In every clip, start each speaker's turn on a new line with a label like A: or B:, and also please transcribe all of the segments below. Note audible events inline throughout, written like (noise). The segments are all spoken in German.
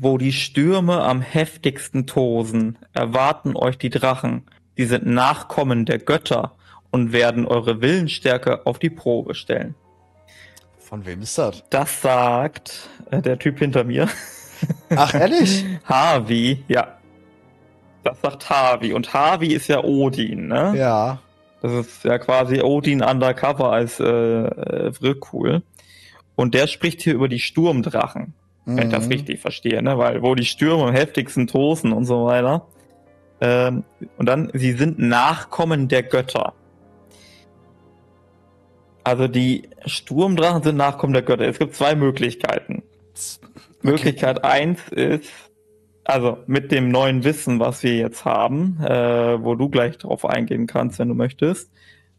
A: Wo die Stürme am heftigsten tosen, erwarten euch die Drachen. Die sind Nachkommen der Götter und werden eure Willensstärke auf die Probe stellen.
B: Von wem ist das?
A: Das sagt äh, der Typ hinter mir. (laughs)
B: Ach, ehrlich? (laughs)
A: Harvey, ja. Das sagt Harvey. Und Harvey ist ja Odin, ne?
B: Ja.
A: Das ist ja quasi Odin undercover als äh, äh, Vrykul. Und der spricht hier über die Sturmdrachen, wenn ich das
B: Mhm.
A: richtig verstehe, ne? Weil wo die Stürme am heftigsten tosen und so weiter. Ähm, und dann, sie sind Nachkommen der Götter. Also die Sturmdrachen sind Nachkommen der Götter. Es gibt zwei Möglichkeiten. Möglichkeit eins ist, also mit dem neuen Wissen, was wir jetzt haben, äh, wo du gleich drauf eingehen kannst, wenn du möchtest,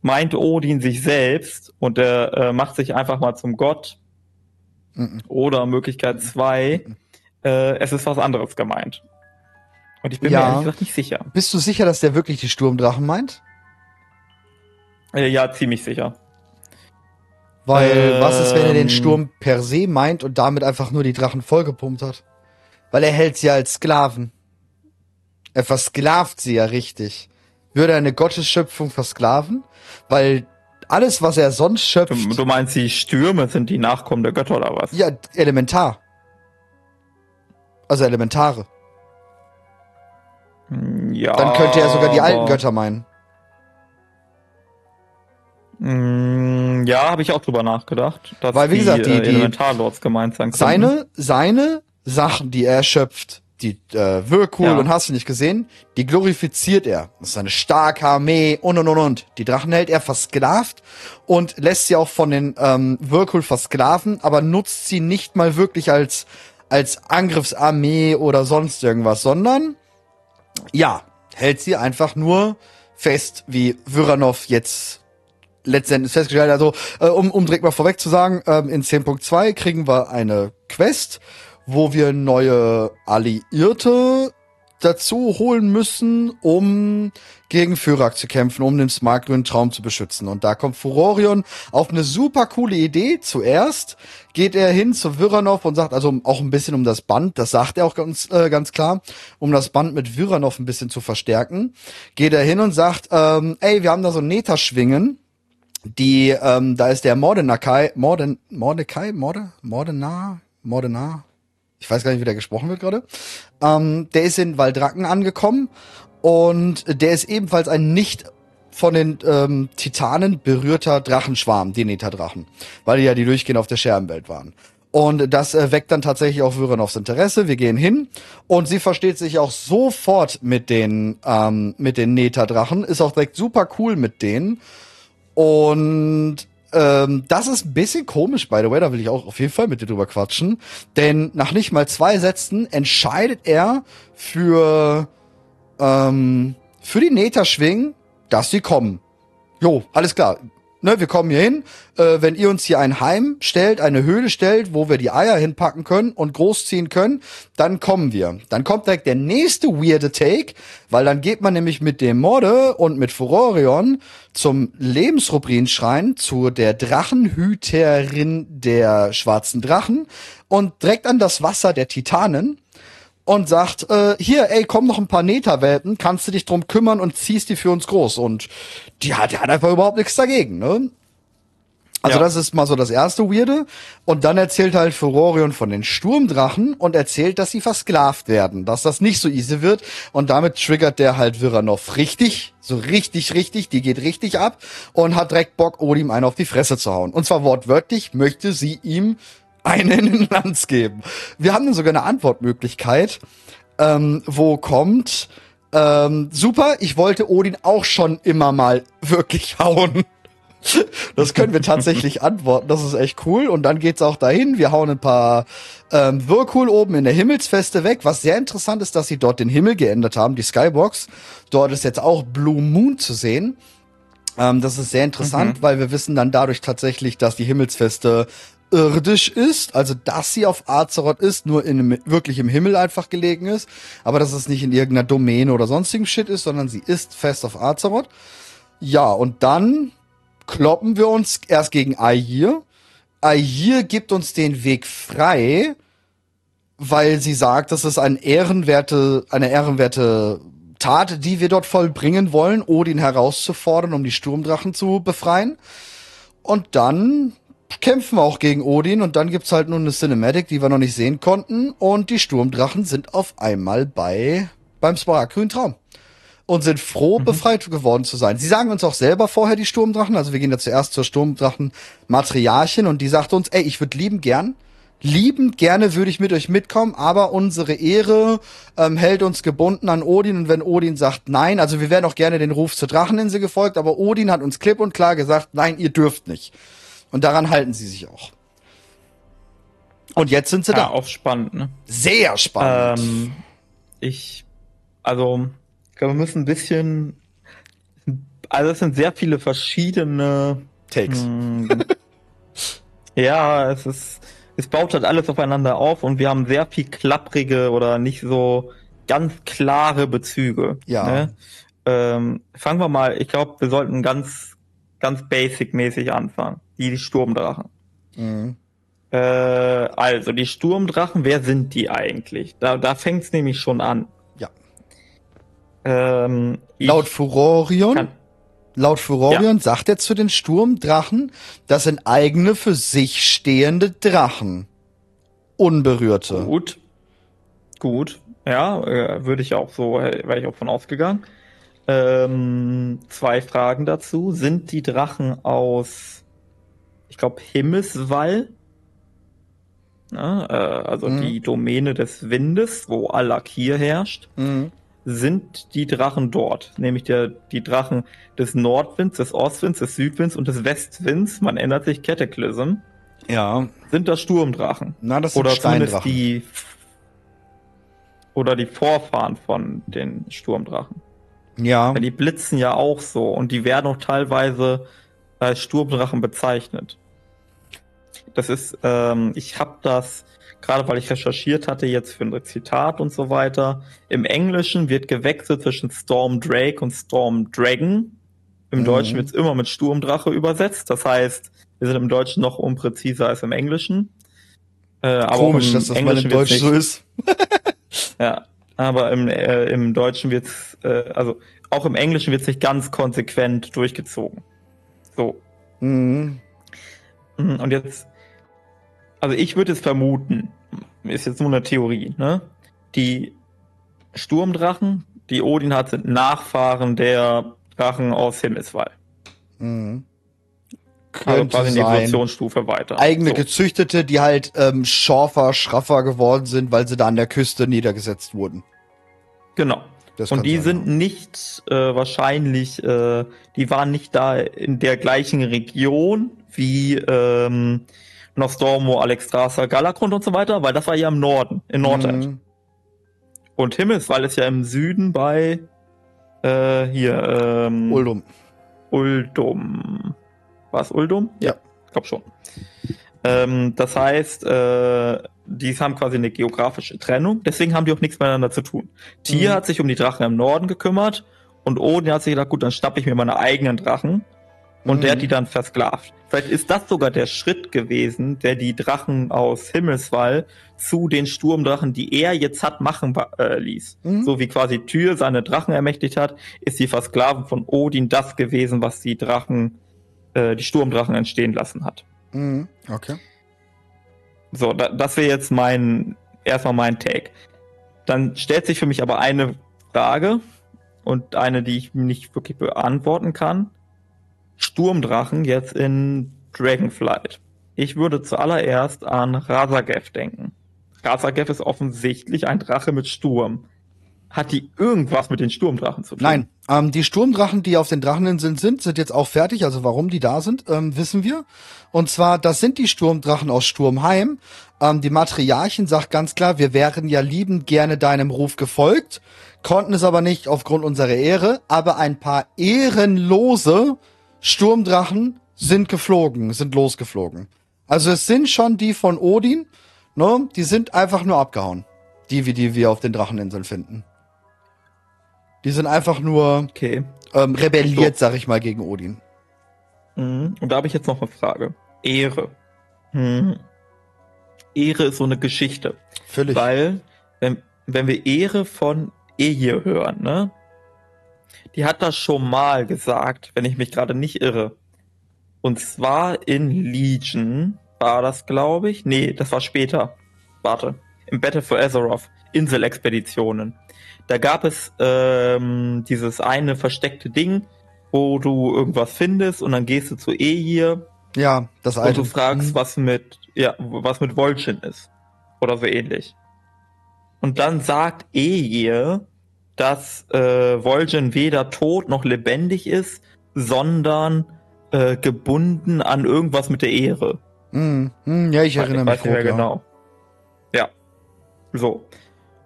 A: meint Odin sich selbst und er äh, macht sich einfach mal zum Gott.
B: Mhm.
A: Oder Möglichkeit zwei, äh, es ist was anderes gemeint. Und ich bin
B: Ja.
A: mir ehrlich gesagt nicht sicher.
B: Bist du sicher, dass der wirklich die Sturmdrachen meint?
A: Äh, ja, ziemlich sicher.
B: Weil, was ist, wenn er den
A: Ähm.
B: Sturm per se meint und damit einfach nur die Drachen vollgepumpt hat? Weil er hält sie als Sklaven. Er versklavt sie ja richtig. Würde eine Gottesschöpfung versklaven? Weil alles, was er sonst schöpft,
A: Du, du meinst, die Stürme sind die Nachkommen der Götter oder was?
B: ja, elementar. Also Elementare.
A: Hm, Ja.
B: Dann könnte er sogar die alten Götter meinen.
A: Mm, Ja, habe ich auch drüber nachgedacht. Dass
B: Weil, wie gesagt, die-
A: äh,
B: die-
A: Elementarlords gemeint sein könnten.
B: Seine, seine Sachen, die er schöpft, die äh, Whirlpool
A: Ja.
B: und hast du nicht gesehen, die glorifiziert er. Das ist eine starke Armee und und und und. Die Drachen hält er versklavt und lässt sie auch von den ähm, Whirlpool versklaven, aber nutzt sie nicht mal wirklich als als Angriffsarmee oder sonst irgendwas, sondern ja, hält sie einfach nur fest, wie Vyranov jetzt letztendlich festgestellt hat. Also, äh, um, um direkt mal vorweg zu sagen, ähm, in 10.2 kriegen wir eine Quest, wo wir neue Alliierte dazu holen müssen, um gegen Fyrak zu kämpfen, um den smartgrünen Traum zu beschützen. Und da kommt Furorion auf eine super coole Idee. Zuerst geht er hin zu Viranov und sagt, also auch ein bisschen um das Band, das sagt er auch ganz, äh, ganz klar, um das Band mit Viranov ein bisschen zu verstärken, geht er hin und sagt, ähm, ey, wir haben da so Neta schwingen, die, ähm, da ist der Mordenakai, Morden, Mordekai, Morde, Mordena, Mordena, ich weiß gar nicht, wie der gesprochen wird gerade. Ähm, der ist in Waldracken angekommen und der ist ebenfalls ein nicht von den ähm, Titanen berührter Drachenschwarm, die Neta-Drachen, weil die ja die durchgehend auf der Scherbenwelt waren. Und das äh, weckt dann tatsächlich auch Vyranovs Interesse. Wir gehen hin und sie versteht sich auch sofort mit den ähm, mit den Neta-Drachen, ist auch direkt super cool mit denen. Und ähm, das ist ein bisschen komisch, by the way, da will ich auch auf jeden Fall mit dir drüber quatschen. Denn nach nicht mal zwei Sätzen entscheidet er für, ähm, für die Neta-Schwingen, dass sie kommen. Jo, alles klar. Ne, wir kommen hier hin. Äh, wenn ihr uns hier ein Heim stellt, eine Höhle stellt, wo wir die Eier hinpacken können und großziehen können, dann kommen wir. Dann kommt direkt der nächste weirde Take, weil dann geht man nämlich mit dem Morde und mit Furorion zum Lebensrubrinschrein zu der Drachenhüterin der schwarzen Drachen und direkt an das Wasser der Titanen und sagt, äh, hier, ey, komm noch ein paar Neta-Welpen, kannst du dich drum kümmern und ziehst die für uns groß. Und die hat, die hat einfach überhaupt nichts dagegen, ne? Also
A: Ja.
B: das ist mal so das erste Weirde. Und dann erzählt halt Furorion von den Sturmdrachen und erzählt, dass sie versklavt werden, dass das nicht so easy wird. Und damit triggert der halt Viranov richtig, so richtig, richtig, die geht richtig ab und hat direkt Bock, Odin einen auf die Fresse zu hauen. Und zwar wortwörtlich möchte sie ihm einen in den Lanz geben. Wir haben dann sogar eine Antwortmöglichkeit, ähm, wo kommt, ähm, super, ich wollte Odin auch schon immer mal wirklich (laughs) hauen. Das können wir tatsächlich (laughs) antworten. Das ist echt cool. Und dann geht's auch dahin. Wir hauen ein paar ähm, Whirlpool oben in der Himmelsfeste weg. Was sehr interessant ist, dass sie dort den Himmel geändert haben, die Skybox. Dort ist jetzt auch Blue Moon zu sehen. Ähm, das ist sehr interessant, weil wir wissen dann dadurch tatsächlich, dass die Himmelsfeste irdisch ist, also dass sie auf Azeroth ist, nur in wirklich im Himmel einfach gelegen ist, aber dass es nicht in irgendeiner Domäne oder sonstigen Shit ist, sondern sie ist fest auf Azeroth. Ja, und dann kloppen wir uns erst gegen Aegir. Aegir gibt uns den Weg frei, weil sie sagt, das ist ein ehrenwerte, eine ehrenwerte Tat, die wir dort vollbringen wollen, Odin herauszufordern, um die Sturmdrachen zu befreien. Und dann kämpfen wir auch gegen Odin und dann gibt's halt nur eine Cinematic, die wir noch nicht sehen konnten und die Sturmdrachen sind auf einmal bei beim Spargrünen Traum und sind froh, mhm. befreit geworden zu sein. Sie sagen uns auch selber vorher die Sturmdrachen, also wir gehen da zuerst zur Sturmdrachen Matriarchin und die sagt uns, ey, ich würde lieben gern liebend gerne würde ich mit euch mitkommen, aber unsere Ehre ähm, hält uns gebunden an Odin und wenn Odin sagt nein, also wir wären auch gerne den Ruf zur Dracheninsel gefolgt, aber Odin hat uns klipp und klar gesagt, nein, ihr dürft nicht. Und daran halten sie sich auch. Und jetzt sind sie ja, da.
A: auch spannend, ne?
B: Sehr spannend. Ähm,
A: ich, also, ich glaube, wir müssen ein bisschen, also es sind sehr viele verschiedene
B: Takes. Mh,
A: hm, (laughs) ja, es ist, es baut halt alles aufeinander auf und wir haben sehr viel klapprige oder nicht so ganz klare Bezüge.
B: Ja.
A: Ne? Ähm, fangen wir mal, ich glaube, wir sollten ganz, ganz basic-mäßig anfangen. Die, Sturmdrachen. Mhm. Äh, also, die Sturmdrachen, wer sind die eigentlich? Da, da fängt es nämlich schon an.
B: Ja.
A: Ähm,
B: Laut Furorion Laut Furorion ja. sagt er zu den Sturmdrachen, das sind eigene für sich stehende Drachen. Unberührte.
A: Gut. Gut. Ja, äh, würde ich auch so, wäre ich auch von ausgegangen. Ähm, zwei Fragen dazu. Sind die Drachen aus, ich glaube, Himmelswall? Ja, äh, also mhm. die Domäne des Windes, wo Alakir herrscht. Mhm sind die Drachen dort, nämlich der, die Drachen des Nordwinds, des Ostwinds, des Südwinds und des Westwinds. Man ändert sich Cataclysm.
B: Ja.
A: Sind das Sturmdrachen?
B: Na, das sind oder Steindrachen.
A: die oder die Vorfahren von den Sturmdrachen.
B: Ja.
A: Weil die blitzen ja auch so und die werden auch teilweise als Sturmdrachen bezeichnet. Das ist, ähm, ich habe das gerade weil ich recherchiert hatte jetzt für ein Zitat und so weiter. Im Englischen wird gewechselt zwischen Storm Drake und Storm Dragon. Im mhm. Deutschen wird es immer mit Sturmdrache übersetzt. Das heißt, wir sind im Deutschen noch unpräziser als im Englischen.
B: Äh, Komisch, dass das Englischen mal im Deutsch nicht, so ist. (laughs)
A: ja, aber im, äh, im Deutschen wird es, äh, also auch im Englischen wird es nicht ganz konsequent durchgezogen. So. Mhm. mhm und jetzt also ich würde es vermuten, ist jetzt nur eine Theorie, ne? Die Sturmdrachen, die Odin hat, sind Nachfahren der Drachen aus Himmelswall. Mhm.
B: Also Könnte also quasi eine Evolutionsstufe weiter. Eigene so. gezüchtete, die halt ähm, schorfer, schraffer geworden sind, weil sie da an der Küste niedergesetzt wurden.
A: Genau. Das und die sein, sind nicht äh, wahrscheinlich, äh, die waren nicht da in der gleichen Region wie ähm, Nostormo, Alexstrasza, Galakrond und so weiter, weil das war ja im Norden, in Nordend. Mhm. Und Himmelswall ist ja im Süden bei äh, hier ähm,
B: Uldum.
A: Uldum. War es Uldum?
B: Ja.
A: Ich glaube schon. Ähm, das heißt, äh, die haben quasi eine geografische Trennung, deswegen haben die auch nichts miteinander zu tun. Tier mhm. hat sich um die Drachen im Norden gekümmert und Odin hat sich gedacht, gut, dann schnapp ich mir meine eigenen Drachen und mhm. der hat die dann versklavt. Vielleicht ist das sogar der Schritt gewesen, der die Drachen aus Himmelswall zu den Sturmdrachen, die er jetzt hat, machen äh, ließ. Mhm. So wie quasi Tyr seine Drachen ermächtigt hat, ist die Versklavung von Odin das gewesen, was die Drachen, äh, die Sturmdrachen entstehen lassen hat.
B: Mhm. Okay.
A: So, da, das wäre jetzt mein, erstmal mein Take. Dann stellt sich für mich aber eine Frage und eine, die ich nicht wirklich beantworten kann Sturmdrachen jetzt in Dragonflight. Ich würde zuallererst an Razagev denken. Razagev ist offensichtlich ein Drache mit Sturm. Hat die irgendwas mit den Sturmdrachen zu tun?
B: Nein, ähm, die Sturmdrachen, die auf den Dracheninseln sind, sind jetzt auch fertig. Also warum die da sind, ähm, wissen wir. Und zwar, das sind die Sturmdrachen aus Sturmheim. Ähm, die Matriarchin sagt ganz klar, wir wären ja liebend gerne deinem Ruf gefolgt, konnten es aber nicht aufgrund unserer Ehre. Aber ein paar ehrenlose Sturmdrachen sind geflogen, sind losgeflogen. Also es sind schon die von Odin, ne? Die sind einfach nur abgehauen. Die, wie die wir auf den Dracheninseln finden. Die sind einfach nur
A: okay.
B: ähm, rebelliert, so. sag ich mal, gegen Odin.
A: Mhm. Und da habe ich jetzt noch eine Frage. Ehre. Mhm. Ehre ist so eine Geschichte.
B: Völlig.
A: Weil, wenn, wenn wir Ehre von Eje hören, ne? Die hat das schon mal gesagt, wenn ich mich gerade nicht irre. Und zwar in Legion war das, glaube ich. Nee, das war später. Warte. Im Battle for Azeroth. Inselexpeditionen. Da gab es ähm, dieses eine versteckte Ding, wo du irgendwas findest und dann gehst du zu Ehir
B: ja, das
A: und
B: alte.
A: du fragst,
B: Mhm.
A: was mit, ja, was mit Volchin ist. Oder so ähnlich. Und dann sagt Ehir, dass äh, Vol'jin weder tot noch lebendig ist, sondern äh, gebunden an irgendwas mit der Ehre.
B: Mhm. Mhm, Ja, ich erinnere mich
A: weiß
B: grob, ja.
A: genau. Ja. So.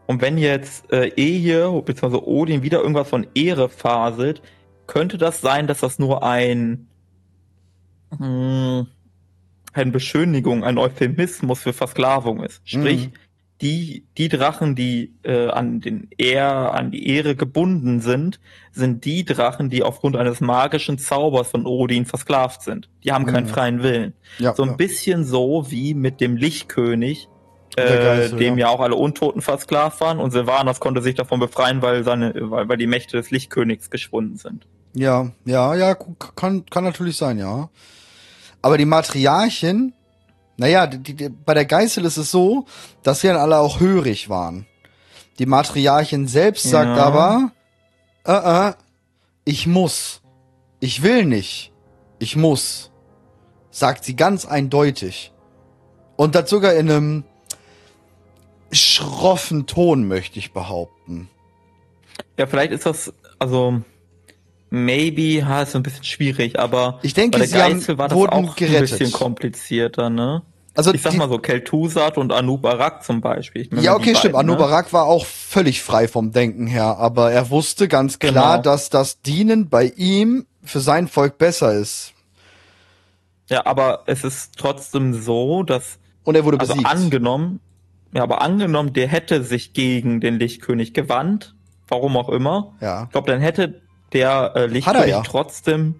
A: Und wenn jetzt äh, Ehir bzw. Odin wieder irgendwas von Ehre faselt, könnte das sein, dass das nur ein mh, eine Beschönigung, ein Euphemismus für Versklavung ist. Sprich,
B: Mhm.
A: die, die Drachen, die äh, an den Ehr, an die Ehre gebunden sind, sind die Drachen, die aufgrund eines magischen Zaubers von Odin versklavt sind. Die haben keinen
B: Mhm.
A: freien Willen.
B: Ja,
A: So ein
B: ja.
A: bisschen so wie mit dem Lichtkönig, äh, dem
B: ja.
A: ja. auch alle Untoten versklavt waren und Sylvanas konnte sich davon befreien, weil seine, weil, weil die Mächte des Lichtkönigs geschwunden sind.
B: Ja, ja, ja, kann, kann natürlich sein, ja. Aber die Matriarchen, naja, die, die, bei der Geißel ist es so, dass sie dann alle auch hörig waren. Die Matriarchin selbst sagt
A: Ja.
B: aber, äh, äh, ich muss. Ich will nicht. Ich muss. Sagt sie ganz eindeutig. Und das sogar in einem schroffen Ton, möchte ich behaupten.
A: Ja, vielleicht ist das, also, maybe, ha, ist so ein bisschen schwierig, aber
B: Ich denke,
A: bei der Geißel war das
B: wurden
A: auch ein
B: gerettet.
A: bisschen komplizierter, ne?
B: Also
A: Ich sag mal so, Kel'Thuzad und Anubarak zum Beispiel.
B: Ja, okay, stimmt.
A: beiden, ne?
B: Anubarak war auch völlig frei vom Denken her, aber er wusste ganz klar,
A: Genau.
B: dass das Dienen bei ihm für sein Volk besser ist.
A: Ja, aber es ist trotzdem so, dass
B: Und er wurde
A: Also
B: besiegt.
A: angenommen, ja, aber angenommen, der hätte sich gegen den Lichtkönig gewandt, warum auch immer.
B: ja.
A: Ich glaube, dann hätte der äh,
B: er
A: Lichtkönig
B: ja.
A: trotzdem,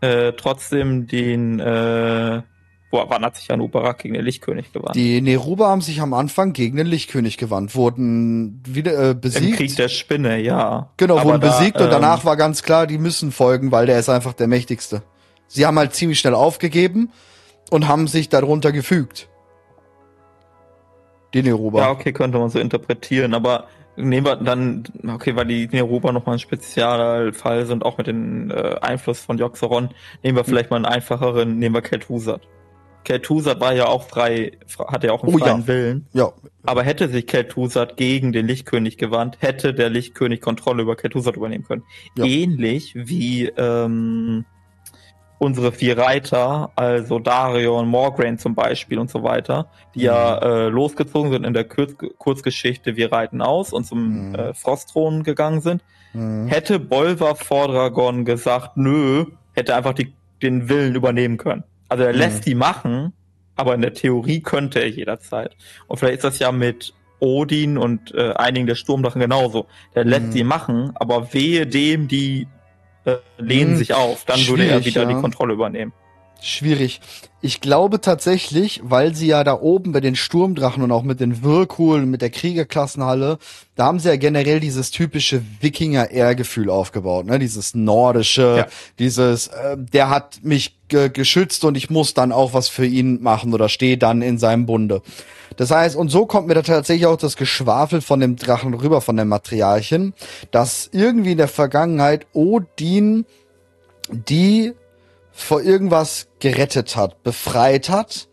A: äh, trotzdem den, äh, wo, wann hat sich Anubarak gegen den Lichtkönig gewandt?
B: Die Neruba haben sich am Anfang gegen den Lichtkönig gewandt, wurden wieder äh,
A: Im
B: besiegt.
A: Krieg der Spinne, ja.
B: genau,
A: Aber
B: wurden
A: da,
B: besiegt und
A: ähm,
B: danach war ganz klar, die müssen folgen, weil der ist einfach der mächtigste. Sie haben halt ziemlich schnell aufgegeben und haben sich darunter gefügt. Die Neruba.
A: Ja, okay, könnte man so interpretieren, aber nehmen wir dann, okay, weil die Neruba nochmal ein Spezialfall sind, auch mit dem äh, Einfluss von Joxeron, nehmen wir
B: Hm.
A: vielleicht mal einen einfacheren, nehmen wir Kel'Thuzad. Kel'Thuzad war ja auch frei, hatte ja auch einen
B: Oh ja.
A: freien Willen,
B: ja,
A: aber hätte sich Kel'Thuzad gegen den Lichtkönig gewandt, hätte der Lichtkönig Kontrolle über Kel'Thuzad übernehmen können.
B: Ja.
A: Ähnlich wie ähm, unsere vier Reiter, also Darion, Morgraine zum Beispiel und so weiter, die ja
B: Mhm.
A: äh, losgezogen sind in der Kurz Kurzgeschichte Wir reiten aus und zum
B: Mhm.
A: äh, Frostthron gegangen sind.
B: Mhm.
A: Hätte Bolvar vor Dragon gesagt, nö, hätte einfach die, den Willen übernehmen können. Also er
B: Mhm.
A: lässt die machen, aber in der Theorie könnte er jederzeit. Und vielleicht ist das ja mit Odin und äh, einigen der Sturmdrachen genauso. Der lässt
B: Mhm.
A: die machen, aber wehe dem, die äh, lehnen
B: Mhm.
A: sich auf, dann würde er wieder
B: ja.
A: die Kontrolle übernehmen.
B: Schwierig. Ich glaube tatsächlich, weil sie ja da oben bei den Sturmdrachen und auch mit den Whirlpool, mit der Kriegerklassenhalle, da haben sie ja generell dieses typische Wikinger-Ehrgefühl aufgebaut, ne? Dieses nordische,
A: Ja.
B: dieses, äh, der hat mich ge geschützt und ich muss dann auch was für ihn machen oder stehe dann in seinem Bunde. Das heißt, und so kommt mir da tatsächlich auch das Geschwafel von dem Drachen rüber, von dem Materialchen, dass irgendwie in der Vergangenheit Odin die vor irgendwas gerettet hat, befreit hat.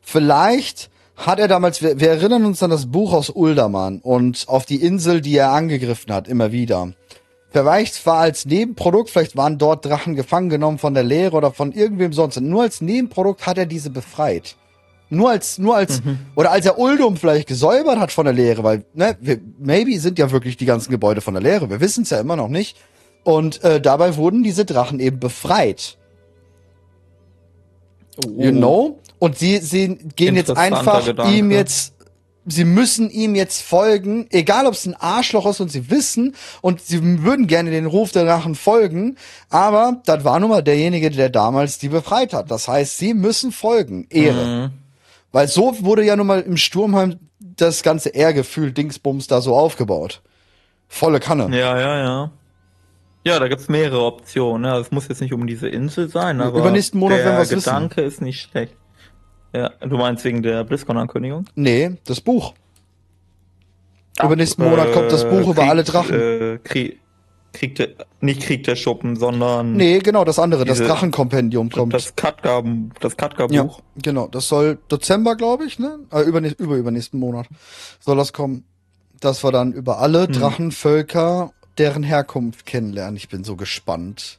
B: Vielleicht hat er damals, wir, wir erinnern uns an das Buch aus Uldaman und auf die Insel, die er angegriffen hat, immer wieder. Vielleicht war als Nebenprodukt, vielleicht waren dort Drachen gefangen genommen von der Lehre oder von irgendwem sonst. Und nur als Nebenprodukt hat er diese befreit. Nur als, nur als, oder als er Uldum vielleicht gesäubert hat von der Lehre, weil, ne, wir, maybe sind ja wirklich die ganzen Gebäude von der Lehre. Wir wissen es ja immer noch nicht. Und äh, dabei wurden diese Drachen eben befreit. You know? Und sie, sie gehen jetzt einfach
A: Gedanke.
B: ihm jetzt, sie müssen ihm jetzt folgen, egal ob es ein Arschloch ist und sie wissen und sie würden gerne den Ruf der Drachen folgen, aber das war nun mal derjenige, der damals die befreit hat. Das heißt, sie müssen folgen. Ehre.
A: Mhm.
B: Weil so wurde ja nun mal im Sturmheim das ganze Ehrgefühl Dingsbums da so aufgebaut. Volle Kanne.
A: Ja, ja, ja. Ja, da gibt's mehrere Optionen. Ja, es muss jetzt nicht um diese Insel sein, aber
B: Übernächsten Monat
A: der
B: werden wir's wissen.
A: Gedanke ist nicht schlecht. Ja, du meinst wegen der BlizzCon-Ankündigung?
B: Nee, das Buch. Übernächsten Monat kommt das Buch über alle Drachen.
A: Äh, Krieg, Krieg der, nicht Krieg der Schuppen, sondern
B: Nee, genau, das andere, das
A: Diese-
B: Drachenkompendium kommt.
A: das Katka, das Katka-Buch.
B: ja, genau, das soll Dezember, glaube ich, ne? Äh, über, über übernächsten Monat soll das kommen. Dass wir dann über alle
A: Hm.
B: Drachenvölker deren Herkunft kennenlernen. Ich bin so gespannt.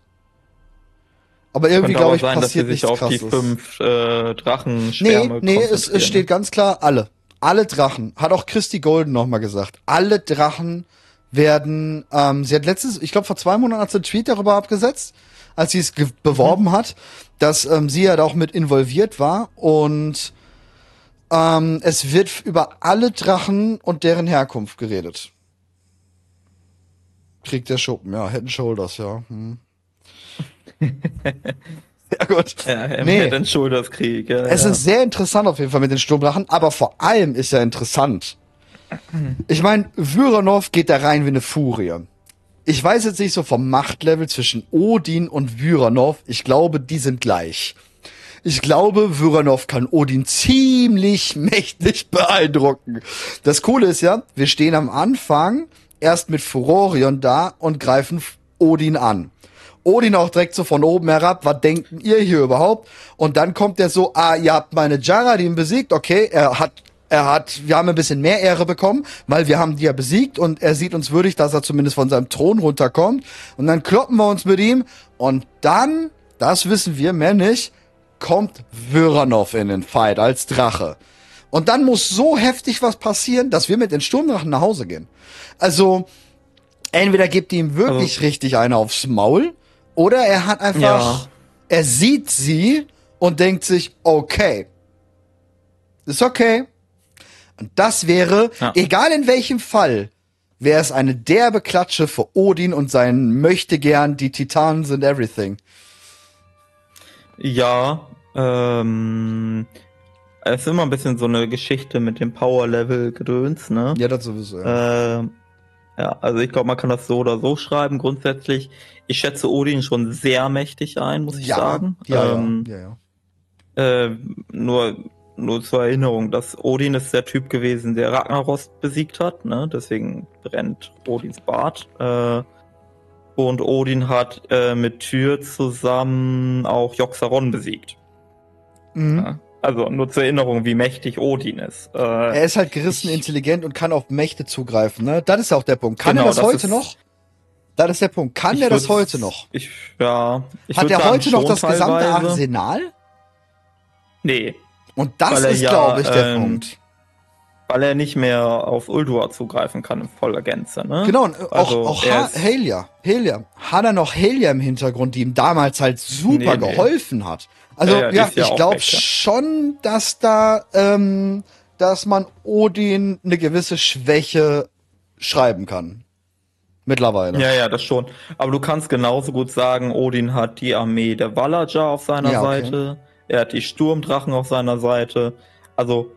B: Aber irgendwie, glaube ich,
A: sein, dass sie
B: passiert
A: sich
B: nichts
A: auf die
B: krasses.
A: fünf äh,
B: Nee,
A: Drachenschwärme
B: nee, es, es steht ganz klar alle. Alle Drachen. Hat auch Christy Golden nochmal gesagt. Alle Drachen werden, ähm, sie hat letztes, ich glaube vor zwei Monaten hat sie einen Tweet darüber abgesetzt, als sie es beworben hat, dass ähm, sie ja da auch mit involviert war und ähm, es wird über alle Drachen und deren Herkunft geredet. Krieg der Schuppen, ja, Head and Shoulders, ja. Hm. (laughs) ja gut.
A: Ja, im
B: Nee.
A: Head and Shoulders Krieg. Ja,
B: Es
A: ja.
B: ist sehr interessant auf jeden Fall mit den Sturmdrachen, aber vor allem ist ja interessant. Ich meine, Vyronov geht da rein wie eine Furie. Ich weiß jetzt nicht so vom Machtlevel zwischen Odin und Vyronov. Ich glaube, die sind gleich. Ich glaube, Vyronov kann Odin ziemlich mächtig (laughs) beeindrucken. Das Coole ist ja, wir stehen am Anfang erst mit Furorion da und greifen Odin an. Odin auch direkt so von oben herab, was denken ihr hier überhaupt? Und dann kommt er so, ah, ihr habt meine Jaradin besiegt, okay, er hat, er hat, wir haben ein bisschen mehr Ehre bekommen, weil wir haben die ja besiegt und er sieht uns würdig, dass er zumindest von seinem Thron runterkommt. Und dann kloppen wir uns mit ihm und dann, das wissen wir, mehr nicht, kommt Vyranov in den Fight als Drache. Und dann muss so heftig was passieren, dass wir mit den Sturmdrachen nach Hause gehen. Also, entweder gibt ihm wirklich richtig eine aufs Maul, oder er hat einfach,
A: Ja.
B: er sieht sie und denkt sich, okay, ist okay. Und das wäre,
A: Ja.
B: egal in welchem Fall, wäre es eine derbe Klatsche für Odin und sein möchte gern, die Titanen sind everything.
A: Ja, ähm, es ist immer ein bisschen so eine Geschichte mit dem Power-Level-Gedöns, ne?
B: Ja, das sowieso. Ja.
A: Ähm, ja, also ich glaube, man kann das so oder so schreiben. Grundsätzlich, ich schätze Odin schon sehr mächtig ein, muss ich sagen.
B: ja,
A: ähm,
B: ja, ja.
A: Äh, nur, nur zur Erinnerung, dass Odin ist der Typ gewesen, der Ragnaros besiegt hat, ne? Deswegen brennt Odins Bart. Äh, und Odin hat äh, mit Tyr zusammen auch Joxaron besiegt.
B: Mhm.
A: Ja. Also nur zur Erinnerung, wie mächtig Odin ist. Äh,
B: Er ist halt gerissen,
A: ich-
B: intelligent und kann auf Mächte zugreifen, ne? Das ist ja auch der Punkt. Kann
A: Genau,
B: er das
A: das
B: heute
A: ist-
B: noch? Das ist der Punkt. Kann er das heute noch?
A: Ich, ja. Ich
B: Hat er
A: sagen,
B: heute noch das gesamte
A: teilweise.
B: Arsenal?
A: Nee,
B: Und das ist,
A: ja,
B: glaube ich, der
A: ähm,
B: Punkt.
A: Weil er nicht mehr auf Ulduar zugreifen kann in voller Gänze, ne?
B: Genau, und auch,
A: Also,
B: auch
A: er
B: ha Helia. Helia. Hat er noch Helia im Hintergrund, die ihm damals halt super
A: Nee, nee.
B: geholfen hat? Also,
A: Ja,
B: ja,
A: ja,
B: ich
A: auch
B: glaube schon, dass da, ähm, dass man Odin eine gewisse Schwäche schreiben kann. Mittlerweile.
A: Ja, ja, das schon. Aber du kannst genauso gut sagen, Odin hat die Armee der Valager auf seiner
B: Ja, okay.
A: Seite. Er hat die Sturmdrachen auf seiner Seite. Also,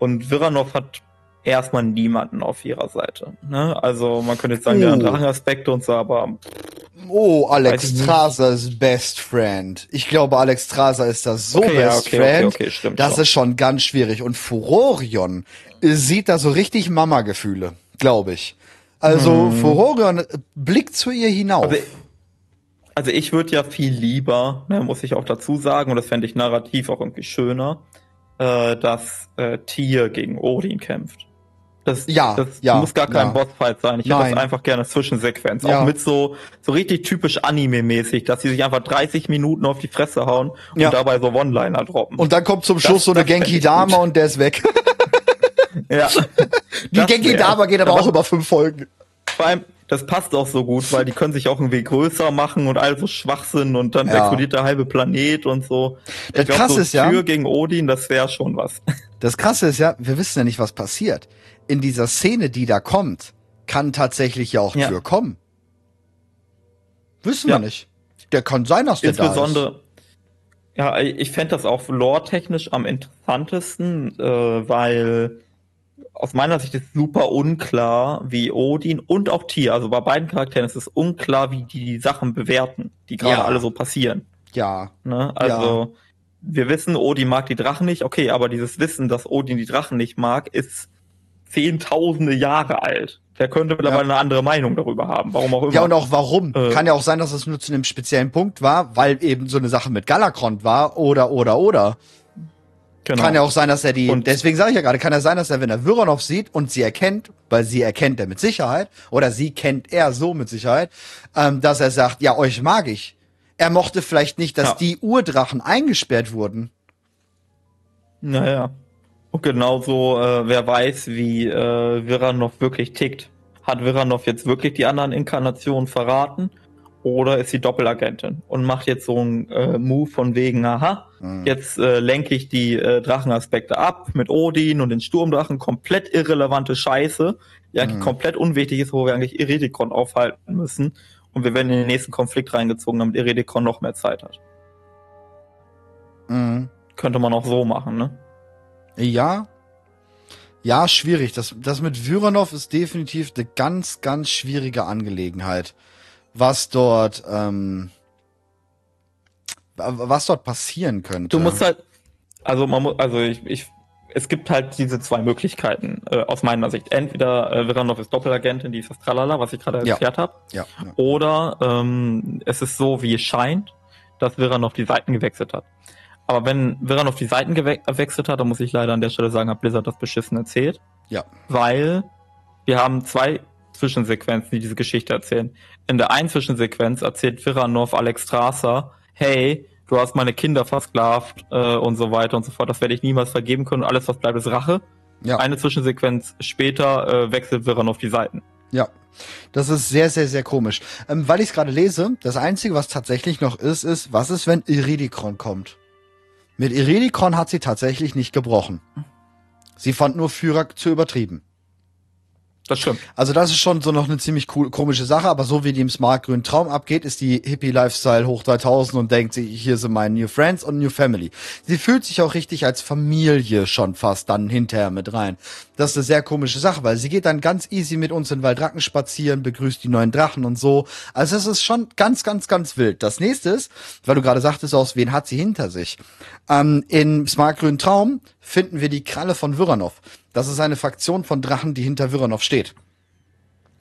A: und Viranov hat erstmal niemanden auf ihrer Seite. Ne? Also, man könnte jetzt sagen, ja,
B: Oh.
A: Drachenaspekte und so, aber
B: Oh, Alex. Traser ist Best Friend. Ich glaube, Alex Traser ist das so
A: okay, ja,
B: Best
A: okay,
B: Friend.
A: okay, okay, stimmt.
B: Das
A: schon.
B: ist schon ganz schwierig. Und Furorion sieht da so richtig Mama-Gefühle, glaube ich. Also Furorion äh, blickt zu ihr hinauf.
A: Also, also ich würde ja viel lieber, ne, muss ich auch dazu sagen, und das fände ich narrativ auch irgendwie schöner, äh, dass äh, Tyr gegen Odin kämpft. Das,
B: Ja,
A: das
B: ja,
A: muss gar kein
B: ja.
A: Bossfight sein. Ich hätte
B: Nein.
A: das einfach gerne Zwischensequenz.
B: Ja.
A: Auch mit so, so richtig typisch Anime-mäßig, dass sie sich einfach 30 Minuten auf die Fresse hauen und
B: Ja.
A: dabei so One-Liner droppen.
B: und dann kommt zum
A: Das-
B: Schluss so eine
A: das fänd
B: Genki
A: ich
B: Dama
A: gut.
B: und der ist weg. (laughs)
A: ja.
B: Die
A: Das
B: Genki
A: wär-
B: Dama geht aber
A: aber-
B: auch über fünf Folgen.
A: Vor allem, das passt auch so gut, weil die können sich auch irgendwie größer machen und all so schwach sind und dann
B: Ja.
A: explodiert der halbe Planet und so.
B: Das
A: Ich glaub,
B: Krasse
A: so
B: ist ja-
A: Tür gegen Odin, das wäre schon was.
B: Das Krasse ist ja, wir wissen ja nicht, was passiert. In dieser Szene, die da kommt, kann tatsächlich ja auch
A: Ja.
B: Tür kommen. Wissen
A: Ja.
B: wir nicht. Der kann sein, dass der da ist.
A: Insbesondere, Ja, ich fände das auch lore-technisch am interessantesten, äh, weil aus meiner Sicht ist super unklar, wie Odin und auch Tyr, also bei beiden Charakteren ist es unklar, wie die, die Sachen bewerten, die gerade
B: Ja.
A: alle so passieren.
B: Ja.
A: Ne? Also wir wissen, Odin mag die Drachen nicht, okay, aber dieses Wissen, dass Odin die Drachen nicht mag, ist zehntausende Jahre alt. Der könnte mittlerweile eine andere Meinung darüber haben, warum auch immer.
B: Ja, und auch warum.
A: Äh.
B: Kann ja auch sein, dass es nur zu einem speziellen Punkt war, weil eben so eine Sache mit Galakrond war oder, oder, oder.
A: Genau.
B: Kann ja auch sein, dass er die,
A: Und-
B: deswegen sage ich ja gerade, kann ja sein, dass er, wenn er Vironov sieht und sie erkennt, weil sie erkennt er mit Sicherheit, oder sie kennt er so mit Sicherheit, ähm, dass er sagt, ja, euch mag ich. Er mochte vielleicht nicht, dass
A: Ja.
B: die Urdrachen eingesperrt wurden.
A: Naja. Und genauso, äh, wer weiß, wie äh, Viranov wirklich tickt. Hat Viranov jetzt wirklich die anderen Inkarnationen verraten? Oder ist sie Doppelagentin und macht jetzt so einen äh, Move von wegen, aha,
B: Hm.
A: jetzt äh, lenke ich die äh, Drachenaspekte ab mit Odin und den Sturmdrachen, komplett irrelevante Scheiße, die eigentlich
B: Mhm.
A: komplett unwichtig ist, wo wir eigentlich Iridikon aufhalten müssen. Und wir werden in den nächsten Konflikt reingezogen, damit Iridikon noch mehr Zeit hat.
B: Mhm.
A: Könnte man auch so machen, ne?
B: Ja. Ja, schwierig. Das, das mit Vironov ist definitiv eine ganz, ganz schwierige Angelegenheit. Was dort, ähm, wa- was dort passieren könnte.
A: Du musst halt, also man muss, also ich, ich, es gibt halt diese zwei Möglichkeiten äh, aus meiner Sicht. Entweder äh, Viranov ist Doppelagentin, die ist das Tralala, was ich gerade
B: Ja.
A: erklärt habe,
B: ja, ja.
A: oder ähm, es ist so, wie es scheint, dass Viranov die Seiten gewechselt hat. Aber wenn Viranov die Seiten gewe- gewechselt hat, dann muss ich leider an der Stelle sagen, hat Blizzard das beschissen erzählt.
B: Ja.
A: Weil wir haben zwei Zwischensequenzen, die diese Geschichte erzählen. In der einen Zwischensequenz erzählt Viranov Alex Strasser, hey, du hast meine Kinder versklavt äh, und so weiter und so fort. Das werde ich niemals vergeben können. Alles, was bleibt, ist Rache.
B: Ja.
A: Eine Zwischensequenz später äh, wechselt Viranov die Seiten.
B: Ja, das ist sehr, sehr, sehr komisch. Ähm, weil ich es gerade lese, das Einzige, was tatsächlich noch ist, ist, was ist, wenn Iridikron kommt? Mit Iridikron hat sie tatsächlich nicht gebrochen. Sie fand nur Führer zu übertrieben.
A: Das stimmt.
B: Also das ist schon so noch eine ziemlich cool, komische Sache, aber so wie die im Smart Grün Traum abgeht, ist die Hippie Lifestyle hoch 3000 und denkt sich, hier sind meine New Friends und New Family. Sie fühlt sich auch richtig als Familie schon fast dann hinterher mit rein. Das ist eine sehr komische Sache, weil sie geht dann ganz easy mit uns in Waldracken spazieren, begrüßt die neuen Drachen und so. Also es ist schon ganz, ganz, ganz wild. Das nächste ist, weil du gerade sagtest, aus wen hat sie hinter sich? Ähm, in Smart Grün Traum finden wir die Kralle von Viranov. Das ist eine Fraktion von Drachen, die hinter Viranov steht.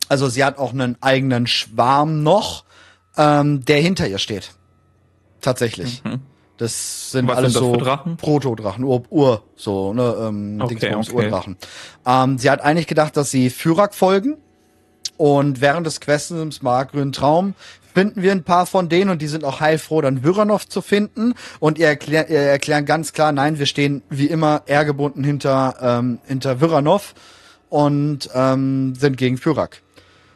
B: Also sie hat auch einen eigenen Schwarm noch, ähm, der hinter ihr steht. Tatsächlich.
A: Mhm.
B: Das sind
A: Was
B: alles
A: sind das
B: so? Proto-Drachen, Ur, Ur, so, ne, ähm,
A: Okay,
B: Dingsbums,
A: okay.
B: Urdrachen. Ähm, sie hat eigentlich gedacht, dass sie Fyrak folgen. Und während des Quests im Smartgrünen Traum finden wir ein paar von denen und die sind auch heilfroh, dann Viranov zu finden. Und ihr, erklär, ihr erklären ganz klar, nein, wir stehen wie immer ehrgebunden hinter, ähm, hinter Viranov und ähm, sind gegen Fyrak.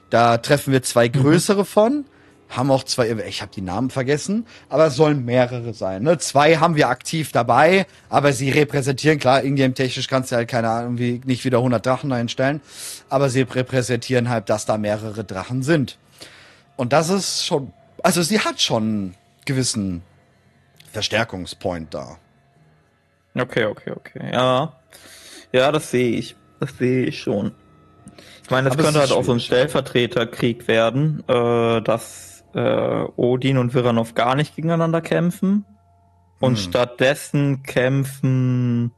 B: Da treffen wir zwei größere von, haben auch zwei, ich habe die Namen vergessen, aber es sollen mehrere sein. Ne? Zwei haben wir aktiv dabei, aber sie repräsentieren, klar, ingame-technisch kannst du halt keine Ahnung, wie nicht wieder 100 Drachen einstellen, aber sie repräsentieren halt, dass da mehrere Drachen sind. Und das ist schon, also sie hat schon einen gewissen Verstärkungspoint da.
A: Okay, okay, okay. Ja. Ja, das sehe ich. Das sehe ich schon. Ich meine, es
B: Aber
A: könnte halt auch so ein
B: schwierig.
A: Stellvertreterkrieg werden, äh, dass äh, Odin und Viranov gar nicht gegeneinander kämpfen und
B: Hm.
A: stattdessen kämpfen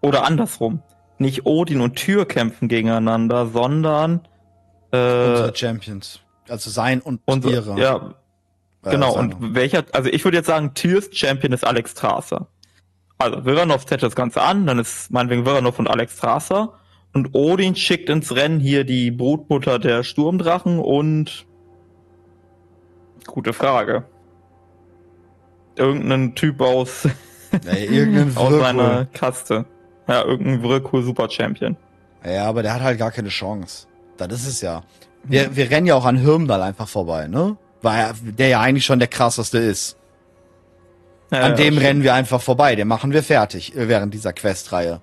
A: oder andersrum. Nicht Odin und Tyr kämpfen gegeneinander, sondern äh,
B: Unsere Champions. Also sein und
A: unsere,
B: ihre.
A: ja,
B: Äh,
A: Genau,
B: seine.
A: und welcher, also ich würde jetzt sagen, Tyrs Champion ist Alex Strasser. Also Viranov setzt das Ganze an, dann ist meinetwegen Viranov und Alex Strasser. Und Odin schickt ins Rennen hier die Brutmutter der Sturmdrachen und gute Frage. Irgendeinen Typ aus, (laughs)
B: irgendein (laughs)
A: aus seiner Kaste. Ja, irgendein Whirlpool Super Champion.
B: Ja, aber der hat halt gar keine Chance. Das ist es ja. Wir, wir rennen ja auch an Hirmdall einfach vorbei, ne? Weil er- der ja eigentlich schon der krasseste ist.
A: Ja,
B: An
A: ja,
B: dem
A: stimmt.
B: rennen wir einfach vorbei. Den machen wir fertig äh, während dieser Questreihe.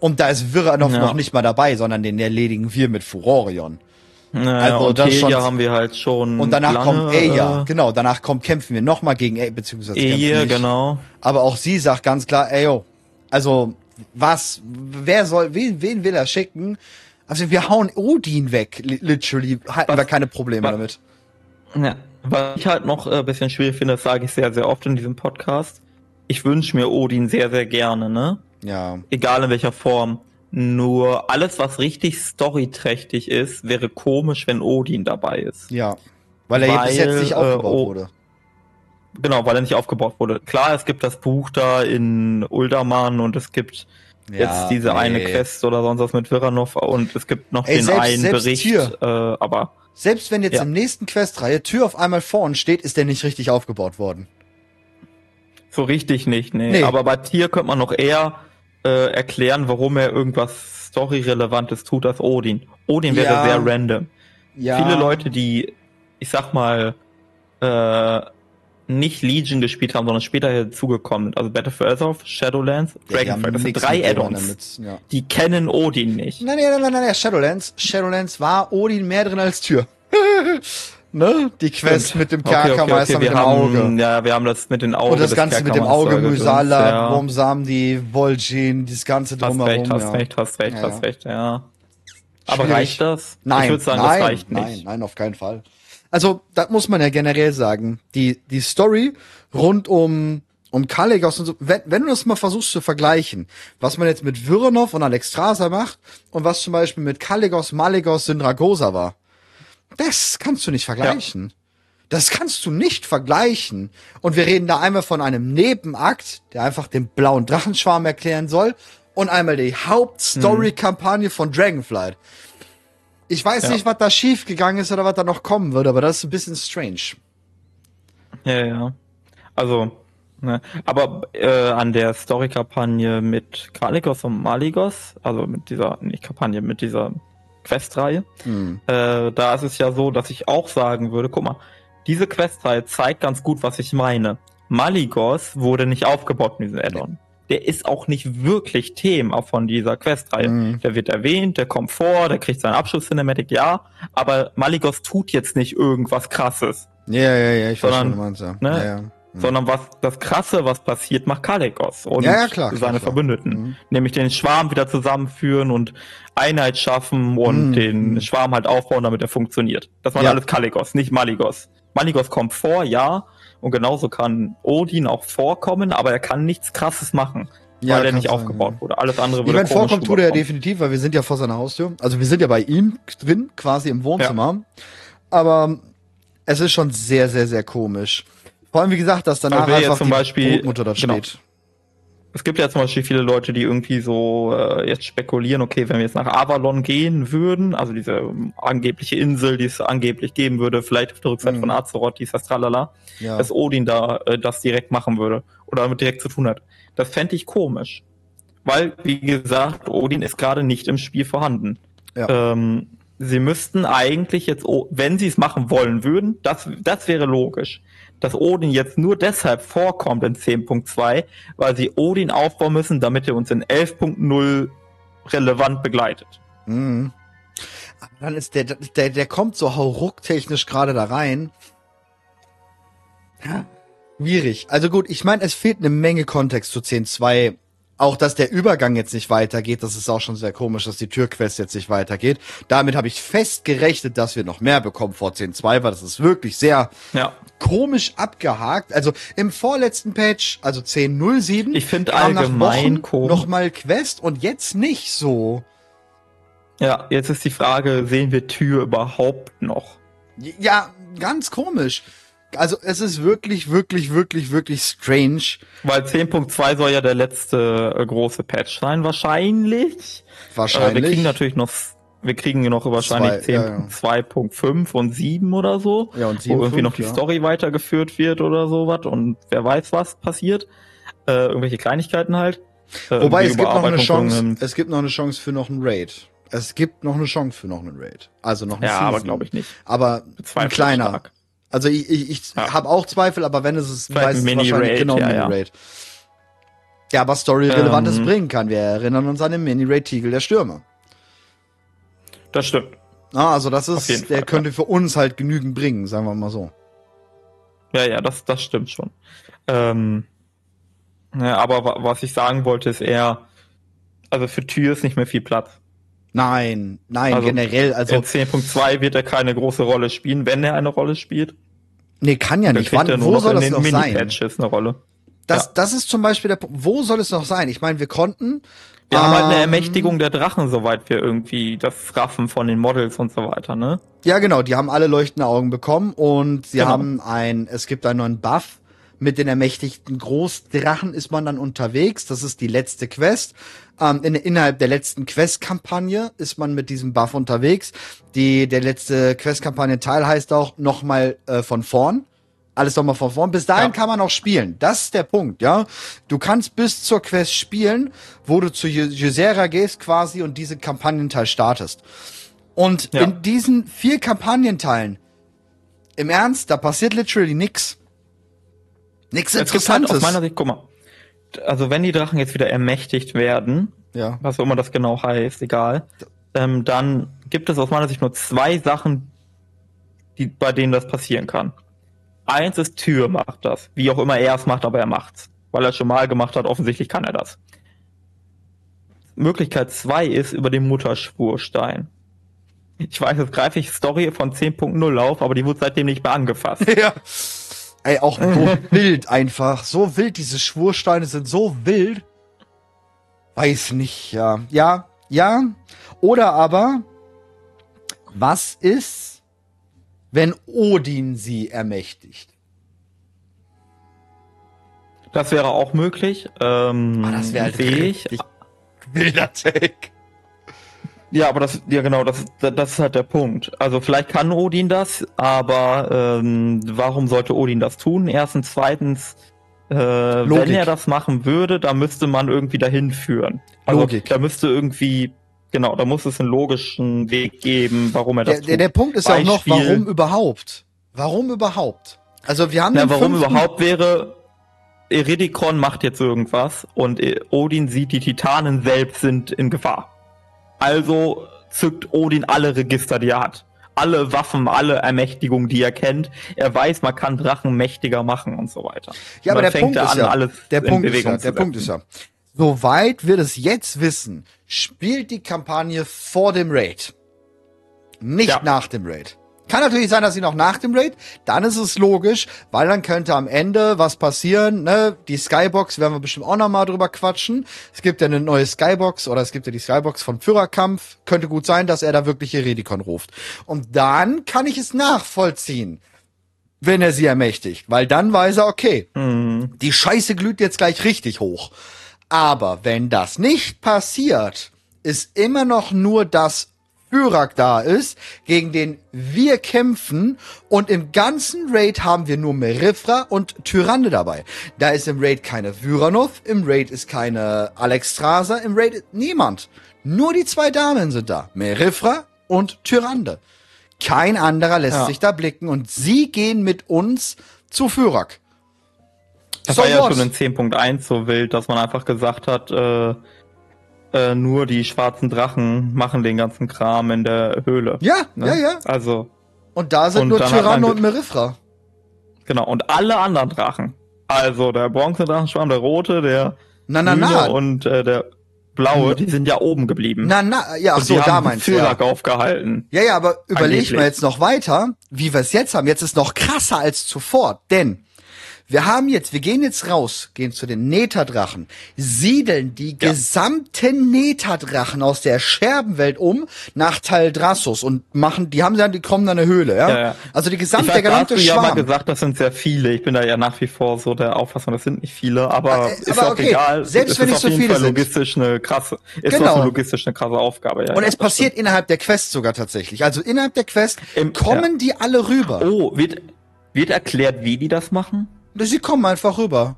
B: Und da ist Viranov
A: Ja.
B: noch nicht mal dabei, sondern den erledigen wir mit Furorion.
A: Naja,
B: Also
A: und
B: das
A: Telia
B: schon-
A: haben wir halt schon.
B: Und danach
A: lange,
B: kommt Eya,
A: äh,
B: genau, danach kommt kämpfen wir nochmal gegen Eya, beziehungsweise nicht.
A: genau.
B: Aber auch sie sagt ganz klar, ey, yo, also, was, wer soll, wen, wen will er schicken? Also, wir hauen Odin weg, li- literally, halten
A: Was-
B: wir keine Probleme
A: was-
B: damit.
A: Ja. Was ich halt noch äh, ein bisschen schwierig finde, das sage ich sehr, sehr oft in diesem Podcast. Ich wünsche mir Odin sehr, sehr gerne, ne?
B: Ja,
A: Egal in welcher Form. Nur alles, was richtig storyträchtig ist, wäre komisch, wenn Odin dabei ist.
B: ja. Weil er bis jetzt
A: Weil,
B: nicht
A: äh,
B: aufgebaut
A: oh-
B: wurde.
A: Genau, weil er nicht aufgebaut wurde. Klar, es gibt das Buch da in Uldaman und es gibt jetzt diese eine
B: nee.
A: Quest oder sonst was mit Viranov und es gibt noch
B: Ey,
A: den
B: selbst-
A: einen
B: selbst
A: Bericht,
B: hier.
A: äh, aber
B: Selbst wenn jetzt
A: Ja.
B: im nächsten Questreihe Tür auf einmal vor uns steht, ist der nicht richtig aufgebaut worden.
A: so richtig nicht, nee.
B: Nee.
A: Aber bei Tier könnte man noch eher äh, erklären, warum er irgendwas Story-Relevantes tut als Odin. Odin wäre
B: Ja.
A: sehr random.
B: Ja.
A: Viele Leute, die, ich sag mal, äh, nicht Legion gespielt haben, sondern später hinzugekommen sind, also Battle for Azeroth, Shadowlands,
B: Ja, haben
A: das sind drei
B: mit
A: Add-ons.
B: Ja.
A: Die kennen Odin nicht.
B: Nein, nein, nein, nein, nein, Shadowlands. Shadowlands war Odin mehr drin als Tür. (laughs) ne? Die Quest mit dem Kerkermeister mit
A: wir
B: dem
A: haben,
B: Auge.
A: Ja, wir haben das mit den Augen.
B: Und das Ganze mit dem Auge, Mysala,
A: ja.
B: Wurmsamen, die Vol'jin, dieses ganze
A: Hast
B: drumherum.
A: recht, hast
B: ja.
A: recht, hast recht, hast recht, ja. Aber
B: Schwierig.
A: reicht das?
B: Nein,
A: ich würde sagen,
B: nein,
A: das reicht
B: nein,
A: nicht.
B: nein, auf keinen Fall. Also, das muss man ja generell sagen. Die, die Story rund um, um Kaligos und so, wenn, wenn du das mal versuchst zu vergleichen, was man jetzt mit Vironov und Alexstrasza macht und was zum Beispiel mit Kaligos, Maligos, Syndragosa war, das kannst du nicht vergleichen. Das kannst du nicht vergleichen. Und wir reden da einmal von einem Nebenakt, der einfach den blauen Drachenschwarm erklären soll, und einmal die Hauptstory-Kampagne von Dragonflight. Ich weiß
A: Ja.
B: nicht, was da schief gegangen ist oder was da noch kommen wird, aber das ist ein bisschen strange.
A: Ja, ja. Also, ne. aber äh, an der Story-Kampagne mit Kalikos und Maligos, also mit dieser, nicht Kampagne, mit dieser Questreihe,
B: Hm.
A: äh, da ist es ja so, dass ich auch sagen würde, guck mal, diese Questreihe zeigt ganz gut, was ich meine. Maligos wurde nicht aufgebaut in diesem Add-on. Der ist auch nicht wirklich Thema von dieser Questreihe.
B: Mhm.
A: Der wird erwähnt, der kommt vor, der kriegt seinen Abschluss-Cinematic, ja, aber Maligos tut jetzt nicht irgendwas krasses.
B: Ja, ja, ja, ich weiß
A: Sondern,
B: schon, du meinst, ja.
A: ne,
B: ja, ja.
A: sondern was das Krasse, was passiert, macht Kalikos und
B: Ja, ja, klar, klar,
A: seine
B: klar.
A: Verbündeten.
B: Mhm.
A: Nämlich den Schwarm wieder zusammenführen und Einheit schaffen und
B: Mhm.
A: den Schwarm halt aufbauen, damit er funktioniert. Das war alles Kalikos, nicht Maligos. Maligos kommt vor, ja, und genauso kann Odin auch vorkommen, aber er kann nichts Krasses machen,
B: Ja,
A: weil er nicht
B: sein,
A: aufgebaut
B: ja.
A: wurde. Alles andere
B: Ich
A: würde
B: meine,
A: komisch
B: vorkommt tut er ja definitiv, weil wir sind ja vor seiner Haustür. Also wir sind ja bei ihm drin, quasi im Wohnzimmer. Aber es ist schon sehr, sehr, sehr komisch. Vor allem, wie gesagt, dass danach
A: Also
B: einfach
A: zum
B: die
A: Beispiel-
B: Brutmutter da
A: genau.
B: steht.
A: Es gibt ja zum Beispiel viele Leute, die irgendwie so äh, jetzt spekulieren, okay, wenn wir jetzt nach Avalon gehen würden, also diese ähm, angebliche Insel, die es angeblich geben würde, vielleicht auf der Rückseite
B: Mhm.
A: von Azeroth, dies, das Tralala,
B: Ja.
A: dass Odin da äh, das direkt machen würde oder damit direkt zu tun hat. Das fände ich komisch. Weil, wie gesagt, Odin ist gerade nicht im Spiel vorhanden.
B: Ja.
A: Ähm, sie müssten eigentlich jetzt, wenn sie es machen wollen würden, das, das wäre logisch. Dass Odin jetzt nur deshalb vorkommt in 10.2, weil sie Odin aufbauen müssen, damit er uns in 11.0 relevant begleitet.
B: Mhm. Aber dann ist der, der, der kommt so haurucktechnisch gerade da rein. Ja. Schwierig. Also gut, ich meine, es fehlt eine Menge Kontext zu 10.2. Auch, dass der Übergang jetzt nicht weitergeht, das ist auch schon sehr komisch, dass die Türquest jetzt nicht weitergeht. Damit habe ich fest gerechnet, dass wir noch mehr bekommen vor 10.2, weil das ist wirklich sehr
A: Ja.
B: komisch abgehakt. Also im vorletzten Patch, also 10.07,
A: Ich finde allgemein
B: Wochen
A: komisch.
B: noch mal Quest und jetzt nicht so.
A: Ja, jetzt ist die Frage, sehen wir Tür überhaupt noch?
B: Ja, ganz komisch. Also es ist wirklich, wirklich, wirklich, wirklich strange.
A: Weil 10.2 soll ja der letzte äh, große Patch sein, wahrscheinlich. Äh,
B: Wahrscheinlich.
A: wir kriegen natürlich noch, wir kriegen noch wahrscheinlich
B: Zwei, ja, ja.
A: 10.2.5 und 7 oder so.
B: ja, und
A: wo irgendwie
B: 7.5,
A: noch die
B: ja.
A: Story weitergeführt wird oder sowas und wer weiß, was passiert. Äh, irgendwelche Kleinigkeiten halt. Äh,
B: Wobei es gibt noch eine Chance, es gibt noch eine Chance für noch einen Raid. Es gibt noch eine Chance für noch einen Raid. Also noch eine
A: Ja,
B: Season.
A: aber glaube ich nicht.
B: Aber ein kleiner.
A: stark.
B: Also ich, ich, ich
A: Ja.
B: habe auch Zweifel, aber wenn es ist,
A: Vielleicht
B: weiß es
A: ein
B: wahrscheinlich genau
A: ja, ja.
B: Mini-Raid. Ja, aber Story-Relevantes
A: Ähm.
B: bringen kann. Wir erinnern uns an den Mini-Raid Tiegel der Stürme.
A: Das stimmt.
B: Ah, also das ist, der
A: Fall,
B: könnte für uns halt genügend bringen, sagen wir mal so.
A: Ja, ja, das, das stimmt schon. Ähm, ja, aber wa- was ich sagen wollte, ist eher, also für Tür ist nicht mehr viel Platz.
B: Nein, nein,
A: Also,
B: generell, also,
A: In 10.2 wird er keine große Rolle spielen, wenn er eine Rolle spielt.
B: nee, kann ja nicht. Wann, wo soll das noch sein?
A: Eine Rolle.
B: Das,
A: Ja.
B: das ist zum Beispiel der Punkt. Wo soll es noch sein? Ich meine, wir konnten.
A: Wir haben halt eine
B: ähm,
A: Ermächtigung der Drachen, soweit wir irgendwie das raffen von den Models und so weiter, ne?
B: Ja, genau, die haben alle leuchtende Augen bekommen und sie
A: Genau.
B: haben ein, es gibt einen neuen Buff. Mit den ermächtigten Großdrachen ist man dann unterwegs. Das ist die letzte Quest. Ähm, in, innerhalb der letzten Quest-Kampagne ist man mit diesem Buff unterwegs. Die, der letzte Quest-Kampagne-Teil heißt auch nochmal äh, von vorn. Alles nochmal von vorn. Bis dahin
A: Ja.
B: kann man auch spielen. Das ist der Punkt, ja. Du kannst bis zur Quest spielen, wo du zu Ysera gehst quasi und diesen Kampagnenteil startest. Und
A: Ja.
B: in diesen vier Kampagnenteilen, im Ernst, da passiert literally nix. Nix
A: Es gibt halt aus
B: Interessantes.
A: meiner Sicht, guck mal, also wenn die Drachen jetzt wieder ermächtigt werden,
B: ja.
A: was auch immer das genau heißt, egal, ähm, dann gibt es aus meiner Sicht nur zwei Sachen, die, bei denen das passieren kann. Eins ist Tür macht das, wie auch immer er es macht, aber er macht's. Weil er es schon mal gemacht hat, offensichtlich kann er das. Möglichkeit zwei ist über den Mutterschwurstein. Ich weiß, jetzt greife ich Story von 10.0 auf, aber die wurde seitdem nicht mehr angefasst. (laughs)
B: ja. Ey, auch so (laughs) wild einfach. So wild, diese Schwursteine sind so wild. Weiß nicht, ja. Ja, ja. Oder aber, was ist, wenn Odin sie ermächtigt?
A: Das wäre auch möglich. Ähm,
B: Ah, das wäre halt
A: sehe ich.
B: wilder Take.
A: Ja, aber das, ja genau, das, das ist halt der Punkt. Also vielleicht kann Odin das, aber ähm, warum sollte Odin das tun? Erstens, zweitens, äh, wenn er das machen würde, da müsste man irgendwie dahin führen. Also
B: Logik.
A: da müsste irgendwie, genau, da muss es einen logischen Weg geben, warum er das
B: Der,
A: tut.
B: der, der Punkt ist ja auch noch,
A: Beispiel-
B: warum überhaupt? Warum überhaupt? Also wir haben
A: Na, warum überhaupt wäre, Eridikon macht jetzt irgendwas und äh, Odin sieht, die Titanen selbst sind in Gefahr. Also zückt Odin alle Register, die er hat. Alle Waffen, alle Ermächtigungen, die er kennt. Er weiß, man kann Drachen mächtiger machen und so weiter.
B: Ja, aber der Punkt ist ja,
A: alles
B: der Punkt ist ja, der Punkt ist ja, soweit wir das jetzt wissen, spielt die Kampagne vor dem Raid. Nicht
A: Ja.
B: nach dem Raid. Kann natürlich sein, dass sie noch nach dem Raid, dann ist es logisch, weil dann könnte am Ende was passieren, ne? Die Skybox werden wir bestimmt auch noch mal drüber quatschen. Es gibt ja eine neue Skybox oder es gibt ja die Skybox von Führerkampf. Könnte gut sein, dass er da wirklich Eredikon ruft. Und dann kann ich es nachvollziehen, wenn er sie ermächtigt, weil dann weiß er, okay,
A: Mhm.
B: die Scheiße glüht jetzt gleich richtig hoch. Aber wenn das nicht passiert, ist immer noch nur das Fyrak da ist, gegen den wir kämpfen und im ganzen Raid haben wir nur Merifra und Tyrande dabei. Da ist im Raid keine Vyranov, im Raid ist keine Alexstrasza, im Raid ist niemand. Nur die zwei Damen sind da. Merifra und Tyrande. Kein anderer lässt
A: Ja.
B: sich da blicken und sie gehen mit uns zu Fyrak.
A: Das
B: So
A: war ja
B: what?
A: schon in 10.1 so wild, dass man einfach gesagt hat, äh, äh, nur die schwarzen Drachen machen den ganzen Kram in der Höhle.
B: Ja,
A: ne?
B: ja, ja.
A: Also,
B: Und da sind
A: Und
B: nur Tyranno
A: ge-
B: und Merifra.
A: genau. Und alle anderen Drachen. Also der Bronzedrachenschwarm, der rote, der
B: Na, na, na.
A: und äh, der blaue, die sind ja oben geblieben.
B: Na, na, ja, ach so, da
A: haben
B: meinst du. Ja.
A: Aufgehalten.
B: ja, ja, aber überleg
A: Angeblich.
B: mal jetzt noch weiter, wie wir es jetzt haben. Jetzt ist noch krasser als zuvor, denn wir haben jetzt, wir gehen jetzt raus, gehen zu den Netadrachen, siedeln die
A: Ja.
B: gesamten Netadrachen aus der Scherbenwelt um nach Taldrassus und machen, die haben dann, die kommen in eine Höhle, ja?
A: Ja, ja.
B: Also die
A: Ich
B: gesamte,
A: weiß,
B: der
A: da hast
B: gesamte
A: du ja mal
B: Schwarm.
A: gesagt, das sind sehr viele. Ich bin da ja nach wie vor so der Auffassung, das sind nicht viele, aber
B: Äh,
A: ist
B: aber
A: auch
B: okay,
A: egal.
B: selbst
A: es
B: wenn nicht so viele
A: Fall
B: sind.
A: logistisch eine krasse, ist
B: Genau.
A: logistisch eine krasse Aufgabe. Ja,
B: Und es passiert innerhalb der Quest sogar tatsächlich. Also innerhalb der Quest
A: Im-
B: kommen die alle rüber.
A: stimmt. Oh, wird, wird erklärt, wie die das machen?
B: Sie kommen einfach rüber.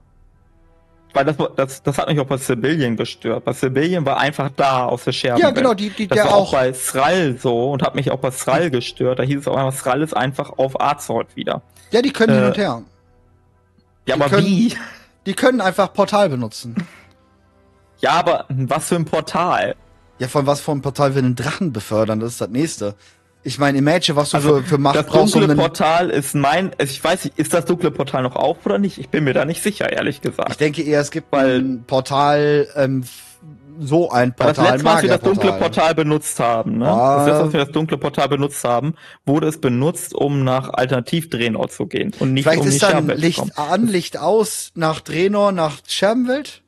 A: Weil das, das, das hat mich auch bei Sibylian gestört. Bei Sibylian war einfach da aus der Scherbe.
B: Ja, genau, die, die,
A: Das
B: der
A: war auch bei Thrall so und hat mich auch bei Thrall gestört. Da hieß es auch einfach, Thrall ist einfach auf Azeroth wieder.
B: Ja, die können hin
A: äh,
B: und her.
A: Ja,
B: Die
A: aber
B: können-
A: wie?
B: Die können einfach Portal benutzen.
A: Ja, aber was für ein Portal?
B: Ja, von was für einem Portal wir einen Drachen befördern, das ist das nächste. Ich meine, imagine, was du
A: Also,
B: für, für Macht
A: Das
B: brauchst, um
A: dunkle Portal ist mein, also ich weiß nicht, ist das dunkle Portal noch auf oder nicht? Ich bin mir da nicht sicher, ehrlich
B: Ich
A: gesagt.
B: denke eher, es gibt
A: Weil-
B: ein Portal, ähm, so ein
A: Weil das
B: Portal,
A: letzte Mal, als wir das dunkle. Portal benutzt haben, ne?
B: Ah.
A: Das letzte Mal, als wir das dunkle Portal benutzt haben, wurde es benutzt, um nach Alternativ-Draenor zu gehen und nicht
B: Vielleicht
A: um
B: ist dann Licht an, Licht aus, nach Draenor, nach Scherbenwelt?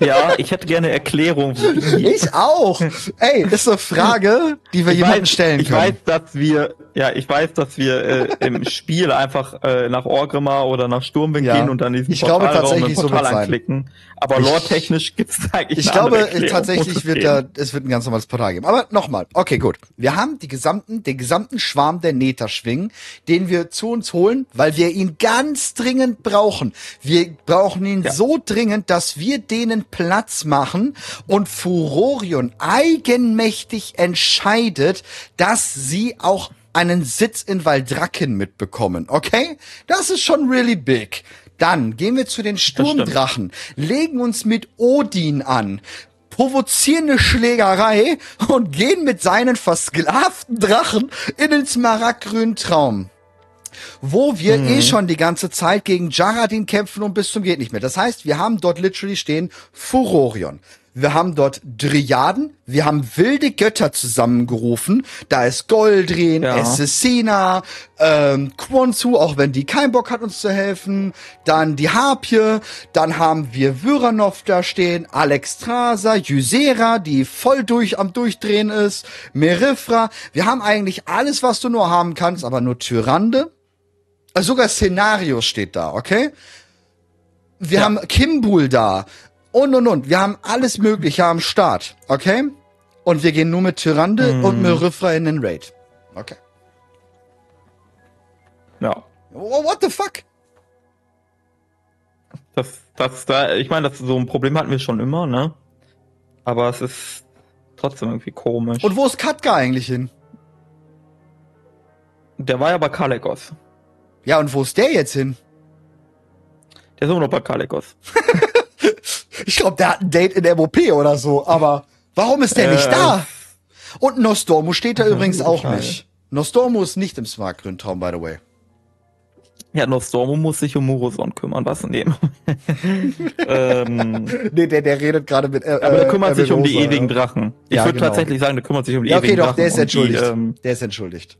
A: Ja, ich hätte gerne Erklärung.
B: Ich auch. Ey, ist eine Frage, die wir
A: Ich
B: jemandem
A: weiß,
B: stellen
A: ich
B: können.
A: weiß, dass wir, ja, ich weiß, dass wir äh, im (laughs) Spiel einfach äh, nach Orgrimmar oder nach Sturmwind
B: Ja.
A: gehen und dann diesen
B: Ich glaube
A: Portalraum
B: tatsächlich, so
A: Portal anklicken. Aber lore-technisch gibt's da eigentlich
B: Ich glaube, tatsächlich
A: es
B: wird da, es wird ein ganz normales Portal geben. Aber nochmal, okay, gut. Wir haben die gesamten, den gesamten Schwarm der Nether-Schwingen, den wir zu uns holen, weil wir ihn ganz dringend brauchen. Wir brauchen ihn
A: Ja.
B: so dringend, dass wir denen Platz machen und Furorion eigenmächtig entscheidet, dass sie auch einen Sitz in Valdrakken mitbekommen, okay? Das ist schon really big. Dann gehen wir zu den. Sturmdrachen, legen uns mit Odin an, provozieren eine Schlägerei und gehen mit seinen versklavten Drachen in den smaragdgrünen Traum. Wo wir
A: Mhm.
B: eh schon die ganze Zeit gegen Jaradin kämpfen und bis zum geht nicht mehr. Das heißt, wir haben dort literally stehen Furorion. Wir haben dort Dryaden, wir haben wilde Götter zusammengerufen. Da ist Goldrin,
A: Ja.
B: Essena, ähm, Quonsu, auch wenn die keinen Bock hat, uns zu helfen. Dann die Harpie, dann haben wir Vyranov da stehen, Alexstrasza, Ysera, die voll durch am Durchdrehen ist, Merifra. Wir haben eigentlich alles, was du nur haben kannst, aber nur Tyrande. Also sogar Szenario steht da, okay? Wir
A: Ja.
B: haben Kimbul da. Und, und, und. Wir haben alles Mögliche am Start, okay? Und wir gehen nur mit Tyrande
A: Mhm.
B: und Merifra in den Raid. Okay.
A: Ja.
B: Oh, What the fuck?
A: Das, das, da, ich meine, das so ein Problem hatten wir schon immer, ne? Aber es ist trotzdem irgendwie komisch.
B: Und wo ist Katka eigentlich hin?
A: der war ja bei Kalekos.
B: Ja, und wo ist der jetzt hin?
A: Der ist immer noch bei Kalekos. (laughs)
B: Ich glaube, der hat ein Date in MOP oder so, aber warum ist der nicht
A: Äh,
B: da? Und Nostormo steht da übrigens auch
A: Frage.
B: nicht. Nostormo ist nicht im Smartgrün Traum, by the way.
A: Ja, Nostormo muss sich um Muroson kümmern, was? Nee. (laughs) ähm,
B: Nee, der, der redet gerade mit. Äh,
A: aber der kümmert
B: äh,
A: sich um die ewigen. Drachen. Ich
B: Ja,
A: würde
B: genau.
A: tatsächlich sagen, der kümmert sich um die
B: Ja, okay,
A: ewigen
B: doch,
A: Drachen.
B: der ist entschuldigt.
A: Die, ähm,
B: der ist entschuldigt.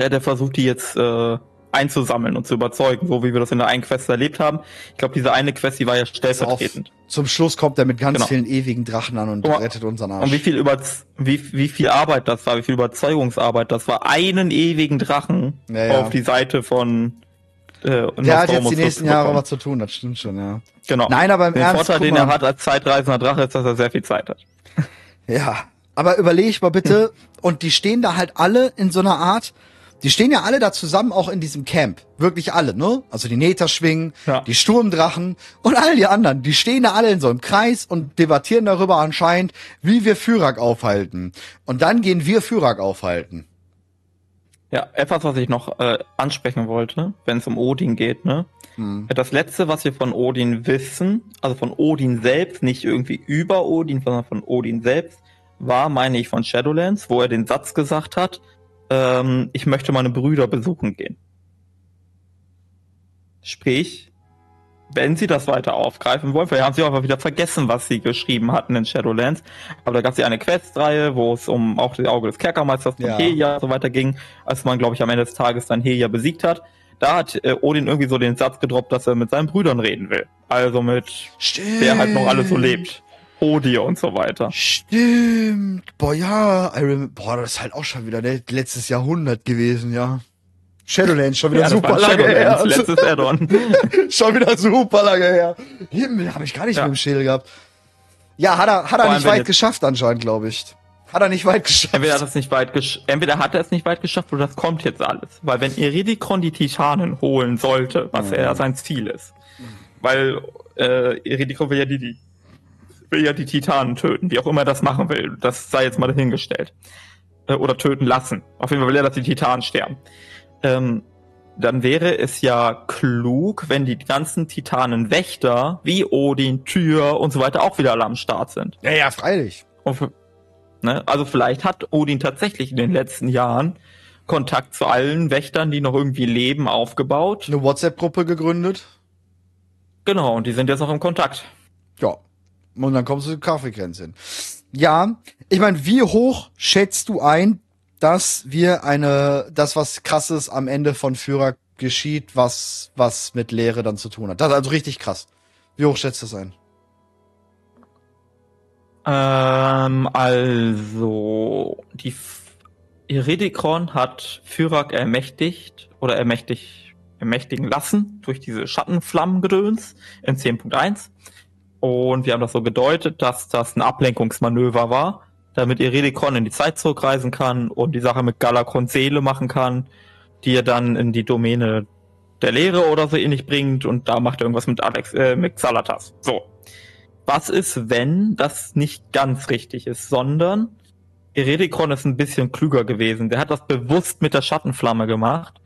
A: ja, der versucht die jetzt äh, einzusammeln und zu überzeugen, so wie wir das in der einen Quest erlebt haben. Ich glaube, diese eine Quest, die war ja stellvertretend.
B: Zum Schluss kommt er mit ganz
A: Genau.
B: vielen ewigen Drachen an und
A: Oh,
B: rettet unseren Arsch.
A: Und wie viel über wie, wie viel Arbeit das war, wie viel Überzeugungsarbeit das war, einen ewigen Drachen
B: Ja, ja.
A: auf die Seite von äh,
B: der hat jetzt die nächsten Jahre was zu tun, das stimmt schon, ja.
A: Genau.
B: Nein, aber im
A: Den
B: Ernst,
A: Vorteil, den er hat als zeitreisender Drache, ist, dass er sehr viel Zeit hat. (laughs)
B: Ja, aber überleg mal bitte, (laughs) und die stehen da halt alle in so einer Art, die stehen ja alle da zusammen auch in diesem Camp. Wirklich alle, ne? Also die Netherschwingen,
A: Ja.
B: die Sturmdrachen und all die anderen, die stehen da alle in so einem Kreis und debattieren darüber anscheinend, wie wir Fyrak aufhalten. Und dann gehen wir Fyrak aufhalten.
A: Ja, etwas, was ich noch äh, ansprechen wollte, wenn es um Odin geht, ne?
B: Hm.
A: Das letzte, was wir von Odin wissen, also von Odin selbst, nicht irgendwie über Odin, sondern von Odin selbst, war, meine ich, von Shadowlands, wo er den Satz gesagt hat, ähm, ich möchte meine Brüder besuchen gehen. Sprich, wenn sie das weiter aufgreifen wollen, vielleicht haben sie auch einfach wieder vergessen, was sie geschrieben hatten in Shadowlands, aber da gab es ja eine Questreihe, wo es um auch das Auge des Kerkermeisters von
B: Ja.
A: Helia und so weiter ging, als man, glaube ich, am Ende des Tages dann Helia besiegt hat. Da hat äh, Odin irgendwie so den Satz gedroppt, dass er mit seinen Brüdern reden will. Also mit,
B: Stimmt.
A: wer halt noch alles so lebt. Odir und so weiter.
B: Stimmt. Boah, ja. Boah, das ist halt auch schon wieder ne, letztes Jahrhundert gewesen, ja. Shadowlands, schon wieder
A: das
B: super lange her.
A: Letztes Add-on. (laughs)
B: Schon wieder super lange her. Himmel, habe ich gar nicht
A: Ja.
B: mit dem Schädel gehabt. Ja, hat er, hat er nicht weit geschafft anscheinend, glaube ich. Hat er nicht weit geschafft.
A: Entweder hat er es nicht weit gesch entweder hat er es nicht weit geschafft oder das kommt jetzt alles. Weil wenn Iridikon die Titanen holen sollte, was
B: Mhm.
A: ja sein Ziel ist, weil äh, Iridikon will ja die, die will ja die Titanen töten, wie auch immer er das machen will. Das sei jetzt mal dahingestellt. Äh, oder töten lassen. Auf jeden Fall will er, dass die Titanen sterben. Ähm, dann wäre es ja klug, wenn die ganzen Titanen-Wächter, wie Odin, Tyr und so weiter, auch wieder alle am Start sind.
B: Ja, ja, freilich.
A: Für, Ne? Also vielleicht hat Odin tatsächlich in den letzten Jahren Kontakt zu allen Wächtern, die noch irgendwie leben, aufgebaut.
B: Eine WhatsApp-Gruppe gegründet.
A: Genau, und die sind jetzt noch im Kontakt.
B: Ja. Und dann kommst du zu Kaffeekränzchen. Ja, ich meine, wie hoch schätzt du ein, dass wir eine, das was krasses am Ende von Führer geschieht, was, was mit Lehre dann zu tun hat? Das ist also richtig krass. Wie hoch schätzt du das ein?
A: Ähm, also, die Iridikron hat Fyrak ermächtigt oder ermächtigt, ermächtigen lassen durch diese Schattenflammengedöns in 10.1. Und wir haben das so gedeutet, dass das ein Ablenkungsmanöver war, damit Iridikron in die Zeit zurückreisen kann und die Sache mit Galakron Seele machen kann, die er dann in die Domäne der Lehre oder so ähnlich bringt und da macht er irgendwas mit Alex, äh, mit Xalatas. So. Was ist, wenn das nicht ganz richtig ist, sondern Eredikron ist ein bisschen klüger gewesen. Der hat das bewusst mit der Schattenflamme gemacht,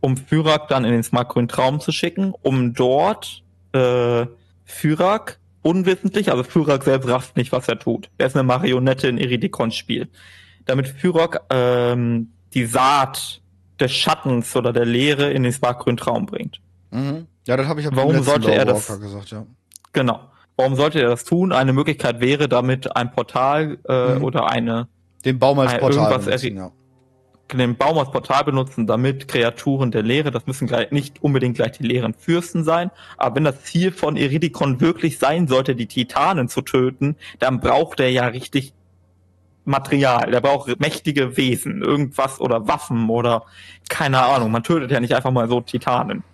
A: um Fyrak dann in den smartgrünen Traum zu schicken, um dort äh, Fyrak unwissentlich, also Fyrak selbst rafft nicht, was er tut. Er ist eine Marionette in Eridikons Spiel. Damit Fyrak ähm, die Saat des Schattens oder der Leere in den smartgrünen Traum bringt.
B: Mhm. Ja, das habe ich
A: Warum sollte er das
B: gesagt, ja.
A: Genau. Warum sollte er das tun? Eine Möglichkeit wäre damit ein Portal äh, mhm. oder eine
B: den Baum als Portal
A: benutzen, ja. Den Baum als Portal benutzen, damit Kreaturen der Leere, das müssen gleich, nicht unbedingt gleich die leeren Fürsten sein, aber wenn das Ziel von Iridikon wirklich sein sollte, die Titanen zu töten, dann braucht er ja richtig Material, der braucht mächtige Wesen, irgendwas oder Waffen oder keine Ahnung. Man tötet ja nicht einfach mal so Titanen.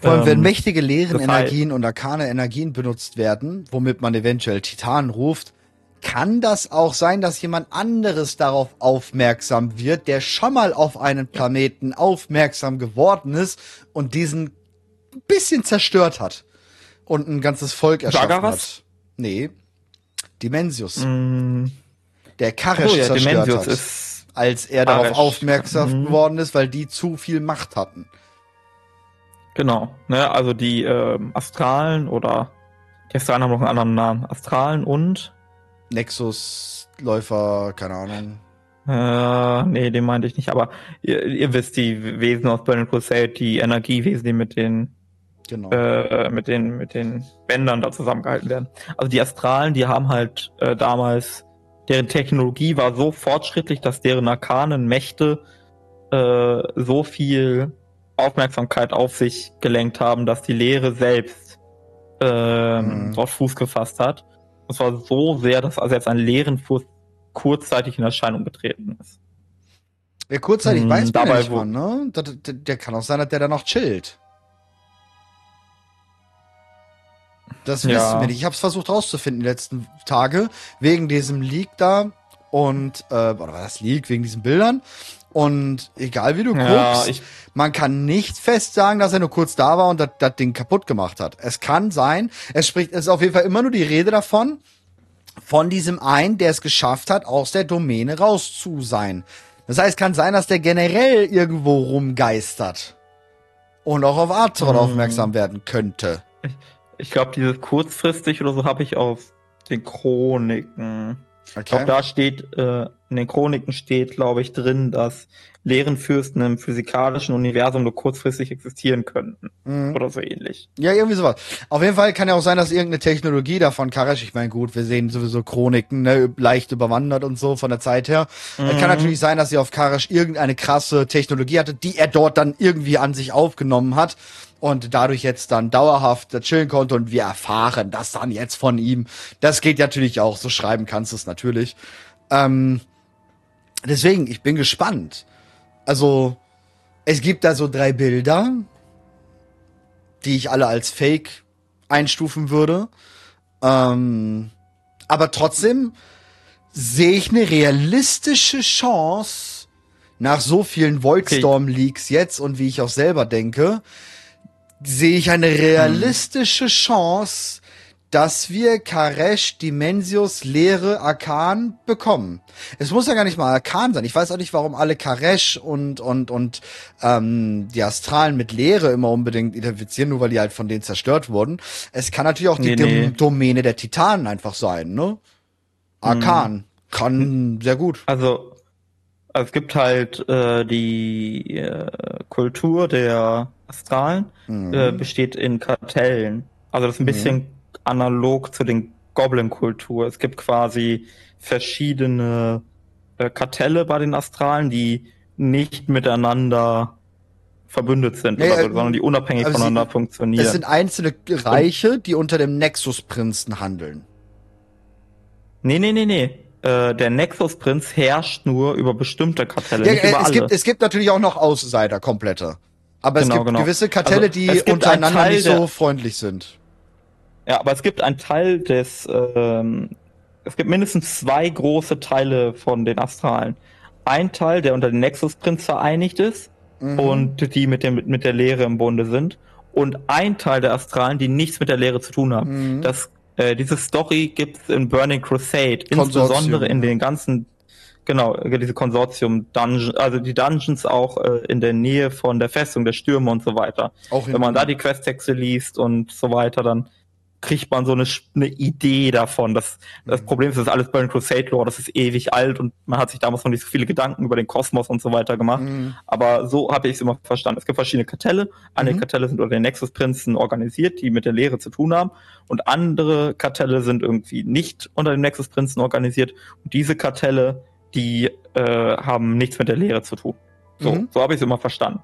B: Vor allem, wenn ähm, mächtige leeren Energien und arkane Energien benutzt werden, womit man eventuell Titanen ruft, kann das auch sein, dass jemand anderes darauf aufmerksam wird, der schon mal auf einen Planeten aufmerksam geworden ist und diesen ein bisschen zerstört hat und ein ganzes Volk erschaffen Dagaras? hat. Nee, Dimensius. Mm. Der Karesh oh, ja, zerstört Dimensius hat, ist als er Karesh. darauf aufmerksam mm. geworden ist, weil die zu viel Macht hatten.
A: Genau, ne, also die äh, Astralen oder die Astralen haben noch einen anderen Namen. Astralen und
B: Nexus-Läufer, keine Ahnung.
A: Äh, nee, den meinte ich nicht, aber ihr, ihr wisst die Wesen aus Burning Crusade, die Energiewesen, die mit den genau. äh, mit den mit den Bändern da zusammengehalten werden. Also die Astralen, die haben halt äh, damals deren Technologie war so fortschrittlich, dass deren arkanen Mächte äh, so viel Aufmerksamkeit auf sich gelenkt haben, dass die Lehre selbst äh, mhm. auf Fuß gefasst hat. Und zwar so sehr, dass also jetzt ein leeren Fuß kurzzeitig in Erscheinung getreten ist.
B: Wer kurzzeitig hm, weiß man dabei, nicht wann, ne? Der, der, der, kann auch sein, dass der da noch chillt. Das ja. wissen wir nicht. Ich habe es versucht rauszufinden die letzten Tage, wegen diesem Leak da und, äh, oder war das Leak, wegen diesen Bildern. Und egal wie du ja, guckst, man kann nicht fest sagen, dass er nur kurz da war und das, Ding kaputt gemacht hat. Es kann sein, es spricht, es ist auf jeden Fall immer nur die Rede davon, von diesem einen, der es geschafft hat, aus der Domäne raus zu sein. Das heißt, kann sein, dass der generell irgendwo rumgeistert und auch auf Azeroth hm. aufmerksam werden könnte.
A: Ich, ich glaube, dieses kurzfristig oder so habe ich auf den Chroniken. Okay. Ich glaube, da steht äh, in den Chroniken steht, glaube ich, drin, dass Fürsten im physikalischen Universum nur kurzfristig existieren könnten. Mhm. Oder so ähnlich.
B: Ja, irgendwie sowas. Auf jeden Fall kann ja auch sein, dass irgendeine Technologie davon Karash, ich meine, gut, wir sehen sowieso Chroniken, ne, leicht überwandert und so von der Zeit her. Mhm. Es kann natürlich sein, dass sie auf Karash irgendeine krasse Technologie hatte, die er dort dann irgendwie an sich aufgenommen hat und dadurch jetzt dann dauerhaft chillen konnte und wir erfahren das dann jetzt von ihm. Das geht natürlich auch, so schreiben kannst du es natürlich. Ähm, deswegen, ich bin gespannt. Also, es gibt da so drei Bilder, die ich alle als Fake einstufen würde. Ähm, aber trotzdem sehe ich eine realistische Chance nach so vielen Voidstorm-Leaks jetzt und wie ich auch selber denke, sehe ich eine realistische Chance, dass wir Karesh, Dimensius, Leere, Arkan bekommen. Es muss ja gar nicht mal Arkan sein. Ich weiß auch nicht, warum alle Karesh und, und, und ähm, die Astralen mit Leere immer unbedingt identifizieren, nur weil die halt von denen zerstört wurden. Es kann natürlich auch die nee, nee. Domäne der Titanen einfach sein, ne? Arkan. Hm. Kann sehr gut.
A: Also, also es gibt halt äh, die äh, Kultur der Astralen,
B: Mhm.
A: äh, besteht in Kartellen. Also das ist ein bisschen analog zu den Goblin-Kultur. Es gibt quasi verschiedene äh, Kartelle bei den Astralen, die nicht miteinander verbündet sind,
B: Nee,
A: so,
B: äh,
A: sondern die unabhängig
B: aber sie-
A: voneinander funktionieren.
B: Es sind einzelne Reiche, die unter dem Nexus-Prinzen handeln.
A: Nee, nee, nee, nee. Äh, der Nexus-Prinz herrscht nur über bestimmte Kartelle,
B: Ja,
A: nicht
B: äh,
A: über
B: es,
A: alle.
B: gibt, es gibt natürlich auch noch Außenseiter, komplette. Aber es
A: Genau,
B: gibt
A: genau.
B: gewisse Kartelle,
A: Also,
B: die
A: es
B: untereinander nicht so freundlich sind.
A: Ja, aber es gibt einen Teil des, ähm, es gibt mindestens zwei große Teile von den Astralen. Ein Teil, der unter den Nexus-Prinz vereinigt ist
B: Mhm.
A: und die mit, dem, mit der Lehre im Bunde sind. Und ein Teil der Astralen, die nichts mit der Lehre zu tun haben.
B: Mhm.
A: Das, äh, diese Story gibt's in Burning Crusade, insbesondere
B: Konsortium,
A: in
B: ja.
A: den ganzen, genau, diese Konsortium-Dungeons, also die Dungeons auch äh, in der Nähe von der Festung der Stürme und so weiter.
B: auch
A: Wenn man da die Questtexte liest und so weiter, dann kriegt man so eine, eine Idee davon. Das, das
B: Mhm.
A: Problem ist, das ist alles Burning Crusade Lore, das ist ewig alt und man hat sich damals noch nicht so viele Gedanken über den Kosmos und so weiter gemacht.
B: Mhm.
A: Aber so habe ich es immer verstanden. Es gibt verschiedene Kartelle. Einige
B: Mhm.
A: Kartelle sind unter den Nexus-Prinzen organisiert, die mit der Lehre zu tun haben. Und andere Kartelle sind irgendwie nicht unter den Nexus-Prinzen organisiert. Und diese Kartelle, die äh, haben nichts mit der Lehre zu tun. So,
B: Mhm.
A: so habe ich es immer verstanden.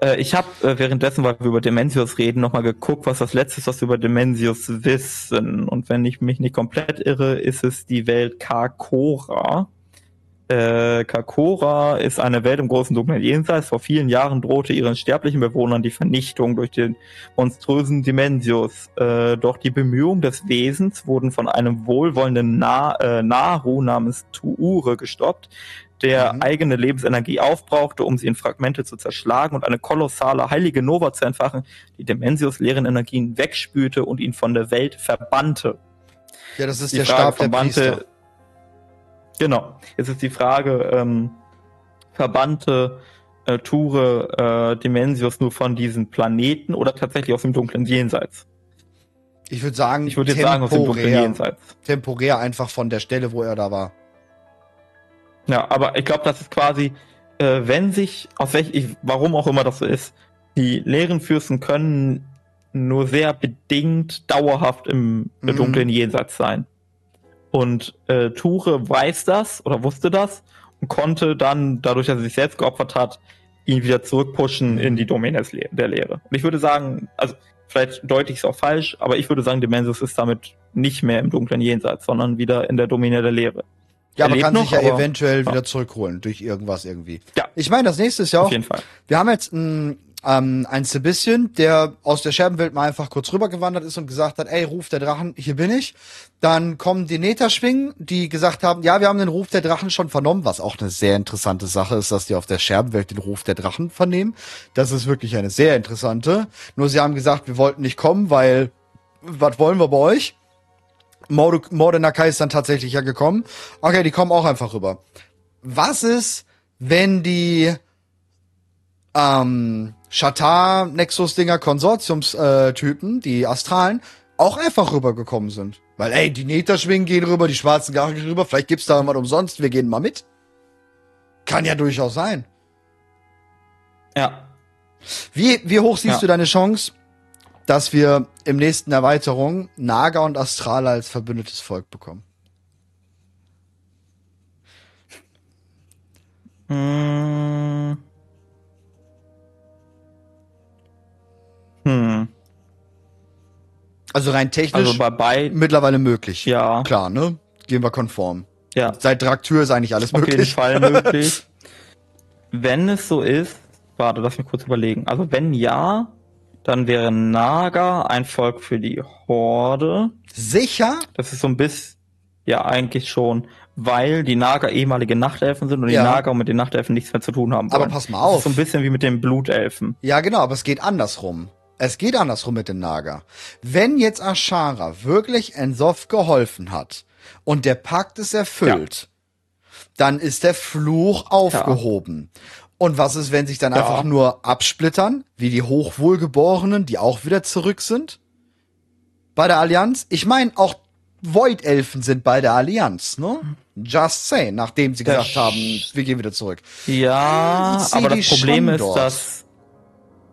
A: Äh, ich habe äh, währenddessen, weil wir über Demensius reden, nochmal geguckt, was das letzte ist, was wir über Demensius wissen. Und wenn ich mich nicht komplett irre, ist es die Welt Karkora. Äh, Kakora ist eine Welt im großen dunklen Jenseits. Vor vielen Jahren drohte ihren sterblichen Bewohnern die Vernichtung durch den monströsen Dimensius. Äh, doch die Bemühungen des Wesens wurden von einem wohlwollenden Na äh, Naru namens Tuure gestoppt, der
B: Mhm.
A: eigene Lebensenergie aufbrauchte, um sie in Fragmente zu zerschlagen und eine kolossale heilige Nova zu entfachen, die Demensius leeren Energien wegspülte und ihn von der Welt verbannte.
B: Ja, das ist
A: Die
B: der
A: Frage
B: Stab der
A: verbannte-
B: Priester.
A: Genau. Jetzt ist die Frage, ähm, verbannte äh, Ture äh, Dimensius nur von diesen Planeten oder tatsächlich aus dem dunklen Jenseits?
B: Ich würde sagen,
A: Ich würde jetzt sagen aus dem dunklen Jenseits.
B: temporär einfach von der Stelle, wo er da war.
A: Ja, aber ich glaube, das ist quasi, äh, wenn sich, aus welch, ich, warum auch immer das so ist, die leeren Fürsten können nur sehr bedingt dauerhaft im
B: Mhm.
A: dunklen Jenseits sein. Und äh, Ture weiß das oder wusste das und konnte dann, dadurch, dass er sich selbst geopfert hat, ihn wieder zurückpushen in die Domäne der Lehre. Und ich würde sagen, also vielleicht deute ich es auch falsch, aber ich würde sagen, Demensus ist damit nicht mehr im dunklen Jenseits, sondern wieder in der Domäne der Lehre.
B: Ja,
A: Er
B: aber kann sich
A: noch,
B: ja
A: aber-
B: eventuell
A: ja.
B: wieder zurückholen durch irgendwas irgendwie.
A: Ja.
B: Ich meine, das nächste ist ja
A: Auf
B: auch,
A: jeden Fall.
B: wir haben jetzt einen, ähm, einen Sebastian, der aus der Scherbenwelt mal einfach kurz rübergewandert ist und gesagt hat, ey, Ruf der Drachen, hier bin ich. Dann kommen die Neta-Schwingen, die gesagt haben, ja, wir haben den Ruf der Drachen schon vernommen, was auch eine sehr interessante Sache ist, dass die auf der Scherbenwelt den Ruf der Drachen vernehmen. Das ist wirklich eine sehr interessante. Nur sie haben gesagt, wir wollten nicht kommen, weil, was wollen wir bei euch? Morde- Mordenakai ist dann tatsächlich ja gekommen. Okay, die kommen auch einfach rüber. Was ist, wenn die ähm, Shatar-Nexus-Dinger Konsortiumstypen, die Astralen, auch einfach rübergekommen sind? Weil, ey, die Netherschwingen gehen rüber, die schwarzen Garten gehen rüber, vielleicht gibt's da mal umsonst, wir gehen mal mit. Kann ja durchaus sein.
A: Ja.
B: Wie, wie hoch siehst
A: Ja.
B: du deine Chance, dass wir im nächsten Erweiterung Naga und Astrale als verbündetes Volk bekommen?
A: Hm. Hm.
B: Also rein technisch
A: Also bei
B: mittlerweile möglich.
A: ja,
B: Klar, ne? Gehen wir konform.
A: ja,
B: Seit Draktür ist eigentlich alles
A: auf jeden
B: möglich.
A: Fall möglich. (laughs) Wenn es so ist, warte, lass mich kurz überlegen. Also wenn ja, dann wäre Naga ein Volk für die Horde.
B: Sicher?
A: Das ist so ein bisschen, ja, eigentlich schon, weil die Naga ehemalige Nachtelfen sind und
B: Ja.
A: die Naga mit den Nachtelfen nichts mehr zu tun haben
B: Aber
A: wollen.
B: pass mal
A: Das
B: auf.
A: ist so ein bisschen wie mit den Blutelfen.
B: Ja, genau, aber es geht andersrum. Es geht andersrum mit dem Naga. Wenn jetzt Ashara wirklich Ensof geholfen hat und der Pakt ist erfüllt, dann ist der Fluch aufgehoben. Und was ist, wenn sich dann
A: Ja.
B: einfach nur absplittern, wie die Hochwohlgeborenen, die auch wieder zurück sind? Bei der Allianz? Ich meine, auch Void-Elfen sind bei der Allianz, ne? Just say, nachdem sie gesagt haben, wir gehen wieder zurück.
A: Ja, aber das Problem ist,
B: dort.
A: dass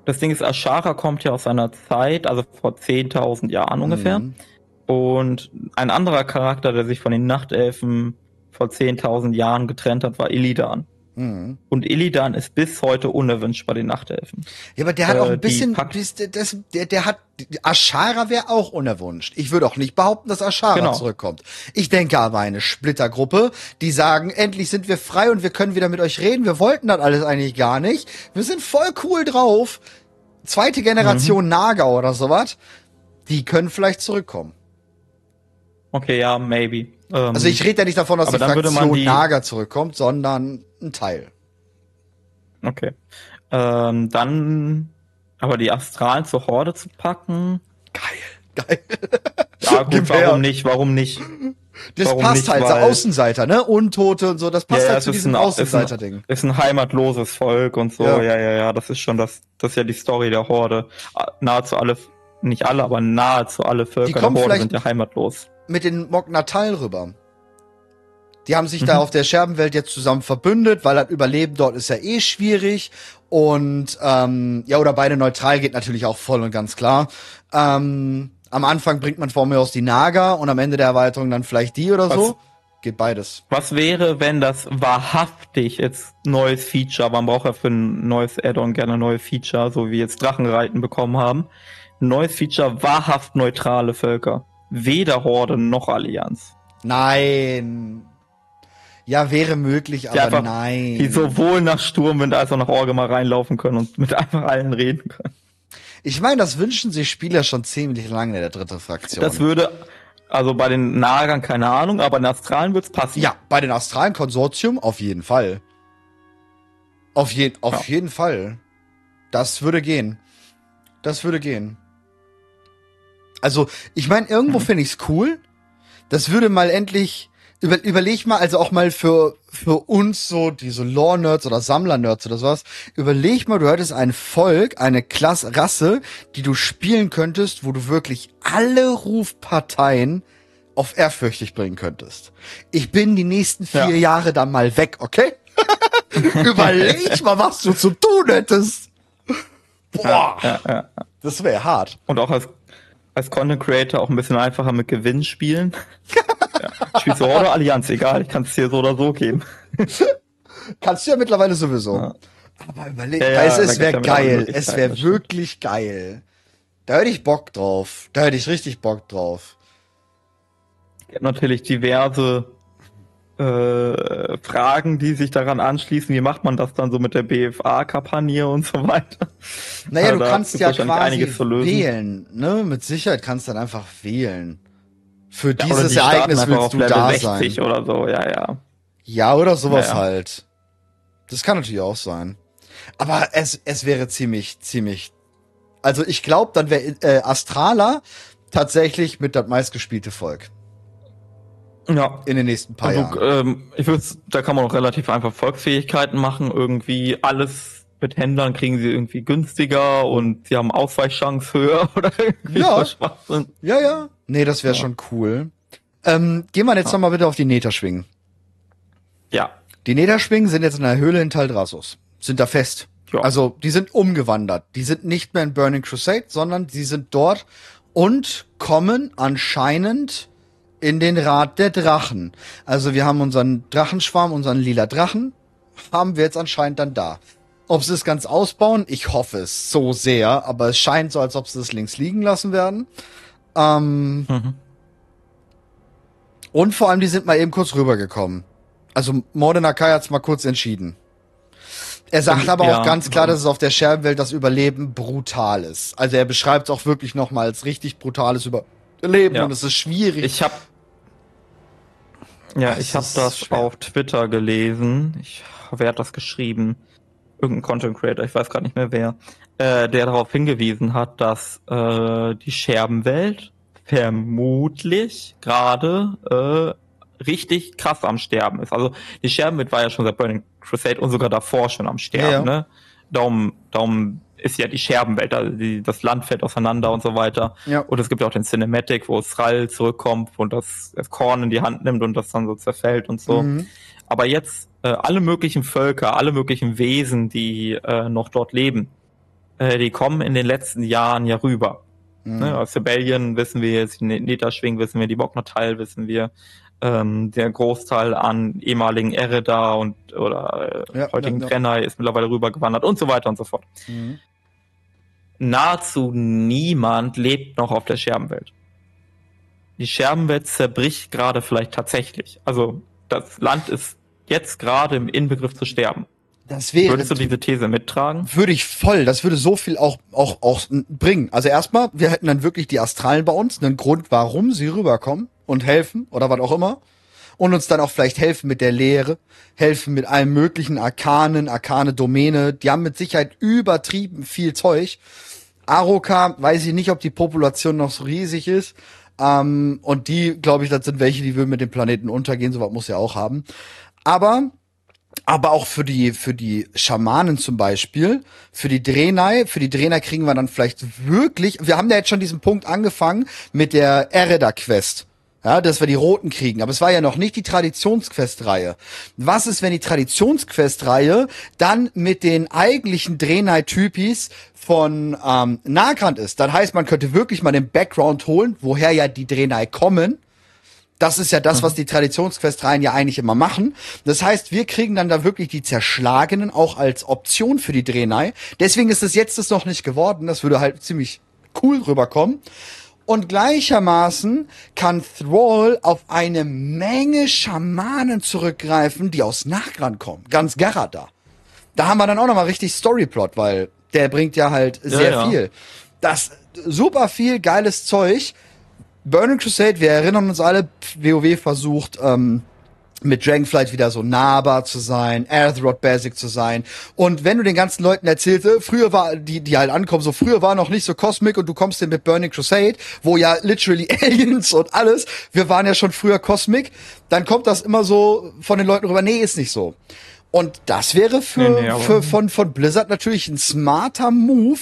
A: das Ding ist, Ashara kommt ja aus einer Zeit, also vor 10.000 Jahren ungefähr.
B: Mhm.
A: Und ein anderer Charakter, der sich von den Nachtelfen vor 10.000 Jahren getrennt hat, war Illidan.
B: Mhm.
A: Und Illidan ist bis heute unerwünscht bei den Nachtelfen.
B: Ja, aber der hat
A: Äh,
B: auch ein
A: die
B: bisschen, bis- das, der, der hat, Ashara wäre auch unerwünscht. Ich würde auch nicht behaupten, dass Ashara
A: Genau.
B: zurückkommt. Ich denke aber eine Splittergruppe, die sagen, endlich sind wir frei und wir können wieder mit euch reden. Wir wollten das alles eigentlich gar nicht. Wir sind voll cool drauf. Zweite Generation Naga oder sowas. Die können vielleicht zurückkommen.
A: Okay, ja, maybe. Ähm,
B: Also ich rede ja nicht davon, dass die Fraktion
A: die-
B: Naga zurückkommt, sondern ein Teil.
A: Okay. Ähm, dann aber die Astralen zur Horde zu packen.
B: Geil. Geil.
A: Ja, gut,
B: Gib her.
A: warum nicht? Warum nicht?
B: Das
A: Warum
B: passt
A: nicht,
B: halt,
A: weil-
B: Außenseiter, ne? Untote und so, das passt
A: Ja,
B: halt zu diesem
A: ein- ist ein-
B: Außenseiter-Ding.
A: Ist ein heimatloses Volk und so.
B: Ja.
A: Ja, ja, ja. Das ist schon das, das ist ja die Story der Horde. Ah, Nahezu alle, nicht alle, aber nahezu alle Völker der Horde sind ja heimatlos.
B: Mit den Moknatal rüber. Die haben sich
A: Mhm.
B: da auf der Scherbenwelt jetzt zusammen verbündet, weil das Überleben dort ist ja eh schwierig. Und ähm, ja, oder beide neutral geht natürlich auch voll und ganz klar. Ähm, am Anfang bringt man vor mir aus die Naga und am Ende der Erweiterung dann vielleicht die oder
A: Was-
B: so. Geht beides.
A: Was wäre, wenn das wahrhaftig jetzt neues Feature, man braucht ja für ein neues Add-on gerne neue Feature, so wie jetzt Drachenreiten bekommen haben. Neues Feature, wahrhaft neutrale Völker. Weder Horde noch Allianz.
B: Nein. Ja, wäre möglich, aber
A: einfach-
B: nein.
A: Die sowohl nach Sturmwind als auch nach Orge mal reinlaufen können und mit einfach allen reden können.
B: Ich meine, das wünschen sich Spieler schon ziemlich lange, der dritte Fraktion.
A: Das würde, also bei den Nagern keine Ahnung, aber in den Astralen wird's passen.
B: ja, bei den astralen Konsortium auf jeden Fall. Auf, je auf
A: Ja.
B: jeden Fall. Das würde gehen. Das würde gehen. Also, ich meine, irgendwo
A: Mhm.
B: finde ich's cool. Das würde mal endlich, über, überleg mal, also auch mal für, für uns so, diese Lore-Nerds oder Sammler-Nerds oder sowas, überleg mal, du hättest ein Volk, eine Klasse, Rasse, die du spielen könntest, wo du wirklich alle Rufparteien auf ehrfürchtig bringen könntest. Ich bin die nächsten vier
A: Ja.
B: Jahre dann mal weg, okay? (laughs) Überleg mal, was du zu tun hättest. Boah,
A: Ja, ja.
B: das wäre hart.
A: Und auch als, als Content Creator auch ein bisschen einfacher mit Gewinn spielen. (laughs) (laughs) Spielst du Horde Allianz, egal, ich kann es dir so oder so geben. (laughs)
B: Kannst du ja mittlerweile sowieso.
A: Ja.
B: Aber überleg,
A: Ja, ja,
B: es, wäre geil. Es wäre wirklich geil. Da hätte ich Bock drauf. Da hätte ich richtig Bock drauf.
A: Es gibt natürlich diverse äh, Fragen, die sich daran anschließen. Wie macht man das dann so mit der BFA-Kampagne und so weiter?
B: Naja,
A: Ja,
B: du kannst ja quasi
A: einiges zu lösen.
B: wählen. Ne? Mit Sicherheit kannst du dann einfach wählen. Für
A: Ja,
B: dieses
A: die
B: Ereignis willst du da
A: 60
B: sein.
A: oder so, ja, ja.
B: Ja, oder sowas
A: Naja.
B: halt. Das kann natürlich auch sein. Aber es, es wäre ziemlich, ziemlich. Also ich glaube, dann wäre äh, Astrala tatsächlich mit das meistgespielte Volk
A: Ja,
B: in den nächsten paar
A: Also,
B: Jahren.
A: ähm, ich würde, da kann man auch relativ einfach Volksfähigkeiten machen. Irgendwie alles mit Händlern kriegen sie irgendwie günstiger und sie haben Ausweichchance höher (laughs) oder irgendwie
B: Ja.
A: Schwachsinn.
B: Ja, ja. Nee, das wäre
A: Ja.
B: schon cool. Ähm, gehen wir jetzt noch mal bitte auf die Neterschwingen.
A: Ja,
B: Die Neterschwingen sind jetzt in der Höhle in Taldrassus. Sind da fest.
A: Ja.
B: Also, die sind umgewandert. Die sind nicht mehr in Burning Crusade, sondern die sind dort und kommen anscheinend in den Rat der Drachen. Also, wir haben unseren Drachenschwarm, unseren lila Drachen, haben wir jetzt anscheinend dann da. Ob sie es ganz ausbauen, ich hoffe es so sehr, aber es scheint so, als ob sie es links liegen lassen werden. Ähm,
A: Mhm.
B: und vor allem, die sind mal eben kurz rübergekommen. Also Morden Akai hat's mal kurz entschieden. Er sagt
A: Ähm,
B: aber
A: ja.
B: auch ganz klar, dass es auf der Scherbenwelt das Überleben brutal ist. Also er beschreibt es auch wirklich nochmal als richtig brutales Überleben
A: Ja.
B: und es ist schwierig.
A: ich habe ja,
B: Das
A: ich habe das
B: schwer.
A: auf Twitter gelesen. Ich, wer hat das geschrieben? Irgendein Content Creator, ich weiß gar nicht mehr wer, äh, der darauf hingewiesen hat, dass äh, die Scherbenwelt vermutlich gerade äh, richtig krass am Sterben ist. Also die Scherbenwelt war ja schon seit Burning Crusade und sogar davor schon am Sterben.
B: Ja, ja.
A: Ne? Darum, darum ist ja die Scherbenwelt, also die, das Land fällt auseinander und so weiter.
B: Ja.
A: Und es gibt ja auch den Cinematic, wo Thrall zurückkommt und das, das Korn in die Hand nimmt und das dann so zerfällt und so.
B: Mhm.
A: Aber jetzt äh, alle möglichen Völker, alle möglichen Wesen, die äh, noch dort leben, äh, die kommen in den letzten Jahren ja rüber.
B: Mhm.
A: Ne? Aus Rebellion wissen wir jetzt, die Netaschwing wissen wir, die Bognatal wissen wir, ähm, der Großteil an ehemaligen Ereda und oder äh,
B: Ja,
A: heutigen
B: ja.
A: Trenai ist mittlerweile rübergewandert und so weiter und so fort.
B: Mhm.
A: Nahezu niemand lebt noch auf der Scherbenwelt. Die Scherbenwelt zerbricht gerade vielleicht tatsächlich. Also das Land ist jetzt gerade im Inbegriff zu sterben.
B: Das wäre,
A: Würdest du diese These mittragen?
B: würde ich voll, das würde so viel auch, auch, auch bringen. Also erstmal, wir hätten dann wirklich die Astralen bei uns, einen Grund, warum sie rüberkommen und helfen oder was auch immer. Und uns dann auch vielleicht helfen mit der Lehre, helfen mit allem möglichen Arkanen, arkane Domäne. Die haben mit Sicherheit übertrieben viel Zeug. Aroka, weiß ich nicht, ob die Population noch so riesig ist. Ähm, und die, glaube ich, das sind welche, die würden mit dem Planeten untergehen. Sowas muss er auch haben. Aber aber auch für die für die Schamanen zum Beispiel, für die Drenai, für die Drenai kriegen wir dann vielleicht wirklich. Wir haben ja jetzt schon diesen Punkt angefangen mit der Ereda Quest. Ja, dass wir die Roten kriegen. Aber es war ja noch nicht die Traditionsquest-Reihe. Was ist, wenn die Traditionsquest-Reihe dann mit den eigentlichen Drenai-Typis von ähm, Nagrand ist? Dann heißt, man könnte wirklich mal den Background holen, woher ja die Drenai kommen. Das ist ja das, was die Traditionsquestreihen ja eigentlich immer machen. Das heißt, wir kriegen dann da wirklich die Zerschlagenen auch als Option für die Drenai. Deswegen ist es jetzt das noch nicht geworden. Das würde halt ziemlich cool rüberkommen. Und gleichermaßen kann Thrall auf eine Menge Schamanen zurückgreifen, die aus Nagrand kommen. Ganz Garada. Da haben wir dann auch nochmal richtig Storyplot, weil der bringt ja halt sehr
A: ja.
B: viel. Das super viel geiles Zeug. Burning Crusade, wir erinnern uns alle, WoW versucht, ähm, mit Dragonflight wieder so nahbar zu sein, Azeroth Basic zu sein. Und wenn du den ganzen Leuten erzählst, äh, früher war, die, die halt ankommen, so früher war noch nicht so Cosmic und du kommst denn mit Burning Crusade, wo ja literally (laughs) Aliens und alles, wir waren ja schon früher Cosmic, dann kommt das immer so von den Leuten rüber, nee, ist nicht so. Und das wäre für,
A: Nee, nee,
B: für von, von Blizzard natürlich ein smarter Move,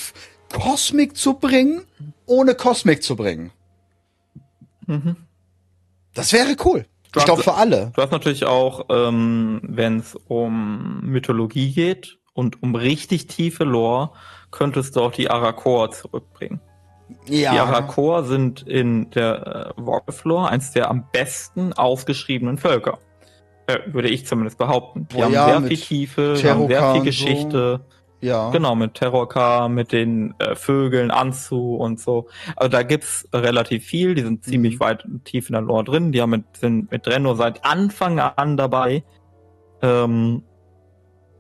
B: Cosmic zu bringen, ohne Cosmic zu bringen. Das wäre cool.
A: Du
B: Ich glaube für alle.
A: Du hast natürlich auch, ähm, wenn es um Mythologie geht und um richtig tiefe Lore, könntest du auch die Arakor zurückbringen. Die Arakor sind in der äh, Warcraft-Lore eins der am besten ausgeschriebenen Völker. Äh, würde ich zumindest behaupten. Die
B: Boah,
A: haben
B: ja,
A: sehr viel Tiefe, die haben sehr viel Geschichte.
B: Ja.
A: Genau, mit Terrorkar, mit den äh, Vögeln, Anzu und so. Also da gibt's relativ viel, die sind ziemlich
B: Mhm.
A: weit tief in der Lore drin. Die haben mit, sind mit Drenno seit Anfang an dabei. Ähm,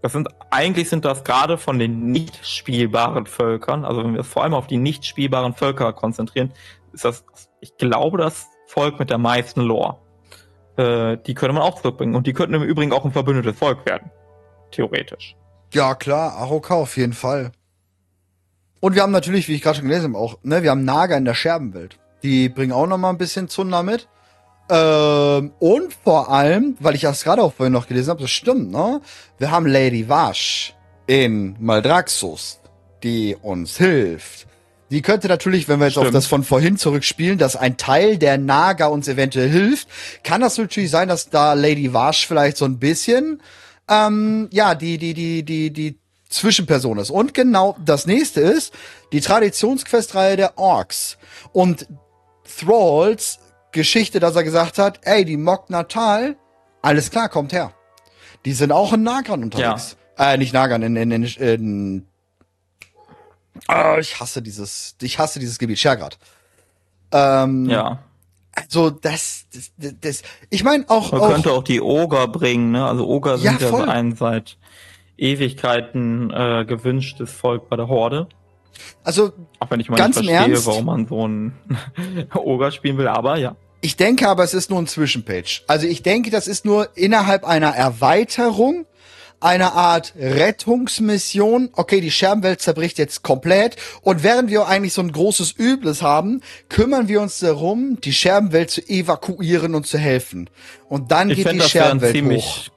A: das sind, eigentlich sind das gerade von den nicht spielbaren Völkern, also wenn wir vor allem auf die nicht spielbaren Völker konzentrieren, ist das, ich glaube, das Volk mit der meisten Lore. Äh, die könnte man auch zurückbringen. Und die könnten im Übrigen auch ein verbündetes Volk werden. Theoretisch.
B: Ja, klar, Aroka auf jeden Fall. Und wir haben natürlich, wie ich gerade schon gelesen habe, auch, ne, wir haben Naga in der Scherbenwelt. Die bringen auch noch mal ein bisschen Zunder mit. Ähm, und vor allem, weil ich das gerade auch vorhin noch gelesen habe, das stimmt, ne? Wir haben Lady Vash in Maldraxxus, die uns hilft. Die könnte natürlich, wenn wir jetzt auf
A: Stimmt.
B: das von vorhin zurückspielen, dass ein Teil der Naga uns eventuell hilft, kann das natürlich sein, dass da Lady Vash vielleicht so ein bisschen ähm, ja, die, die, die, die, die Zwischenperson ist. Und genau das nächste ist die Traditionsquestreihe der Orks. Und Thralls Geschichte, dass er gesagt hat, ey, die Mok Natal, alles klar, kommt her. Die sind auch in Nagan unterwegs. Äh, nicht Nagan, in, in, in, in Ah, ich hasse dieses, ich hasse dieses Gebiet, Schergrad. Ähm,
A: Ja.
B: Also das, das, das, ich meine auch,
A: Man
B: auch
A: könnte auch die Oger bringen, ne? Also Oger
B: Ja,
A: sind ja, so ein seit Ewigkeiten äh, gewünschtes Volk bei der Horde.
B: also
A: Auch wenn ich mal
B: Ganz
A: nicht verstehe,
B: Ernst?
A: warum man so einen (laughs) Oger spielen will, aber ja.
B: Ich denke aber, es ist nur ein Zwischenpage. Also ich denke, das ist nur innerhalb einer Erweiterung, einer Art Rettungsmission. Okay, die Scherbenwelt zerbricht jetzt komplett. Und während wir eigentlich so ein großes Übles haben, kümmern wir uns darum, die Scherbenwelt zu evakuieren und zu helfen. Und dann
A: Ich
B: geht
A: fände,
B: die Scherbenwelt hoch.
A: ziemlich,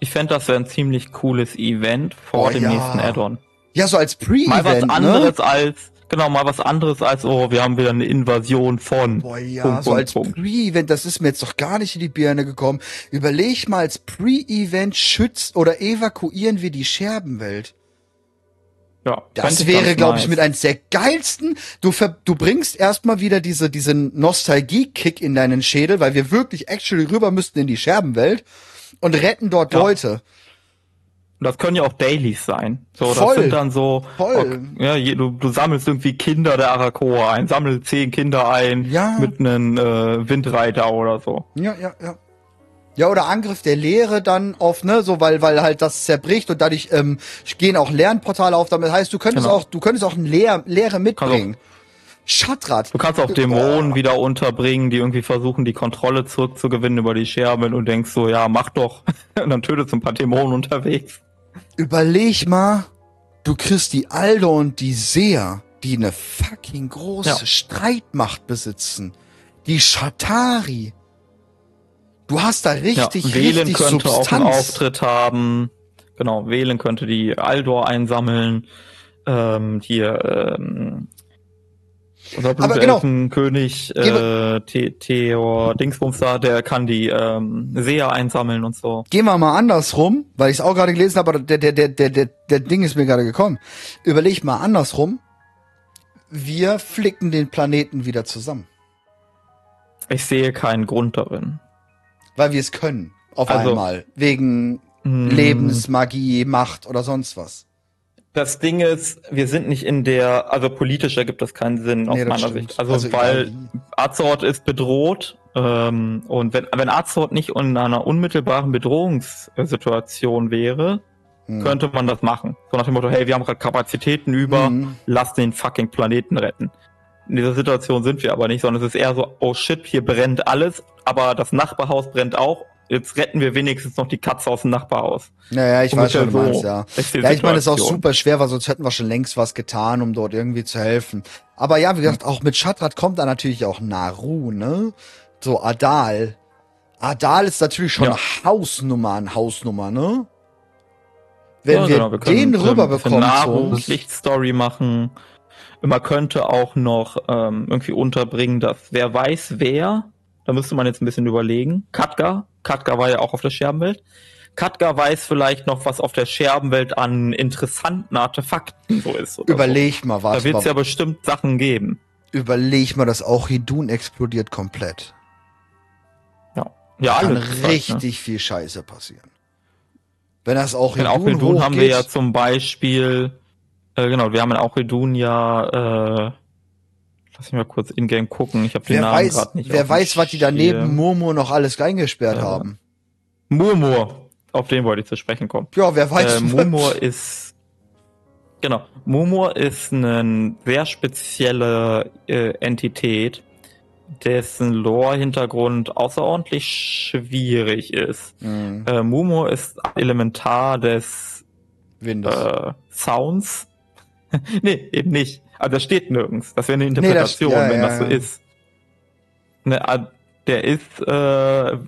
A: ich fände, das wäre ein ziemlich cooles Event vor
B: Oh,
A: dem
B: ja.
A: nächsten Add-on.
B: Ja, so als
A: Mal was
B: Pre-Event, ne?
A: anderes als, genau, mal was anderes als, oh, wir haben wieder eine Invasion von.
B: Boah, ja,
A: Punkt,
B: so
A: Punkt,
B: als. Pre-Event, das ist mir jetzt doch gar nicht in die Birne gekommen. Überleg mal, als Pre-Event schützt oder evakuieren wir die Scherbenwelt.
A: Ja,
B: Das
A: ich
B: wäre, glaube ich,
A: nice.
B: mit eins der geilsten. Du, ver du bringst erstmal wieder diese, diesen Nostalgie-Kick in deinen Schädel, weil wir wirklich actually rüber müssten in die Scherbenwelt und retten dort
A: Ja.
B: Leute.
A: Das können ja auch Dailies sein. So, das
B: Voll.
A: sind dann so,
B: Voll.
A: ok, ja, du, du sammelst irgendwie Kinder der Arakoa ein, sammel zehn Kinder ein
B: Ja.
A: mit einem äh, Windreiter oder so.
B: Ja, ja, ja. Ja, oder Angriff der Leere dann auf, ne, so, weil, weil halt das zerbricht und dadurch ähm, gehen auch Lernportale auf. Damit heißt, du könntest
A: Genau.
B: auch, du könntest auch ein Leer, Leere mitbringen. Schattrad.
A: Du kannst auch Dämonen wieder unterbringen, die irgendwie versuchen, die Kontrolle zurückzugewinnen über die Scherben und denkst so, ja, mach doch. (laughs) Und dann tötest du ein paar Dämonen unterwegs.
B: Überleg mal, du kriegst die Aldo und die Seer, die eine fucking große
A: Ja.
B: Streitmacht besitzen. Die Shatari. Du hast da richtig,
A: ja, Wählen
B: richtig
A: könnte auch einen
B: Substanz.
A: Auftritt haben. Genau, Wählen könnte die Aldor einsammeln. Ähm, hier, ähm,
B: Aber genau.
A: Blutelfenkönig, äh, The Theor Dingsbums da, der kann die ähm, Seher einsammeln und so.
B: Gehen wir mal andersrum, weil ich es auch gerade gelesen habe, aber der, der, der, der, der, der Ding ist mir gerade gekommen. Überleg mal andersrum. Wir flicken den Planeten wieder zusammen.
A: Ich sehe keinen Grund darin.
B: Weil wir es können. Auf
A: Also-
B: einmal. Wegen
A: Hm.
B: Lebensmagie, Macht oder sonst was.
A: Das Ding ist, wir sind nicht in der, also politisch ergibt das keinen Sinn aus
B: Nee,
A: meiner
B: stimmt.
A: Sicht. Also,
B: Also
A: weil. Azeroth ist bedroht ähm, und wenn, wenn Azeroth nicht in einer unmittelbaren Bedrohungssituation wäre,
B: Hm.
A: könnte man das machen. So nach dem Motto, hey, wir haben gerade Kapazitäten über,
B: Mhm.
A: lass den fucking Planeten retten. In dieser Situation sind wir aber nicht, sondern es ist eher so, oh shit, hier brennt alles, aber das Nachbarhaus brennt auch. Jetzt retten wir wenigstens noch die Katze aus dem Nachbarhaus.
B: Naja, ich weiß, was du meinst,
A: so
B: ja. Ja, ich meine, es ist auch super schwer, weil sonst hätten wir schon längst was getan, um dort irgendwie zu helfen. Aber ja, wie gesagt, auch mit Shatrat kommt da natürlich auch Naru, ne? So Adal. Adal ist natürlich schon
A: Ja.
B: eine Hausnummer, eine Hausnummer, ne? Wenn
A: Ja,
B: wir,
A: genau, können
B: den
A: so
B: rüberbekommen uns.
A: Lichtstory machen. Man könnte auch noch ähm, irgendwie unterbringen, dass wer weiß wer, da müsste man jetzt ein bisschen überlegen. Katka, Katka war ja auch auf der Scherbenwelt. Katka weiß vielleicht noch, was auf der Scherbenwelt an interessanten Artefakten so ist.
B: Überleg mal,
A: so.
B: was
A: Da wird es ja bestimmt Sachen geben.
B: überleg mal, dass auch Hidun explodiert komplett.
A: Ja, ja
B: Kann
A: ne?
B: richtig viel Scheiße passieren. Wenn das auch
A: In
B: Hidun
A: Auchidun haben wir ja zum Beispiel, äh, genau, wir haben in Auchidun ja, äh, lass mich mal kurz in-game gucken, ich habe den
B: Wer
A: Namen
B: weiß,
A: gerade nicht.
B: wer weiß, was die daneben
A: Schirm.
B: Murmur noch alles reingesperrt
A: Ja.
B: haben.
A: Murmur, auf den wollte ich zu sprechen kommen.
B: Ja, wer weiß.
A: Äh, Murmur ist, genau, Murmur ist eine sehr spezielle äh, Entität, dessen Lore-Hintergrund außerordentlich schwierig ist.
B: Mhm.
A: Äh, Murmur ist Elementar des
B: Windows.
A: äh, Sounds. (laughs) nee, eben nicht. Also das steht nirgends. Das wäre eine
B: das-
A: Interpretation,
B: ja,
A: wenn
B: ja,
A: das so ist. Ne, ah, der ist äh,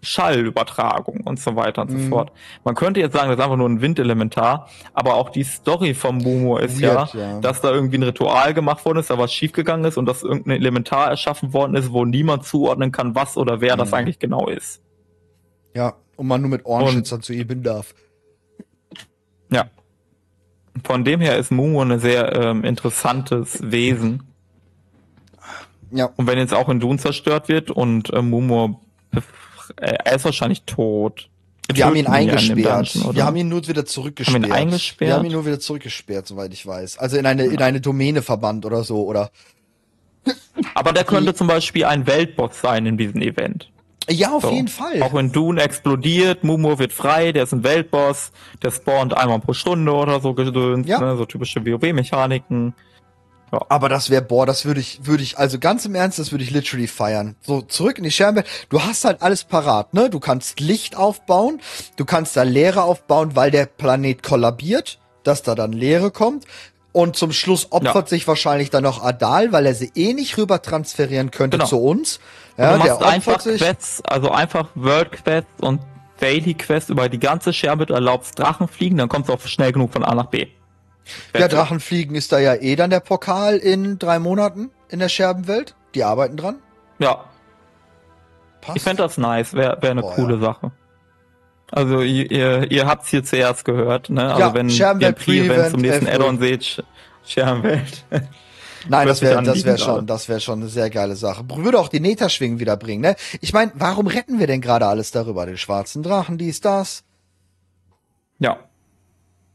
A: Schallübertragung und so weiter und so
B: Mhm.
A: fort. Man könnte jetzt sagen, das ist einfach nur ein Windelementar, aber auch die Story vom Mumo ist ja,
B: Weird, ja.
A: dass da irgendwie ein Ritual gemacht worden ist, da was schiefgegangen ist und dass irgendein Elementar erschaffen worden ist, wo niemand zuordnen kann, was oder wer das
B: Mhm.
A: eigentlich genau ist.
B: Ja, und man nur mit Ohrenschützern zu üben darf.
A: Ja. Von dem her ist Mumu ein sehr ähm, interessantes Wesen.
B: Ja.
A: Und wenn jetzt auch in Dun zerstört wird und äh, Mumu, äh, er ist wahrscheinlich tot.
B: Wir haben ihn eingesperrt.
A: Dungeon?
B: Wir haben ihn nur wieder zurückgesperrt.
A: eingesperrt?
B: Wir haben ihn nur wieder zurückgesperrt, soweit ich weiß. Also in eine, in eine Domäne verbannt oder so, oder?
A: Aber der könnte zum Beispiel ein Weltboss sein in diesem Event.
B: Ja, auf
A: So.
B: jeden Fall.
A: Auch wenn Dune explodiert, Mumu wird frei, der ist ein Weltboss, der spawnt einmal pro Stunde oder so gedöns,
B: Ja.
A: ne, so typische WoW-Mechaniken.
B: Aber das wäre, boah, das würde ich, würde ich, also ganz im Ernst, das würde ich literally feiern. So, zurück in die Scherbenwelt. Du hast halt alles parat, ne? Du kannst Licht aufbauen, du kannst da Leere aufbauen, weil der Planet kollabiert, dass da dann Leere kommt. Und zum Schluss opfert sich wahrscheinlich dann noch Adal, weil er sie eh nicht rüber transferieren könnte
A: Genau.
B: zu uns. Ja,
A: du
B: der
A: machst einfach
B: opfert sich.
A: Quests, also einfach World Quests und Daily Quests über die ganze Scherbe, du erlaubst Drachen fliegen, dann kommst du auch schnell genug von A nach B.
B: Ja, Drachenfliegen ist da ja eh dann der Pokal in drei Monaten in der Scherbenwelt. Die arbeiten dran.
A: Ja,
B: Passt.
A: ich fände das nice, wäre wär eine
B: Boah,
A: coole
B: ja.
A: Sache. Also ihr, ihr, ihr habt's hier zuerst gehört, ne? Also
B: Ja,
A: wenn ihr
B: Pre-Event,
A: zum nächsten
B: 11 Uhr.
A: Add-on seht, Sch- Scherbenwelt. (laughs)
B: Nein, das wäre das wäre
A: gerade.
B: schon, das wäre schon eine sehr geile Sache. Würde auch die Neta-Schwingen wieder bringen, ne? Ich meine, warum retten wir denn gerade alles darüber? Den schwarzen Drachen, dies, das.
A: ja.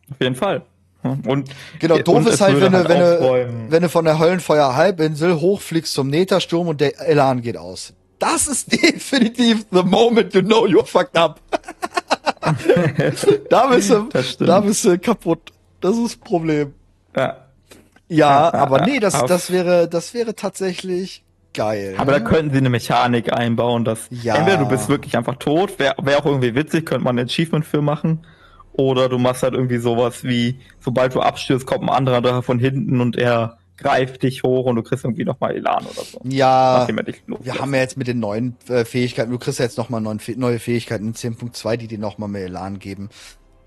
A: Auf jeden Fall. Und
B: Genau, doof
A: und
B: ist halt,
A: würde
B: wenn du, wenn du,
A: aufräumen.
B: wenn du von der Höllenfeuer-Halbinsel hochfliegst zum Neta-Sturm und der Elan geht aus. Das ist (laughs) definitiv the moment you know you're fucked up. (laughs) da bist du, da bist du kaputt. Das ist das Problem.
A: ja.
B: Ja, (laughs) aber nee, das, das wäre, das wäre tatsächlich geil.
A: Aber da
B: ne?
A: könnten sie eine Mechanik einbauen, dass
B: Ja.
A: entweder du bist wirklich einfach tot, wäre wär auch irgendwie witzig, könnte man ein Achievement für machen. Oder du machst halt irgendwie sowas wie, sobald du abstürzt, kommt ein anderer da von hinten und er greift dich hoch und du kriegst irgendwie nochmal Elan oder so.
B: ja, wir haben ja jetzt mit den neuen äh, Fähigkeiten, du kriegst ja jetzt nochmal neue Fähigkeiten in 10.2, die dir nochmal mehr Elan geben.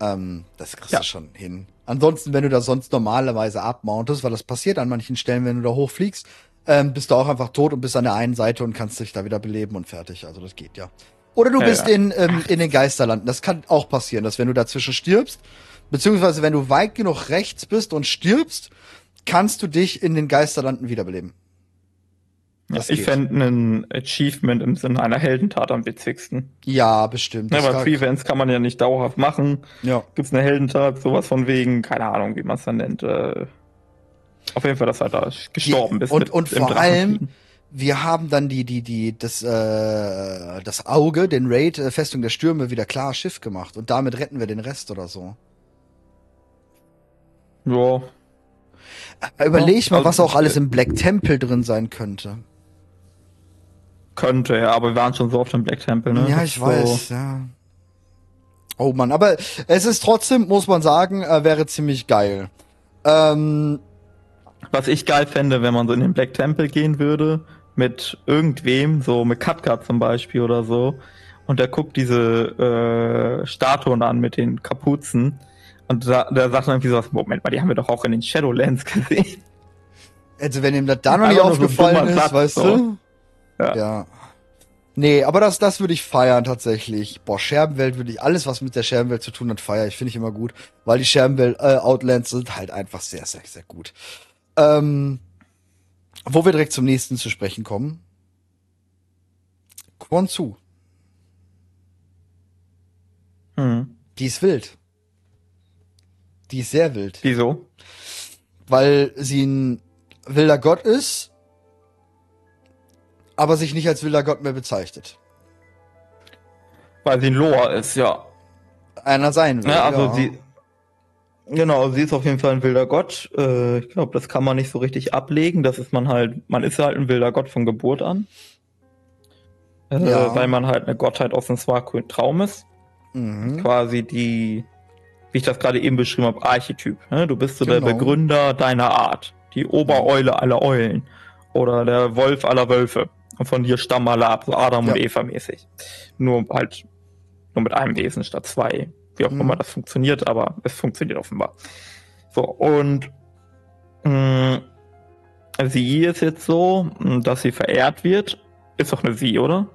B: Ähm, das kriegst
A: Ja.
B: du schon hin. Ansonsten, wenn du da sonst normalerweise abmountest, weil das passiert an manchen Stellen, wenn du da hochfliegst, ähm, bist du auch einfach tot und bist an der einen Seite und kannst dich da wieder beleben und fertig. Also das geht ja. Oder du
A: Ja,
B: bist
A: ja.
B: in, ähm, in den Geisterlanden. Das kann auch passieren, dass wenn du dazwischen stirbst, beziehungsweise wenn du weit genug rechts bist und stirbst, kannst du dich in den Geisterlanden wiederbeleben.
A: Ja,
B: Das
A: ich fände ein Achievement im Sinne einer Heldentat am witzigsten.
B: Ja, bestimmt. Das
A: weil
B: kann-
A: Pre-Events kann man ja nicht dauerhaft machen.
B: ja.
A: Gibt's eine Heldentat, sowas von wegen, keine Ahnung, wie man es dann nennt. Äh, auf jeden Fall, dass halt da gestorben bist.
B: Und,
A: mit-
B: und vor allem, wir haben dann die, die, die, das, äh, das Auge, den Raid, äh, Festung der Stürme, wieder klar Schiff gemacht. Und damit retten wir den Rest oder so.
A: Ja,
B: Äh, Überleg mal,
A: also-
B: was auch alles im Black Temple drin sein könnte.
A: Könnte, ja, aber wir waren schon so auf dem Black Temple, ne?
B: ja, ich
A: ist
B: weiß, ja. Oh Mann, aber es ist trotzdem, muss man sagen, äh, wäre ziemlich geil. Ähm,
A: So, was ich geil fände, wenn man so in den Black Temple gehen würde, mit irgendwem, so mit Katka zum Beispiel oder so, und der guckt diese äh, Statuen an mit den Kapuzen. Und da, der sagt dann irgendwie sowas, Moment mal, die haben wir doch auch in den Shadowlands (laughs) gesehen.
B: also wenn ihm das da noch nicht
A: so
B: aufgefallen
A: dummer
B: ist,
A: Satz,
B: weißt
A: so.
B: du?
A: Ja.
B: Ja. Nee, aber das, das würde ich feiern tatsächlich. Boah, Scherbenwelt würde ich, alles was mit der Scherbenwelt zu tun hat, feiere ich, finde ich immer gut. Weil die Scherbenwelt, äh, Outlands sind halt einfach sehr, sehr, sehr gut. Ähm, wo wir direkt zum nächsten zu sprechen kommen. Quan Zu,
A: Hm.
B: die ist wild. Die ist sehr wild.
A: Wieso?
B: Weil sie ein wilder Gott ist, aber sich nicht als wilder Gott mehr bezeichnet.
A: Weil sie ein Lore ist, ja.
B: Einer sein will.
A: Ja, also
B: ja.
A: sie. Genau, sie ist auf jeden Fall ein wilder Gott. Äh, ich glaube, das kann man nicht so richtig ablegen. Das ist man halt, man ist halt ein wilder Gott von Geburt an. Äh,
B: Ja.
A: Weil man halt eine Gottheit aus dem Swarkun Traum ist.
B: Mhm.
A: Quasi die, wie ich das gerade eben beschrieben habe, Archetyp. Ne? Du bist so der
B: Genau.
A: Begründer deiner Art. Die Obereule aller Eulen. Oder der Wolf aller Wölfe. Und von dir stammen alle ab, so Adam und
B: Ja.
A: Eva mäßig. Nur halt, nur mit einem Wesen statt zwei. Wie auch
B: Mhm.
A: immer das funktioniert, aber es funktioniert offenbar. So, und mh, sie ist jetzt so, dass sie verehrt wird. Ist doch eine sie, oder?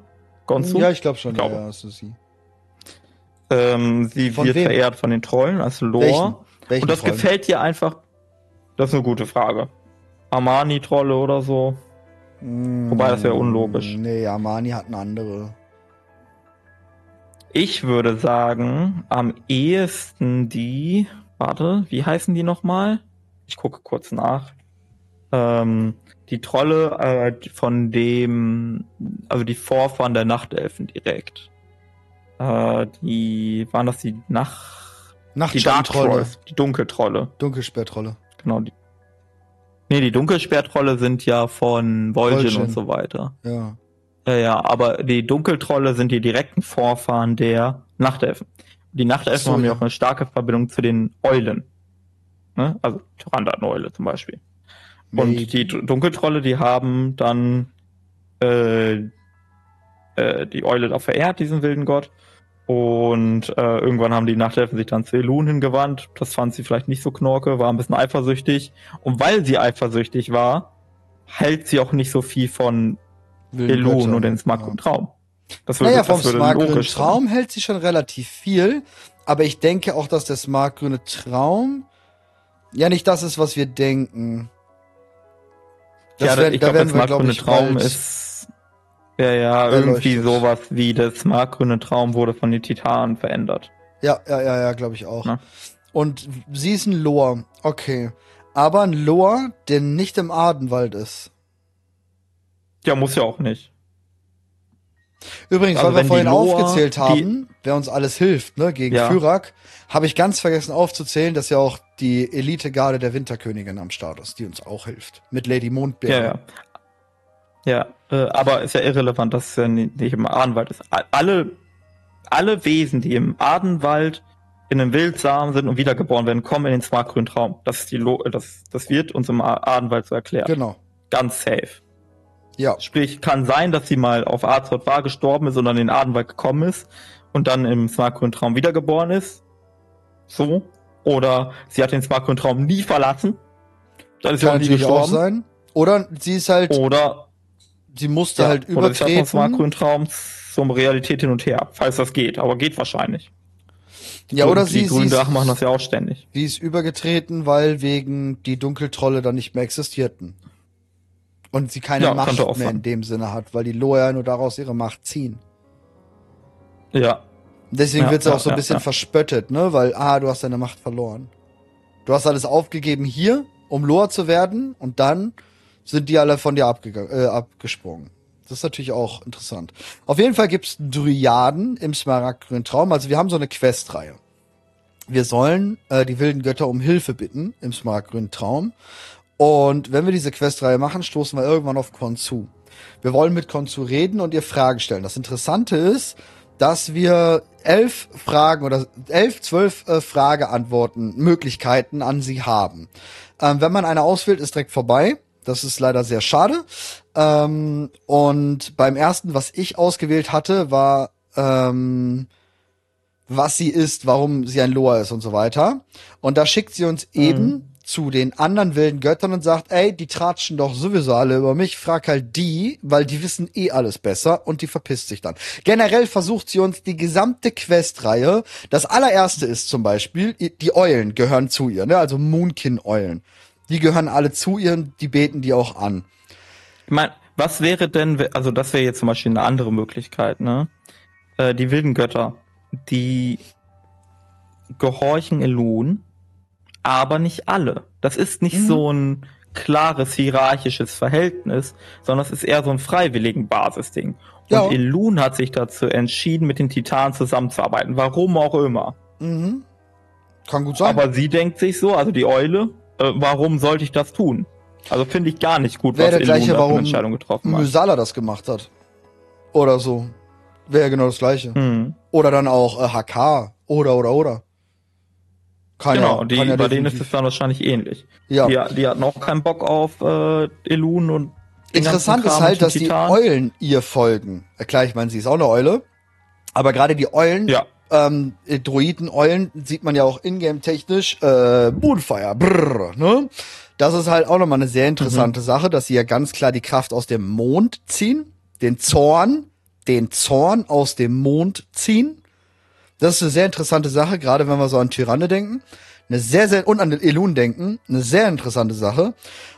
A: Gonzo?
B: Ja, ich glaube schon.
A: Ich glaube.
B: Ja, ist sie.
A: ähm, sie
B: Von
A: wird
B: wem?
A: verehrt von den Trollen als Lore.
B: Welchen? Welchen
A: Und das
B: Trollen?
A: gefällt dir einfach. Das ist eine gute Frage. Armani-Trolle oder so.
B: Mm,
A: wobei, das wäre unlogisch.
B: Nee, Armani hat eine andere.
A: Ich würde sagen, am ehesten die. Warte, wie heißen die nochmal? Ich gucke kurz nach. Ähm, die Trolle äh, von dem, also die Vorfahren der Nachtelfen direkt. Äh, die waren das die Nacht, die Dark
B: Nachtschattentrolle.
A: Trolls, die Dunkeltrolle.
B: Dunkelsperrtrolle.
A: Genau. Die, nee, die Dunkelsperrtrolle sind ja von Vol'jin und so weiter.
B: Ja.
A: Ja, ja, aber die Dunkeltrolle sind die direkten Vorfahren der Nachtelfen. Die Nachtelfen
B: So,
A: haben ja auch eine starke Verbindung zu den Eulen. Ne? Also Tyrandan-Eule zum Beispiel. Und
B: Maybe.
A: die Dunkeltrolle, die haben dann äh, äh, die Eule da verehrt, diesen wilden Gott. Und äh, irgendwann haben die Nachtelfen sich dann zu Elun hingewandt. Das fand sie vielleicht nicht so knorke, war ein bisschen eifersüchtig. Und weil sie eifersüchtig war, hält sie auch nicht so viel von Elun und den smartgrünen Traum.
B: Das würde, naja, vom smartgrünen Traum hält sie schon relativ viel. Aber ich denke auch, dass der smartgrüne Traum ja nicht das ist, was wir denken.
A: Das ja, werden, ich glaube, der smartgrüne Traum ist ja, ja, irgendwie sowas wie das markgrüne Traum wurde von den Titanen verändert.
B: Ja, ja, ja, ja, glaube ich auch. Na? Und sie ist ein Loa, okay. Aber ein Loa, der nicht im Adenwald ist.
A: Ja, muss ja auch nicht.
B: Übrigens, also weil wir vorhin Loa, aufgezählt haben, wer uns alles hilft, ne, gegen ja. Fyrak, habe ich ganz vergessen aufzuzählen, dass ja auch die Elite-Garde der Winterkönigin am Start ist, die uns auch hilft. Mit Lady Mondbeere.
A: Ja, ja. Ja, äh, aber ist ja irrelevant, dass es ja nicht, im Adenwald ist. Alle, alle Wesen, die im Adenwald in einem Wildsamen sind und wiedergeboren werden, kommen in den smartgrünen Traum. Das ist die Lo das, das wird uns im Adenwald so erklärt.
B: Genau.
A: Ganz safe.
B: Ja.
A: Sprich, kann sein, dass sie mal auf Azeroth war, gestorben ist und dann in den Adenwald gekommen ist und dann im smartgrünen Traum wiedergeboren ist. So. Oder sie hat den smartgrünen Traum nie verlassen.
B: Dann ist sie auch nie gestorben. Auch sein. Oder sie ist halt.
A: Oder
B: sie musste ja, halt übertreten. Oder
A: smartgrünen Traum zum Realität hin und her, falls das geht, aber geht wahrscheinlich.
B: Ja, oder sie,
A: die grünen Drachen machen das ja auch ständig.
B: Sie ist übergetreten, weil wegen die Dunkeltrolle dann nicht mehr existierten. Und sie keine ja, Macht mehr sein. in dem Sinne hat, weil die Loa nur daraus ihre Macht ziehen.
A: Ja.
B: Deswegen ja, wird sie ja, auch so ein bisschen verspöttet, ne? Weil, ah, du hast deine Macht verloren. Du hast alles aufgegeben hier, um Loa zu werden, und dann sind die alle von dir äh, abgesprungen. Das ist natürlich auch interessant. Auf jeden Fall gibt's Dryaden im Smaragdgrünen Traum. Also wir haben so eine Questreihe. Wir sollen äh, die wilden Götter um Hilfe bitten im Smaragdgrünen Traum. Und wenn wir diese Questreihe machen, stoßen wir irgendwann auf Konzu. Wir wollen mit Konzu reden und ihr Fragen stellen. Das Interessante ist, dass wir elf Fragen oder elf, zwölf äh, Frageantworten, Möglichkeiten an sie haben. Ähm, wenn man eine auswählt, ist direkt vorbei. Das ist leider sehr schade. Ähm, und beim ersten, was ich ausgewählt hatte, war, ähm, was sie ist, warum sie ein Loa ist und so weiter. Und da schickt sie uns mhm. eben zu den anderen wilden Göttern und sagt, ey, die tratschen doch sowieso alle über mich, frag halt die, weil die wissen eh alles besser und die verpisst sich dann. Generell versucht sie uns die gesamte Questreihe, das allererste ist zum Beispiel, die Eulen gehören zu ihr, ne, also Moonkin-Eulen. Die gehören alle zu ihr und die beten die auch an.
A: Ich mein, was wäre denn, also das wäre jetzt zum Beispiel eine andere Möglichkeit, ne? Äh, die wilden Götter, die gehorchen Elun, aber nicht alle. Das ist nicht mhm. so ein klares hierarchisches Verhältnis, sondern es ist eher so ein freiwilligen Basisding. Ja. Und Elun hat sich dazu entschieden, mit den Titanen zusammenzuarbeiten. Warum auch immer.
B: Mhm. Kann gut sein.
A: Aber sie denkt sich so, also die Eule, äh, warum sollte ich das tun? Also finde ich gar nicht gut,
B: Wäre was der gleiche, warum Entscheidung getroffen hat. Mysala das gemacht hat. Oder so. Wäre genau das gleiche.
A: Hm.
B: Oder dann auch äh, HK. Oder, oder, oder.
A: Kann genau, ja, die, ja bei denen ist es dann wahrscheinlich ähnlich.
B: Ja.
A: Die, die hatten auch keinen Bock auf äh, Elun und
B: Interessant ist halt, dass die Eulen ihr folgen. Äh, klar, ich meine, sie ist auch eine Eule. Aber gerade die Eulen
A: ja
B: ähm, Droiden-Eulen sieht man ja auch ingame-technisch, äh, Moonfire, brrr, ne? Das ist halt auch nochmal eine sehr interessante mhm. Sache, dass sie ja ganz klar die Kraft aus dem Mond ziehen, den Zorn, den Zorn aus dem Mond ziehen. Das ist eine sehr interessante Sache, gerade wenn wir so an Tyranne denken. Eine sehr, sehr, und an Elun denken. Eine sehr interessante Sache.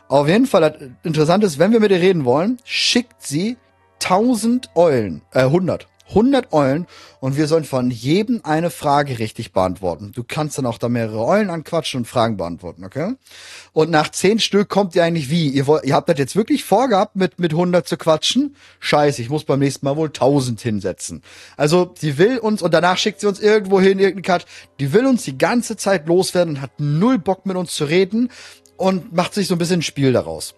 B: Auf jeden Fall interessant ist, wenn wir mit ihr reden wollen, schickt sie 1000 Eulen, äh, 100. 100 Eulen und wir sollen von jedem eine Frage richtig beantworten. Du kannst dann auch da mehrere Eulen anquatschen und Fragen beantworten, okay? Und nach 10 Stück kommt ihr eigentlich wie? Ihr, wollt, ihr habt das jetzt wirklich vorgehabt, mit, mit 100 zu quatschen? Scheiße, ich muss beim nächsten Mal wohl 1000 hinsetzen. Also, sie will uns, und danach schickt sie uns irgendwo hin, irgendeinen Cut, die will uns die ganze Zeit loswerden und hat null Bock mit uns zu reden und macht sich so ein bisschen ein Spiel daraus.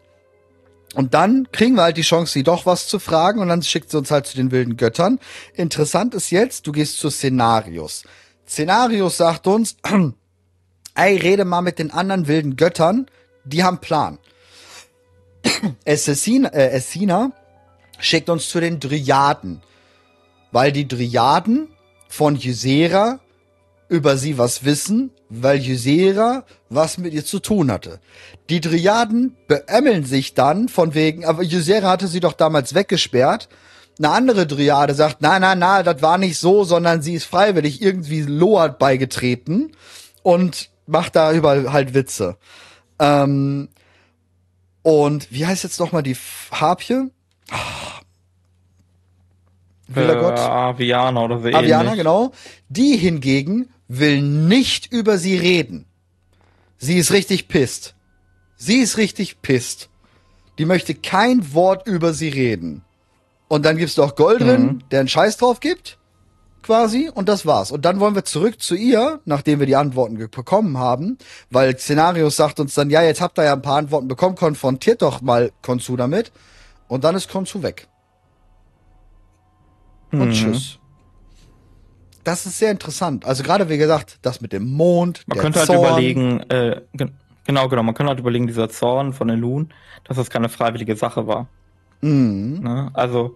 B: Und dann kriegen wir halt die Chance, sie doch was zu fragen und dann schickt sie uns halt zu den wilden Göttern. Interessant ist jetzt, du gehst zu Szenarios. Szenarios sagt uns, (clears throat) ey, rede mal mit den anderen wilden Göttern, die haben Plan. (clears throat) Essina, äh, Essina schickt uns zu den Dryaden, weil die Dryaden von Ysera über sie was wissen, weil Ysera was mit ihr zu tun hatte. Die Dryaden beämmeln sich dann von wegen, aber Ysera hatte sie doch damals weggesperrt. Eine andere Dryade sagt, na, na, na, das war nicht so, sondern sie ist freiwillig irgendwie Loat beigetreten und macht da überall halt Witze. Ähm, und wie heißt jetzt noch mal die Harpie?
A: Wilder äh, Gott. Aviana oder so
B: Aviana, ähnlich. genau. Die hingegen will nicht über sie reden. Sie ist richtig pisst. Sie ist richtig pisst. Die möchte kein Wort über sie reden. Und dann gibt's doch Goldrin, mhm. der einen Scheiß drauf gibt, quasi, und das war's. Und dann wollen wir zurück zu ihr, nachdem wir die Antworten bekommen haben, weil Szenarios sagt uns dann, ja, jetzt habt ihr ja ein paar Antworten bekommen, konfrontiert doch mal Konzu damit. Und dann ist Konzu weg. Und mhm. tschüss. Das ist sehr interessant. Also gerade wie gesagt, das mit dem Mond.
A: Man könnte halt Zorn. halt überlegen, äh, genau, genau, man könnte halt überlegen, dieser Zorn von den Loon, dass das keine freiwillige Sache war. Mhm. Ne? Also,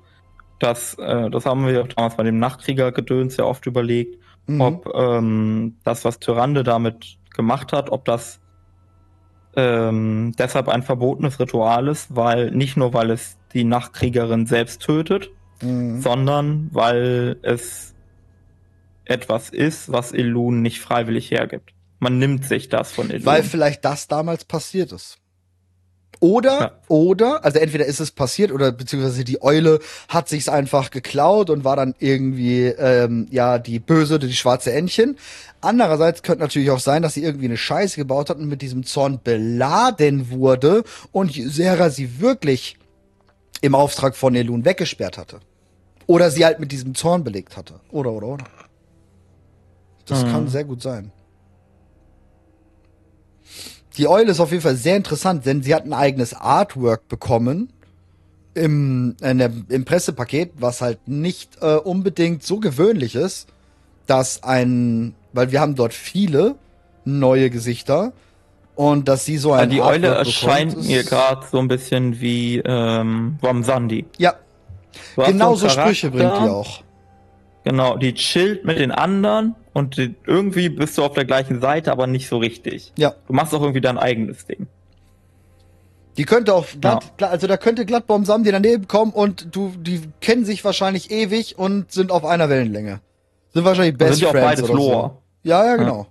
A: das, äh, das haben wir damals bei dem Nachtkrieger-Gedöns ja oft überlegt, mhm. ob ähm, das, was Tyrande damit gemacht hat, ob das ähm, deshalb ein verbotenes Ritual ist, weil nicht nur, weil es die Nachtkriegerin selbst tötet, mhm. sondern weil es etwas ist, was Elun nicht freiwillig hergibt. Man nimmt sich das von
B: Elun. Weil vielleicht das damals passiert ist. Oder, ja. oder, also entweder ist es passiert oder beziehungsweise die Eule hat sich's einfach geklaut und war dann irgendwie, ähm, ja, die böse, die schwarze Entchen. Andererseits könnte natürlich auch sein, dass sie irgendwie eine Scheiße gebaut hat und mit diesem Zorn beladen wurde und Sarah sie wirklich im Auftrag von Elun weggesperrt hatte. Oder sie halt mit diesem Zorn belegt hatte. Oder, oder, oder. Das mhm. kann sehr gut sein. Die Eule ist auf jeden Fall sehr interessant, denn sie hat ein eigenes Artwork bekommen im, der, im Pressepaket, was halt nicht äh, unbedingt so gewöhnlich ist, dass ein, weil wir haben dort viele neue Gesichter und dass sie so ein
A: ja, Die Eule erscheint mir gerade so ein bisschen wie ähm, Sandy.
B: Ja, genau so Sprüche bringt die auch.
A: Genau, die chillt mit den anderen und irgendwie bist du auf der gleichen Seite, aber nicht so richtig.
B: Ja.
A: Du machst auch irgendwie dein eigenes Ding.
B: Die könnte auch glatt, ja. also da könnte glatt Sam die daneben kommen und du, die kennen sich wahrscheinlich ewig und sind auf einer Wellenlänge. Sind wahrscheinlich Best sind Friends
A: oder so.
B: Ja, ja, genau. Ja.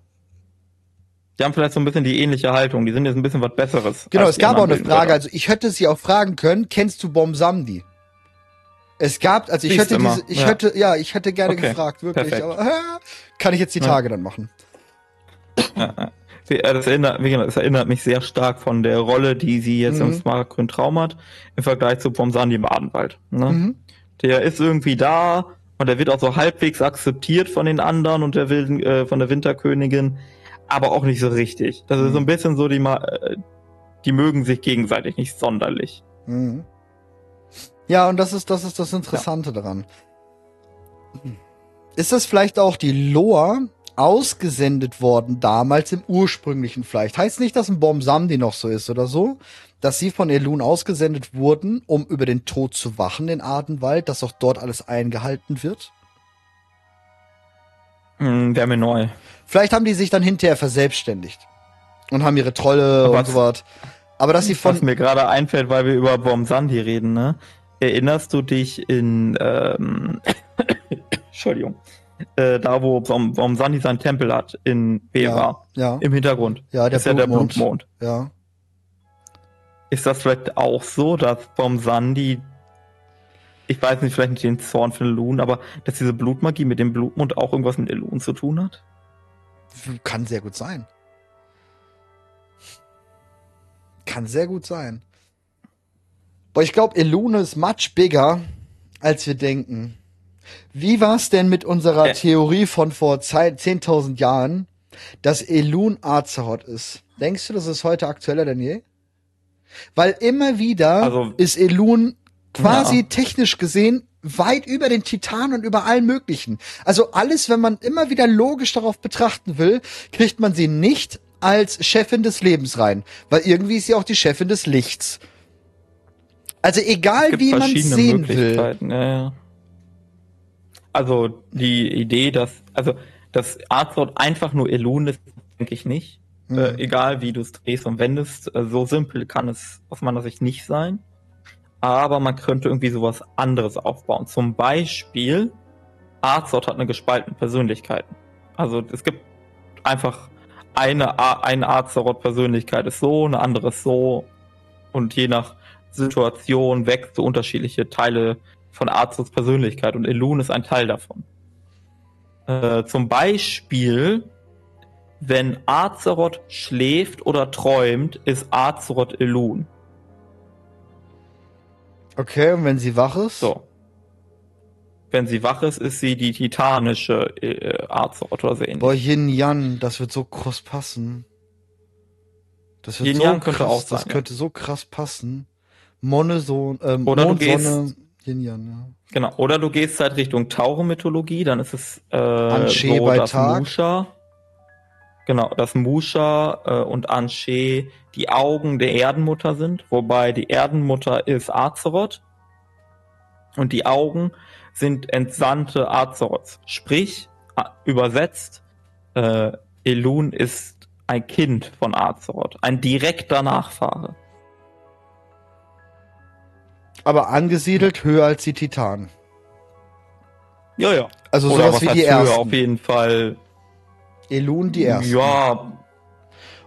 A: Die haben vielleicht so ein bisschen die ähnliche Haltung. Die sind jetzt ein bisschen was Besseres.
B: Genau, es gab auch eine Frage. Also ich hätte sie auch fragen können, kennst du Bom Samdi? Es gab, also ich hätte diese, ich ja. hätte, ja, ich hätte gerne okay. gefragt, wirklich, Perfekt. aber äh, kann ich jetzt die Tage ja. dann machen. (laughs)
A: Ja, das erinnert, das erinnert mich sehr stark von der Rolle, die sie jetzt mhm. im Smart Grün Traum hat, im Vergleich zu Pomsani im Adenwald. Ne? Mhm. Der ist irgendwie da und der wird auch so halbwegs akzeptiert von den anderen und der Wilden, äh, von der Winterkönigin, aber auch nicht so richtig. Das mhm. ist so ein bisschen so, die, äh, die mögen sich gegenseitig nicht sonderlich. Mhm.
B: Ja, und das ist, das ist das Interessante ja. daran. Ist das vielleicht auch die Loa ausgesendet worden damals im ursprünglichen vielleicht? Heißt nicht, dass ein Bomb-Samdi noch so ist oder so? Dass sie von Elun ausgesendet wurden, um über den Tod zu wachen in Adenwald, dass auch dort alles eingehalten wird?
A: Hm, Wäre mir neu.
B: Vielleicht haben die sich dann hinterher verselbstständigt und haben ihre Trolle und so was. Aber dass sie von.
A: Was mir gerade einfällt, weil wir über Bomb Sandy reden, ne? Erinnerst du dich in, ähm, (coughs) Entschuldigung, äh, da wo Baum, Baum Sandi seinen Tempel hat, in Bera,
B: ja,
A: ja. im Hintergrund.
B: Ja, der
A: ist Blutmond. ja der Blutmond.
B: Ja.
A: Ist das vielleicht auch so, dass Baum Sandi, ich weiß nicht, vielleicht nicht den Zorn für Elun, aber dass diese Blutmagie mit dem Blutmond auch irgendwas mit Elun zu tun hat?
B: Kann sehr gut sein. Kann sehr gut sein. Boah, ich glaube, Elune ist much bigger, als wir denken. Wie war's denn mit unserer äh. Theorie von vor 10.000 Jahren, dass Elun Azeroth ist? Denkst du, das ist heute aktueller denn je? Weil immer wieder also, ist Elun quasi ja. technisch gesehen weit über den Titan und über allen möglichen. Also alles, wenn man immer wieder logisch darauf betrachten will, kriegt man sie nicht als Chefin des Lebens rein, weil irgendwie ist sie auch die Chefin des Lichts. Also egal wie man sehen will.
A: Ja, ja. also die Idee, dass, also, dass Azeroth einfach nur Elun ist, denke ich nicht.
B: Mhm.
A: Äh, egal wie du es drehst und wendest, äh, so simpel kann es aus meiner Sicht nicht sein. Aber man könnte irgendwie sowas anderes aufbauen. Zum Beispiel, Azeroth hat eine gespaltene Persönlichkeit. Also es gibt einfach eine, eine Azeroth-Persönlichkeit ist so, eine andere ist so. Und je nach Situation wächst so unterschiedliche Teile von Azeroths Persönlichkeit. Und Elun ist ein Teil davon. Äh, zum Beispiel, wenn Azeroth schläft oder träumt, ist Azeroth Elun.
B: Okay, und wenn sie wach ist?
A: So. Wenn sie wach ist, ist sie die titanische äh, Azeroth oder so ähnlich.
B: Boah, Yin Yang, das wird so krass passen. Das wird
A: Yin
B: so
A: Yang könnte
B: krass,
A: auch sein,
B: Das
A: ja.
B: könnte so krass passen. Monne, so, ähm,
A: Oder du
B: Mond,
A: gehst-
B: Sonne, Yin Yang, ja.
A: Genau. Oder du gehst halt Richtung Taurenmythologie, dann ist es äh,
B: Anshe
A: so,
B: bei
A: dass
B: Tag.
A: Musha, genau, dass Musha äh, und Anshe die Augen der Erdenmutter sind, wobei die Erdenmutter ist Azeroth und die Augen sind Entsandte Azeroths. Sprich, übersetzt, äh, Elun ist ein Kind von Azeroth, ein direkter Nachfahre.
B: Aber angesiedelt höher als die Titanen.
A: Ja, ja.
B: Also
A: Oder
B: sowas
A: was
B: wie die
A: höher?
B: ersten.
A: Auf jeden Fall.
B: Elun die ersten.
A: Ja,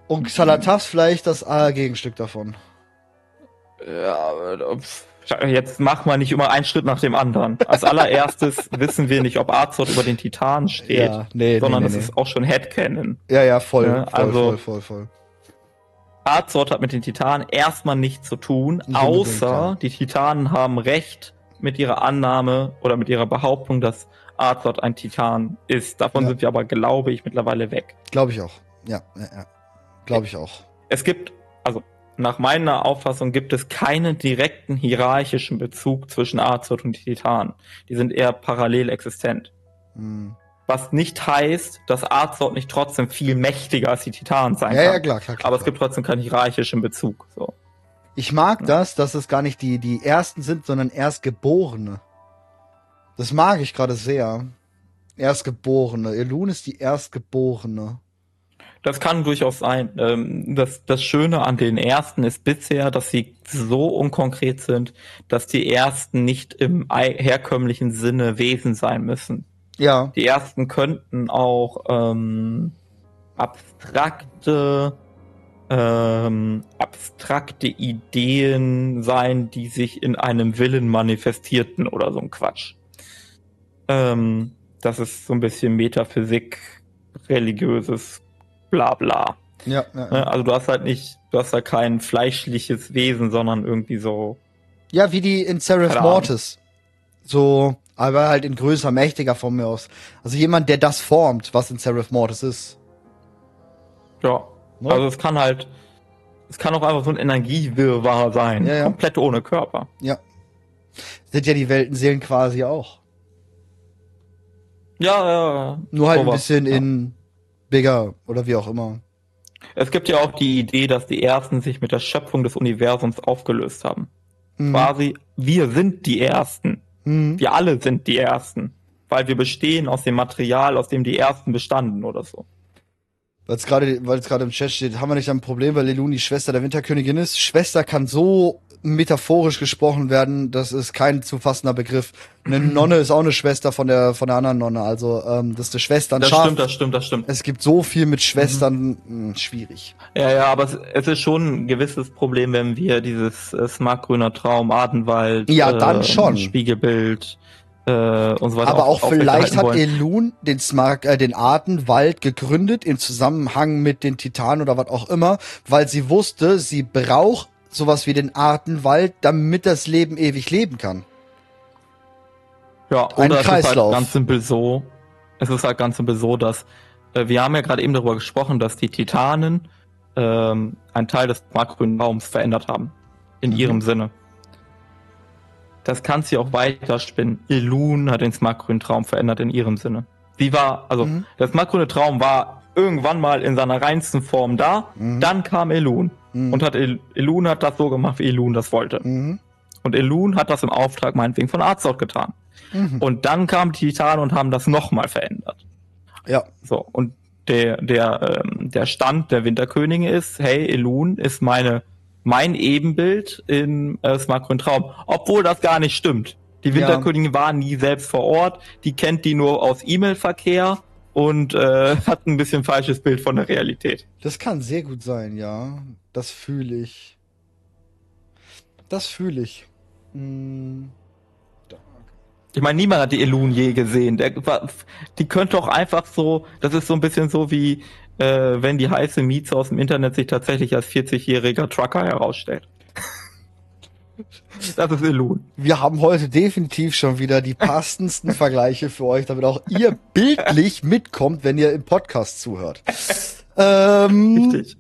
B: Und Xalatavs vielleicht das äh, Gegenstück davon.
A: Ja, jetzt mach mal nicht immer einen Schritt nach dem anderen. Als allererstes (laughs) wissen wir nicht, ob Azeroth über den Titanen steht,
B: nee,
A: sondern
B: nee,
A: das
B: nee,
A: ist auch schon Headcanon.
B: Ja, ja, voll,
A: Ja,
B: voll,
A: also-
B: voll, voll, voll.
A: Azeroth hat mit den Titanen erstmal nichts zu tun,
B: Nicht
A: außer die Titanen haben recht mit ihrer Annahme oder mit ihrer Behauptung, dass Azeroth ein Titan ist. Davon
B: Ja.
A: sind wir aber, glaube ich, mittlerweile weg.
B: Glaube ich auch. Ja, ja, ja. Glaube ich auch.
A: Es gibt, also nach meiner Auffassung gibt es keinen direkten hierarchischen Bezug zwischen Azeroth und Titanen. Die sind eher parallel existent.
B: Hm.
A: Was nicht heißt, dass Azeroth nicht trotzdem viel mächtiger als die Titanen sein
B: Ja,
A: kann.
B: ja, klar, klar, klar.
A: Aber es gibt trotzdem keinen hierarchischen Bezug. So.
B: Ich mag das, dass es gar nicht die, die Ersten sind, sondern Erstgeborene. Das mag ich gerade sehr. Erstgeborene. Elun ist die Erstgeborene.
A: Das kann durchaus sein. Ähm, Das, das Schöne an den ersten ist bisher, dass sie so unkonkret sind, dass die ersten nicht im herkömmlichen Sinne Wesen sein müssen.
B: Ja.
A: Die ersten könnten auch ähm, abstrakte, ähm, abstrakte Ideen sein, die sich in einem Willen manifestierten oder so ein Quatsch. Ähm, das ist so ein bisschen Metaphysik, religiöses Blabla.
B: Ja, ja,
A: Ne?
B: ja.
A: Also du hast halt nicht, du hast halt kein fleischliches Wesen, sondern irgendwie so.
B: ja, wie die in Seraph. Mortis. So, aber halt in größer, mächtiger von mir aus. Also jemand, der das formt, was in Seraph Mortis ist.
A: Ja.
B: Ne?
A: Also es kann halt, es kann auch einfach so ein Energiewirrwarr sein,
B: Ja, ja.
A: komplett ohne Körper.
B: Sind ja die Weltenseelen quasi auch.
A: Ja, ja.
B: Nur halt ein
A: sowas.
B: bisschen
A: Ja.
B: in bigger oder wie auch immer.
A: Es gibt ja auch die Idee, dass die Ersten sich mit der Schöpfung des Universums aufgelöst haben.
B: Mhm.
A: Quasi, wir sind die Ersten.
B: Mhm.
A: Wir alle sind die Ersten. Weil wir bestehen aus dem Material, aus dem die Ersten bestanden oder so.
B: Weil es gerade, im Chat steht, haben wir nicht ein Problem, weil Elun die Schwester der Winterkönigin ist. Schwester kann so metaphorisch gesprochen werden, das ist kein zu fassender Begriff. Eine Nonne ist auch eine Schwester von der von der anderen Nonne, also ähm, das ist eine
A: Das
B: Schwesternschaft.
A: stimmt, das stimmt, das stimmt.
B: Es gibt so viel mit Schwestern, mh, schwierig.
A: Ja, ja, aber es, es ist schon ein gewisses Problem, wenn wir dieses äh, Smartgrüner Traum, Adenwald,
B: Ja, dann schon.
A: Spiegelbild äh, und so weiter.
B: Aber auch vielleicht hat. Elun den Smart, äh, den Artenwald gegründet im Zusammenhang mit den Titanen oder was auch immer, weil sie wusste, sie braucht sowas wie den Artenwald, damit das Leben ewig leben kann.
A: Ja,
B: Ein
A: oder es ist
B: Kreislauf.
A: halt ganz simpel so, es ist halt ganz simpel so, dass äh, wir haben ja gerade eben darüber gesprochen, dass die Titanen ähm, einen Teil des smartgrünen Raums verändert haben. In
B: Mhm.
A: ihrem Sinne. Das kann sie auch weiterspinnen. Elun hat den smartgrünen Traum verändert in ihrem Sinne. Sie war, also
B: Mhm.
A: der smartgrüne Traum war irgendwann mal in seiner reinsten Form da,
B: Mhm.
A: dann kam Elun
B: Mhm.
A: und hat El Elun hat das so gemacht, wie Elun das wollte.
B: Mhm.
A: Und Elun hat das im Auftrag meinetwegen von Arzort getan.
B: Mhm.
A: Und dann kamen die Titanen und haben das nochmal verändert.
B: Ja.
A: So, und der, der, ähm, der Stand der Winterkönige ist, hey, Elun ist meine, mein Ebenbild in äh, Smakron Traum. Obwohl das gar nicht stimmt. Die
B: Ja.
A: Winterkönigin war nie selbst vor Ort, die kennt die nur aus E-Mail-Verkehr und äh, (laughs) hat ein bisschen falsches Bild von der Realität.
B: Das kann sehr gut sein, ja. Das fühle ich. Das fühle ich. Hm.
A: Ich meine, niemand hat die Elun je gesehen. Der, die könnte auch einfach so, das ist so ein bisschen so wie, äh, wenn die heiße Mieze aus dem Internet sich tatsächlich als 40-jähriger Trucker herausstellt. (laughs) (laughs) das ist Elun.
B: Wir haben heute definitiv schon wieder die passendsten (laughs) Vergleiche für euch, damit auch ihr bildlich mitkommt, wenn ihr im Podcast zuhört. Ähm,
A: Richtig.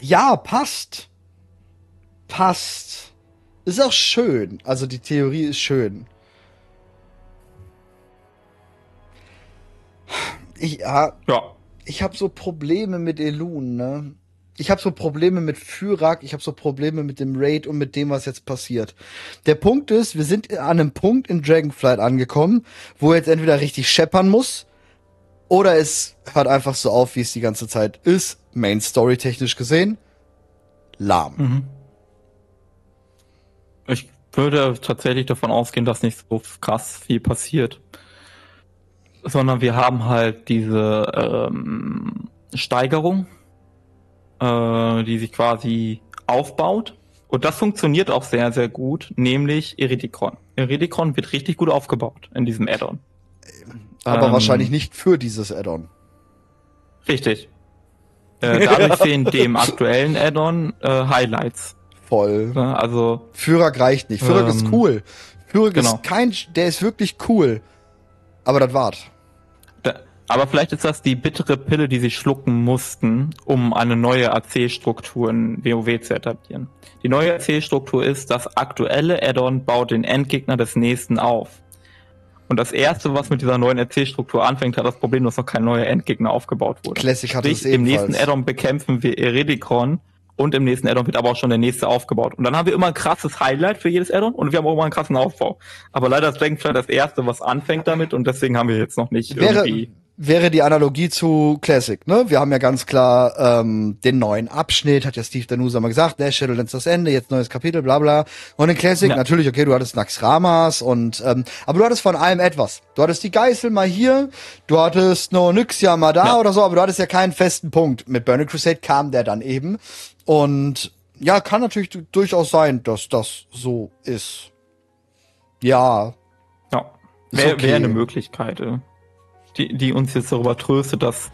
B: ja, passt. Passt. Ist auch schön. Also die Theorie ist schön. Ich, ja,
A: Ja.
B: ich habe so Probleme mit Elun, ne? Ich habe so Probleme mit Fyrak, ich habe so Probleme mit dem Raid und mit dem, was jetzt passiert. Der Punkt ist, wir sind an einem Punkt in Dragonflight angekommen, wo jetzt entweder richtig scheppern muss oder es hört einfach so auf, wie es die ganze Zeit ist, Main Story technisch gesehen, lahm.
A: Mhm. Ich würde tatsächlich davon ausgehen, dass nicht so krass viel passiert. Sondern wir haben halt diese ähm, Steigerung, äh, die sich quasi aufbaut. Und das funktioniert auch sehr, sehr gut, nämlich Iridikron. Iridikron wird richtig gut aufgebaut in diesem Add-on.
B: Aber
A: Ähm,
B: wahrscheinlich nicht für dieses Add-on.
A: Richtig. Äh, (laughs) dadurch fehlen dem aktuellen Add-on äh, Highlights.
B: Voll.
A: Ne? Also
B: Fyrak reicht nicht. Ist
A: Ähm,
B: cool. Fyrak
A: genau.
B: ist kein, der ist wirklich cool. Aber das war's.
A: Aber vielleicht ist das die bittere Pille, die sie schlucken mussten, um eine neue AC-Struktur in WoW zu etablieren. Die neue AC-Struktur ist, das aktuelle Add-on baut den Endgegner des nächsten auf. Und das erste, was mit dieser neuen AC-Struktur anfängt, hat das Problem, dass noch kein neuer Endgegner aufgebaut wurde.
B: Classic hatte
A: Sprich,
B: es
A: im
B: ebenfalls.
A: nächsten Add-on bekämpfen wir Eredikron und im nächsten Add-on wird aber auch schon der nächste aufgebaut. Und dann haben wir immer ein krasses Highlight für jedes Add-on und wir haben auch immer einen krassen Aufbau. Aber leider ist Dragonflight das erste, was anfängt damit und deswegen haben wir jetzt noch nicht
B: wäre,
A: irgendwie
B: wäre die Analogie zu Classic, ne? Wir haben ja ganz klar ähm, den neuen Abschnitt, hat ja Steve Danusa mal gesagt, ne, Shadowlands das Ende, jetzt neues Kapitel, bla bla. Und in Classic
A: Ja.
B: natürlich, okay, du hattest Naxxramas und ähm, aber du hattest von allem etwas. Du hattest die Geißel mal hier, du hattest No Nyxia mal da
A: Ja.
B: oder so, aber du hattest ja keinen festen Punkt. Mit Burning Crusade kam der dann eben. Und ja, kann natürlich du- durchaus sein, dass das so ist. Ja,
A: Ja, wäre
B: okay.
A: wär eine Möglichkeit, äh, die, die uns jetzt darüber tröstet, dass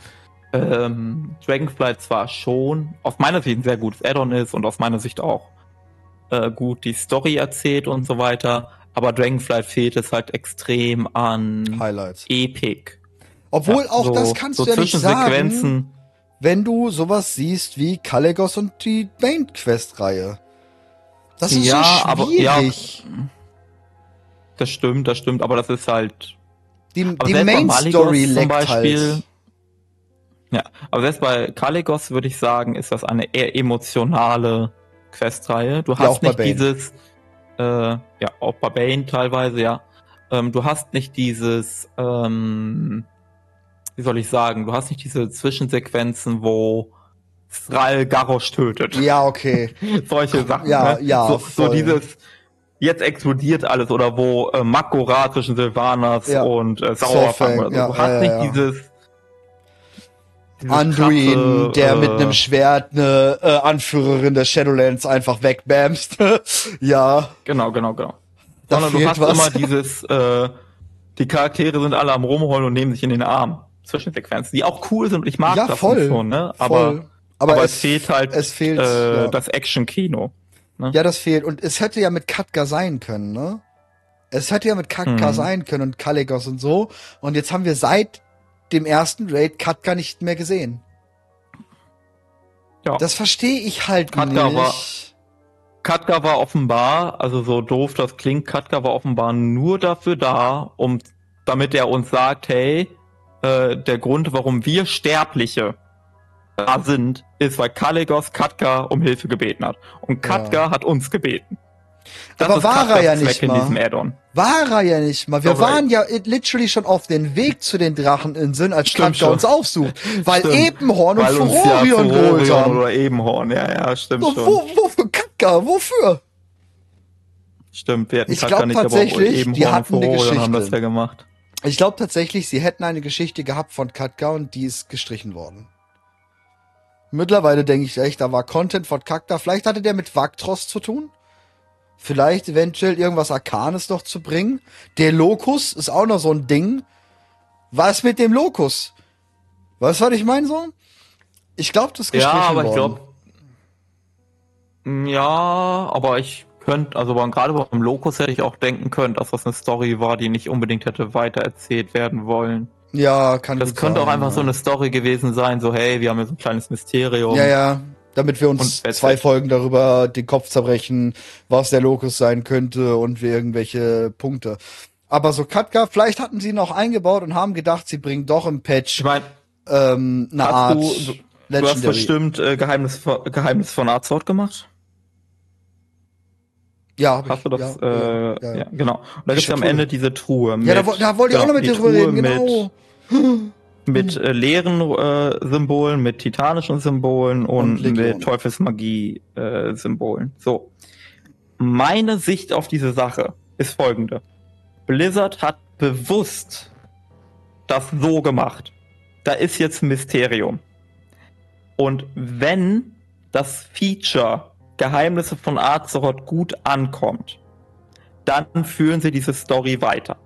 A: ähm, Dragonflight zwar schon aus meiner Sicht ein sehr gutes Add-on ist und aus meiner Sicht auch äh, gut die Story erzählt und so weiter, aber Dragonflight fehlt es halt extrem an
B: Highlights.
A: Epic.
B: Obwohl
A: Ja,
B: auch
A: so-
B: das kannst
A: so
B: du ja nicht sagen. Wenn du sowas siehst wie Caligos und die Main Quest Reihe. Das ist
A: Ja,
B: so
A: aber- ja.
B: schwierig.
A: Das stimmt, das stimmt, aber das ist halt
B: die die
A: selbst bei
B: Main
A: Maligos
B: Story
A: zum
B: leckt
A: Beispiel-
B: halt.
A: Ja, aber selbst bei Kaligos würde ich sagen, ist das eine eher emotionale Questreihe. Du
B: Ja,
A: hast
B: bei
A: nicht dieses, äh, ja, auch bei Bane teilweise, ja. Ähm, du hast nicht dieses, ähm, wie soll ich sagen, du hast nicht diese Zwischensequenzen, wo Thrall Garrosh tötet.
B: Ja, okay. (laughs)
A: Solche Sachen.
B: Ja,
A: ne?
B: ja,
A: So, so dieses, jetzt explodiert alles oder wo äh, Makora zwischen Sylvanas
B: Ja.
A: und äh, Sauerfang oder so.
B: ja,
A: du hast
B: ja,
A: nicht dieses,
B: Anduin, der mit
A: äh,
B: einem Schwert eine äh, Anführerin der Shadowlands einfach wegbamst. (laughs) ja,
A: Genau, genau, genau.
B: Da
A: Sondern du hast
B: was.
A: immer (laughs) dieses, äh, die Charaktere sind alle am Rumheulen und nehmen sich in den Arm. Zwischensequenzen, die auch cool sind und ich mag
B: ja,
A: das
B: voll.
A: schon, ne?
B: voll.
A: Aber,
B: aber,
A: aber
B: es,
A: es fehlt halt,
B: es fehlt,
A: äh,
B: ja.
A: das Action-Kino.
B: Ja, das fehlt. Und es hätte ja mit Katka sein können, ne? Es hätte ja mit Katka
A: Mhm.
B: sein können und Kaligos und so. Und jetzt haben wir seit dem ersten Raid Katka nicht mehr gesehen.
A: Ja.
B: Das verstehe ich halt
A: Katka
B: nicht.
A: war- Katka war offenbar, also so doof das klingt, Katka war offenbar nur dafür da, um, damit er uns sagt, hey, äh, der Grund, warum wir Sterbliche da sind, ist, weil Kaligos Katka um Hilfe gebeten hat. Und Katka hat uns gebeten. Das
B: Aber war er ja nicht mal. War er ja nicht mal. Wir waren ja literally schon auf den Weg zu den Dracheninseln, als Katka uns aufsucht. Weil
A: Stimmt.
B: Ebenhorn und
A: uns ja
B: Furorion geholt
A: Furorion
B: haben.
A: oder Ebenhorn, ja, ja, stimmt
B: Und
A: schon.
B: wo, wofür Katka? Wofür?
A: Stimmt, wir hatten
B: Ich
A: Katka nicht, aber
B: tatsächlich,
A: Ebenhorn
B: die hatten
A: und
B: eine
A: Furorion haben das
B: Geschichte.
A: ja gemacht.
B: Ich glaube tatsächlich, sie hätten eine Geschichte gehabt von Katka und die ist gestrichen worden. Mittlerweile denke ich echt, da war Content von Katka. Vielleicht hatte der mit Vaktros zu tun. Vielleicht eventuell irgendwas Arkanes noch zu bringen. Der Lokus ist auch noch so ein Ding. Was mit dem Lokus? Weißt du, was ich meine so? Ich glaube, das ist
A: Ja, aber ich
B: worden.
A: glaube, ja, aber ich könnte, also gerade beim Lokus hätte ich auch denken können, dass das eine Story war, die nicht unbedingt hätte weitererzählt werden wollen.
B: Ja, kann
A: Das könnte auch
B: sein,
A: einfach
B: ja.
A: so eine Story gewesen sein, so hey, wir haben hier so ein kleines Mysterium.
B: Ja, ja. Damit wir uns zwei. Folgen darüber den Kopf zerbrechen, was der Lokus sein könnte und wir irgendwelche Punkte. Aber so Katka, vielleicht hatten sie ihn auch eingebaut und haben gedacht, sie bringen doch im
A: Ich
B: Patch
A: meine,
B: ähm, eine
A: Hast
B: Art
A: du- du hast bestimmt äh, Geheimnis, von- Geheimnis von Arzort gemacht.
B: ja, hab
A: Hast
B: ich,
A: du das?
B: ja,
A: äh,
B: ja,
A: ja,
B: ja.
A: genau. Und da gibt es am. Ende diese Truhe.
B: Ja, da, da wollte ich auch noch mit dir drüber reden, genau.
A: Mit, (laughs) mit äh, leeren äh, Symbolen, mit titanischen Symbolen und,
B: Und
A: mit Teufelsmagie-Symbolen. so. Meine Sicht auf diese Sache ist folgende. Blizzard hat bewusst das so gemacht. Da ist jetzt ein Mysterium. Und wenn das Feature Geheimnisse von Azeroth gut ankommt, dann führen sie diese Story weiter.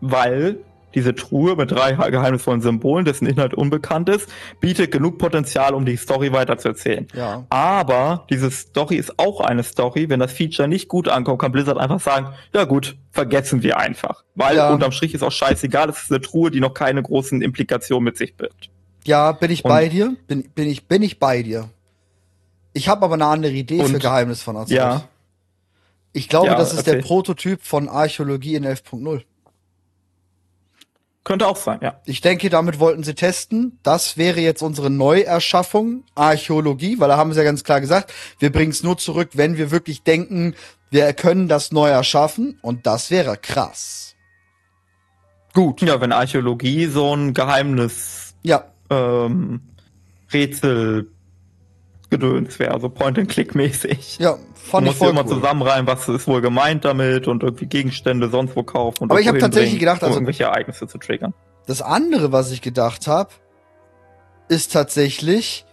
A: Weil diese Truhe mit drei geheimnisvollen Symbolen, dessen Inhalt unbekannt ist, bietet genug Potenzial, um die Story weiterzuerzählen.
B: Ja.
A: Aber diese Story ist auch eine Story. Wenn das Feature nicht gut ankommt, kann Blizzard einfach sagen, ja gut, vergessen wir einfach. Weil
B: Ja.
A: unterm Strich ist auch scheißegal, es ist eine Truhe, die noch keine großen Implikationen mit sich birgt.
B: Ja, bin ich
A: Und-
B: bei dir? Bin, bin ich, bin ich bei dir. Ich habe aber eine andere Idee für Geheimnis von Azeroth.
A: Ja,
B: Ich glaube,
A: Ja,
B: das ist der
A: okay.
B: Prototyp von Archäologie in 11.0.
A: könnte auch sein, ja.
B: Ich denke, damit wollten sie testen. Das wäre jetzt unsere Neuerschaffung, Archäologie, weil da haben sie ja ganz klar gesagt, wir bringen es nur zurück, wenn wir wirklich denken, wir können das neu erschaffen. Und das wäre krass. Gut.
A: Ja, wenn Archäologie so ein Geheimnis
B: Ja,
A: ähm, Rätsel Gedöns wäre, so Point-and-Click-mäßig.
B: ja,
A: Du
B: fand ich
A: musst dir
B: voll
A: immer
B: cool.
A: zusammenreimen, was ist wohl gemeint damit und irgendwie Gegenstände sonst wo kaufen. Und
B: Aber ich
A: irgendwo
B: hab tatsächlich gedacht, also-
A: um irgendwelche Ereignisse zu triggern.
B: Das andere, was ich gedacht habe, ist tatsächlich,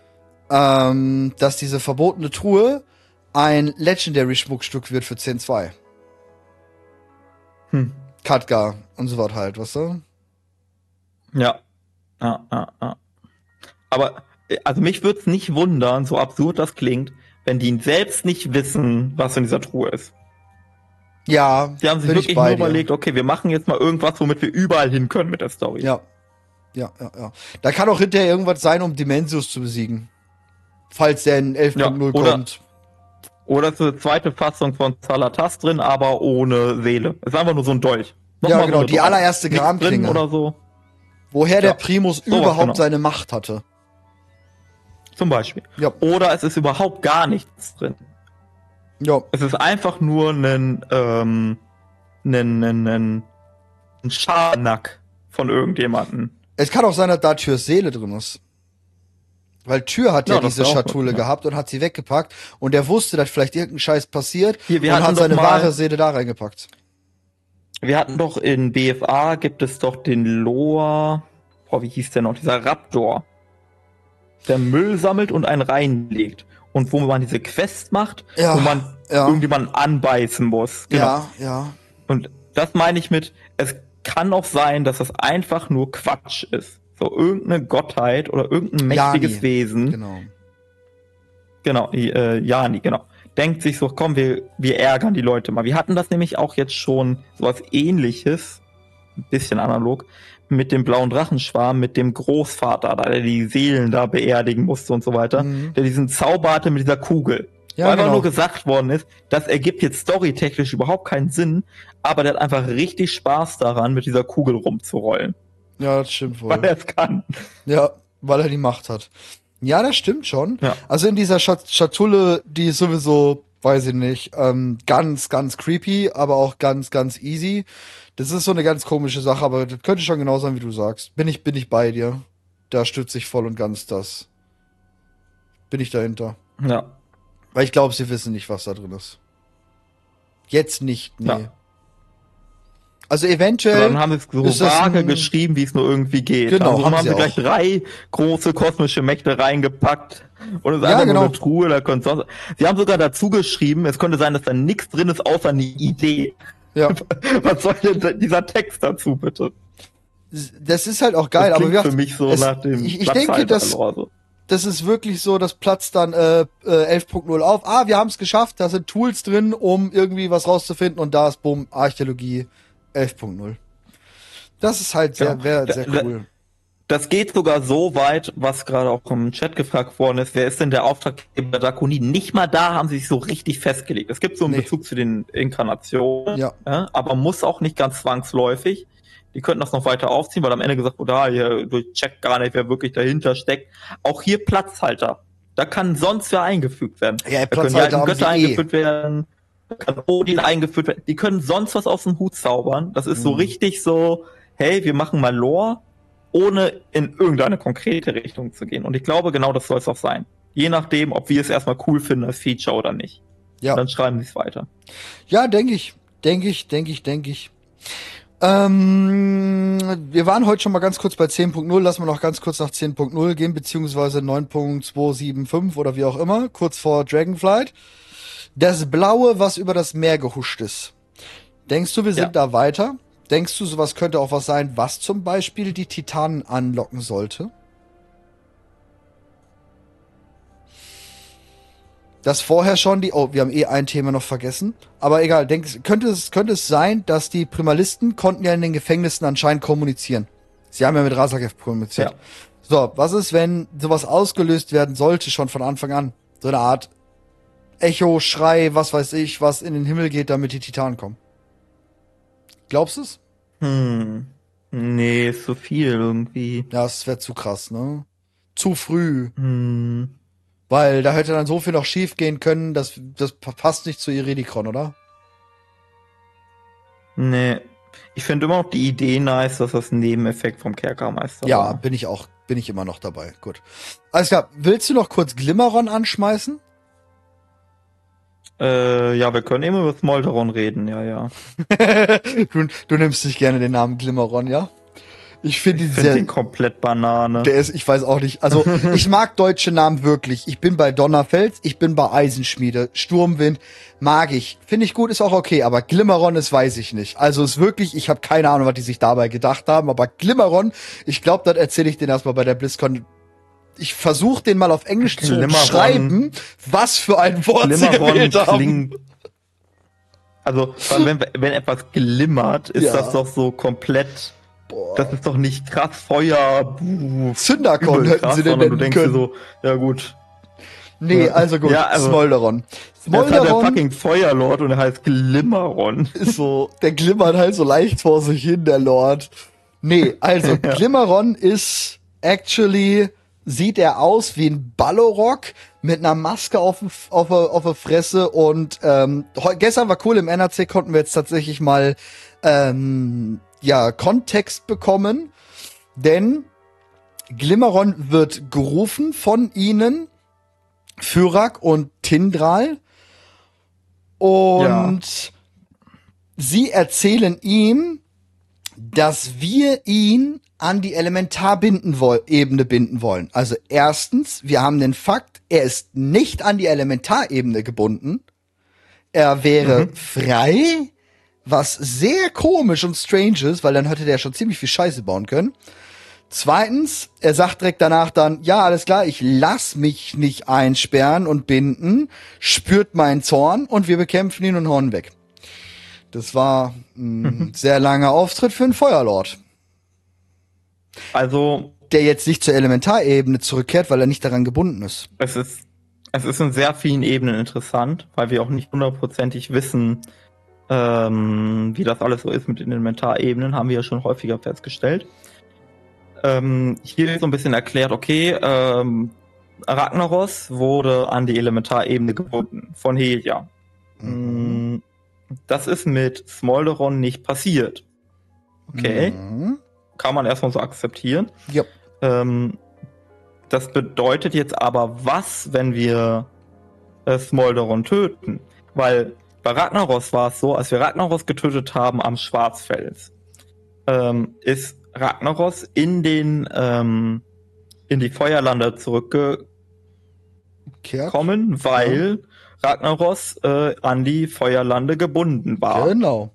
B: ähm, dass diese verbotene Truhe ein Legendary-Schmuckstück wird für 10.2.
A: Hm.
B: Katka und so was halt, weißt du?
A: Ja. Ja, ja, ja. Aber, also mich würde es nicht wundern, so absurd das klingt, wenn die selbst nicht wissen, was in dieser Truhe ist.
B: Ja,
A: Die haben sich wirklich nur
B: dir.
A: überlegt, okay, wir machen jetzt mal irgendwas, womit wir überall hin können mit der Story.
B: Ja. Ja, ja, ja. Da kann auch hinterher irgendwas sein, um Dimensius zu besiegen. Falls der in 11.0
A: Ja, oder-
B: kommt.
A: Oder es ist eine zweite Fassung von Zalatas drin, aber ohne Seele. Es ist einfach nur so ein Dolch.
B: Ja,
A: Nochmal
B: genau,
A: so
B: die
A: Dolch.
B: allererste Gramklinge.
A: oder so.
B: Woher der
A: Ja,
B: Primus
A: sowas
B: überhaupt
A: genau.
B: seine Macht hatte.
A: Zum Beispiel.
B: Ja.
A: Oder es ist überhaupt gar nichts drin.
B: Ja,
A: Es ist einfach nur ein, ähm, ein, ein, ein, ein Scharnack von irgendjemanden.
B: Es kann auch sein, dass da Türs Seele drin ist. Weil Tür hat ja,
A: Ja,
B: diese Schatulle
A: gut, ja.
B: gehabt und hat sie weggepackt und er wusste, dass vielleicht irgendein Scheiß passiert
A: Hier,
B: und hat seine
A: mal-
B: wahre Seele da reingepackt.
A: Wir hatten doch in BFA gibt es doch den Loa, boah, wie hieß der noch, dieser Raptor, der Müll sammelt und einen reinlegt. Und wo man diese Quest macht,
B: Ja,
A: wo man
B: ja.
A: irgendjemanden anbeißen muss. Genau.
B: Ja, ja.
A: Und das meine ich mit, es kann auch sein, dass das einfach nur Quatsch ist. So irgendeine Gottheit oder irgendein mächtiges
B: Jani,
A: Wesen.
B: Genau.
A: Genau, äh, Jani, genau. Denkt sich so, komm, wir, wir ärgern die Leute mal. Wir hatten das nämlich auch jetzt schon sowas ähnliches, ein bisschen analog, mit dem blauen Drachenschwarm, mit dem Großvater, da der die Seelen da beerdigen musste und so weiter,
B: Mhm.
A: der diesen Zauber hatte mit dieser Kugel.
B: Ja,
A: einfach
B: genau.
A: nur gesagt worden ist, das ergibt jetzt storytechnisch überhaupt keinen Sinn, aber der hat einfach richtig Spaß daran, mit dieser Kugel rumzurollen,
B: Ja, das stimmt wohl.
A: weil er es kann.
B: Ja, weil er die Macht hat. Ja, das stimmt schon.
A: Ja.
B: Also in dieser Schat Schatulle, die ist sowieso weiß ich nicht, ähm, ganz, ganz creepy, aber auch ganz, ganz easy. Das ist so eine ganz komische Sache, aber das könnte schon genau sein, wie du sagst. Bin ich, bin ich bei dir. Da stütze ich voll und ganz das. Bin ich dahinter.
A: Ja.
B: Weil ich glaube, sie wissen nicht, was da drin ist. Jetzt nicht, nee.
A: Ja.
B: Also eventuell.
A: Dann haben sie
B: ist
A: so vage geschrieben, wie es nur irgendwie geht.
B: Genau,
A: also
B: haben
A: haben
B: sie
A: gleich drei große kosmische Mächte reingepackt. Und es ist
B: Ja,
A: einfach
B: genau.
A: nur eine Truhe, könnte sonst. Sie haben sogar dazu geschrieben, es könnte sein, dass da nichts drin ist, außer eine Idee.
B: Ja. (laughs)
A: Was soll denn dieser Text dazu, bitte?
B: Das ist halt auch geil, aber gesagt,
A: für mich so
B: es-
A: nach dem
B: ich- ich denke, dass-
A: also.
B: das ist wirklich so, das platzt dann äh, äh, 11.0 auf. Ah, wir haben es geschafft, da sind Tools drin, um irgendwie was rauszufinden und da ist bumm, Archäologie 11.0. Das ist halt sehr,
A: Ja.
B: wär, sehr cool.
A: Das geht sogar so weit, was gerade auch im Chat gefragt worden ist, wer ist denn der Auftraggeber der Drakonie? Nicht mal da haben sie sich so richtig festgelegt. Es gibt so einen
B: Nee.
A: Bezug zu den Inkarnationen,
B: Ja.
A: ja, aber muss auch nicht ganz zwangsläufig. Die könnten das noch weiter aufziehen, weil am Ende gesagt wurde, ah, hier durchcheckt gar nicht, wer wirklich dahinter steckt. Auch hier Platzhalter. Da kann sonst wer eingefügt werden.
B: Ja,
A: Da können die alten Götter
B: eh.
A: eingeführt werden. Da kann Odin eingeführt werden. Die können sonst was aus dem Hut zaubern. Das ist so
B: Mhm.
A: richtig so, hey, wir machen mal Lore, ohne in irgendeine konkrete Richtung zu gehen. Und ich glaube, genau das soll es auch sein. Je nachdem, ob wir es erstmal cool finden als Feature oder nicht.
B: Ja.
A: Dann schreiben sie es weiter.
B: Ja, denke ich. Denke ich, denke ich, denke ich. Ähm, wir waren heute schon mal ganz kurz bei 10.0. Lassen wir noch ganz kurz nach 10.0 gehen, beziehungsweise 9.275 oder wie auch immer, kurz vor Dragonflight. Das Blaue, was über das Meer gehuscht ist. Denkst du, wir sind
A: Ja.
B: da weiter? Denkst du, sowas könnte auch was sein, was zum Beispiel die Titanen anlocken sollte? Das vorher schon die, oh, wir haben eh ein Thema noch vergessen. Aber egal, denk, könnte es, könnte es sein, dass die Primalisten konnten ja in den Gefängnissen anscheinend kommunizieren. Sie haben ja mit Rasakev kommuniziert.
A: Ja.
B: So, was ist, wenn sowas ausgelöst werden sollte schon von Anfang an? So eine Art Echo, Schrei, was weiß ich, was in den Himmel geht, damit die Titanen kommen. Glaubst du es?
A: Hm. Nee, ist zu viel irgendwie.
B: Ja, es wäre zu krass, ne? Zu früh.
A: Hm.
B: Weil da hätte dann so viel noch schief gehen können, dass das passt nicht zu Iridikron, oder?
A: Nee. Ich finde immer noch die Idee nice, dass das ein Nebeneffekt vom Kerkermeister
B: Ja,
A: war.
B: bin ich auch, bin ich immer noch dabei. Gut. Alles klar, willst du noch kurz Glimmeron anschmeißen?
A: Äh, ja, wir können eben über Smolderon reden, ja, ja. (laughs)
B: du, du nimmst nicht gerne den Namen Glimmeron, ja? Ich finde ihn
A: Ich finde
B: sehr,
A: den komplett Banane.
B: der ist, ich weiß auch nicht. Also, (laughs) ich mag deutsche Namen wirklich. Ich bin bei Donnerfels, ich bin bei Eisenschmiede, Sturmwind, mag ich. Finde ich gut, ist auch okay, aber Glimmeron ist, weiß ich nicht. Also, ist wirklich, ich habe keine Ahnung, was die sich dabei gedacht haben, aber Glimmeron, ich glaube, das erzähle ich den erstmal bei der BlizzCon. Ich versuche den mal auf Englisch zu schreiben, was für ein Wort sie gewählt haben.
A: klingt. Also, wenn, wenn etwas glimmert, ist
B: Ja.
A: das doch so komplett.
B: Boah.
A: Das ist doch nicht krass Feuer. buh,
B: Zünderkon
A: übel
B: hätten
A: krass,
B: sie den
A: sondern du
B: nennen
A: denkst dir
B: können.
A: so, ja gut.
B: Nee,
A: Ja.
B: also gut,
A: Ja, also-
B: Smolderon.
A: Er ist halt der
B: Smolderon
A: fucking Feuerlord und er heißt Glimmeron.
B: ist so, der glimmert halt so leicht vor sich hin, der Lord. Nee, also (laughs) Glimmeron ist actually, sieht er aus wie ein Ballorock mit einer Maske auf, auf, auf der Fresse und ähm, gestern war cool, im NRC konnten wir jetzt tatsächlich mal ähm, ja, Kontext bekommen, denn Glimmeron wird gerufen von ihnen, Fyrak und Tindral und sie erzählen ihm, dass wir ihn an die Elementarbindenebene binden wollen. Also erstens, wir haben den Fakt, er ist nicht an die Elementarebene gebunden. Er wäre frei, was sehr komisch und strange ist, weil dann hätte der schon ziemlich viel Scheiße bauen können. Zweitens, er sagt direkt danach dann, ja, alles klar, ich lass mich nicht einsperren und binden, spürt meinen Zorn und wir bekämpfen ihn und hauen weg. Das war ein (laughs) sehr langer Auftritt für einen Feuerlord,
A: Also,
B: der jetzt nicht zur Elementarebene zurückkehrt, weil er nicht daran gebunden ist.
A: es ist, es ist in sehr vielen Ebenen interessant, weil wir auch nicht hundertprozentig wissen, ähm, wie das alles so ist mit den Elementarebenen, haben wir ja schon häufiger festgestellt. Ähm, hier ist so ein bisschen erklärt, okay, ähm, Ragnaros wurde an die Elementarebene gebunden von Helia. Mm, Das ist mit Smolderon nicht passiert. Okay,
B: Mhm.
A: Kann man erstmal so akzeptieren.
B: Ja.
A: Ähm, das bedeutet jetzt aber, was, wenn wir äh, Smolderon töten? Weil bei Ragnaros war es so, als wir Ragnaros getötet haben am Schwarzfels, ähm, ist Ragnaros in den ähm, in die Feuerlande zurückgekommen, weil Ragnaros äh, an die Feuerlande gebunden war.
B: Genau.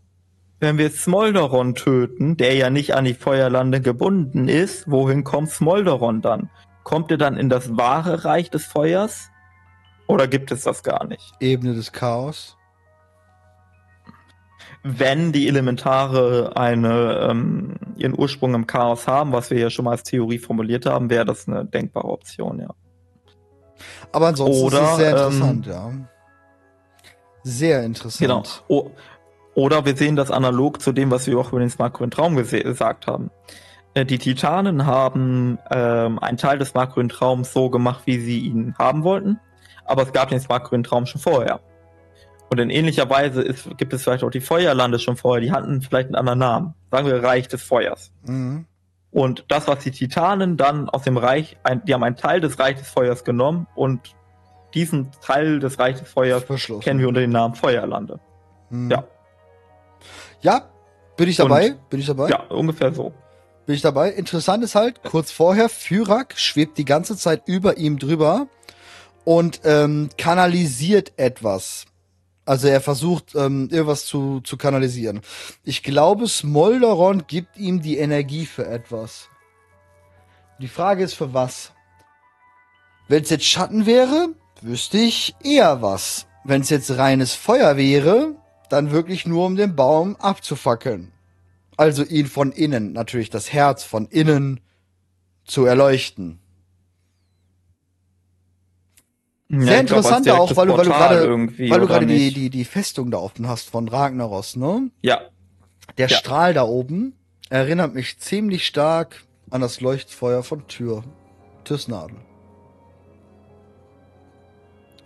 A: Wenn wir Smolderon töten, der ja nicht an die Feuerlande gebunden ist, wohin kommt Smolderon dann? Kommt er dann in das wahre Reich des Feuers? Oder gibt es das gar nicht?
B: Ebene des Chaos.
A: Wenn die Elementare eine, ähm, ihren Ursprung im Chaos haben, was wir ja schon mal als Theorie formuliert haben, wäre das eine denkbare Option, ja.
B: Aber ansonsten ist
A: Oder,
B: es sehr
A: ähm,
B: interessant, ja. Sehr interessant.
A: Genau. O oder wir sehen das analog zu dem, was wir auch über den smartgrünen Traum gese- gesagt haben. Äh, Die Titanen haben ähm, einen Teil des smartgrünen Traums so gemacht, wie sie ihn haben wollten, aber es gab den smartgrünen Traum schon vorher. Und in ähnlicher Weise ist, gibt es vielleicht auch die Feuerlande schon vorher, die hatten vielleicht einen anderen Namen. Sagen wir Reich des Feuers.
B: Mhm.
A: Und das, was die Titanen dann aus dem Reich, ein, die haben einen Teil des Reich des Feuers genommen und diesen Teil des Reich des Feuers kennen wir unter dem Namen Feuerlande.
B: Mhm.
A: Ja.
B: Ja, bin ich dabei? bin ich dabei?
A: Ja, ungefähr so.
B: Bin ich dabei? Interessant ist halt, kurz vorher, Fyrak schwebt die ganze Zeit über ihm drüber und ähm, kanalisiert etwas. Also er versucht, ähm, irgendwas zu, zu kanalisieren. Ich glaube, Smolderon gibt ihm die Energie für etwas. Die Frage ist, für was? Wenn es jetzt Schatten wäre, wüsste ich eher was. Wenn es jetzt reines Feuer wäre, dann wirklich nur um den Baum abzufackeln. Also ihn von innen, natürlich das Herz von innen zu erleuchten. Sehr interessant auch, weil du, weil du gerade, weil du gerade die, die, die Festung da offen hast von Ragnaros, ne?
A: Ja,
B: Der
A: Ja.
B: Strahl da oben erinnert mich ziemlich stark an das Leuchtfeuer von Tür. Tüssnadel.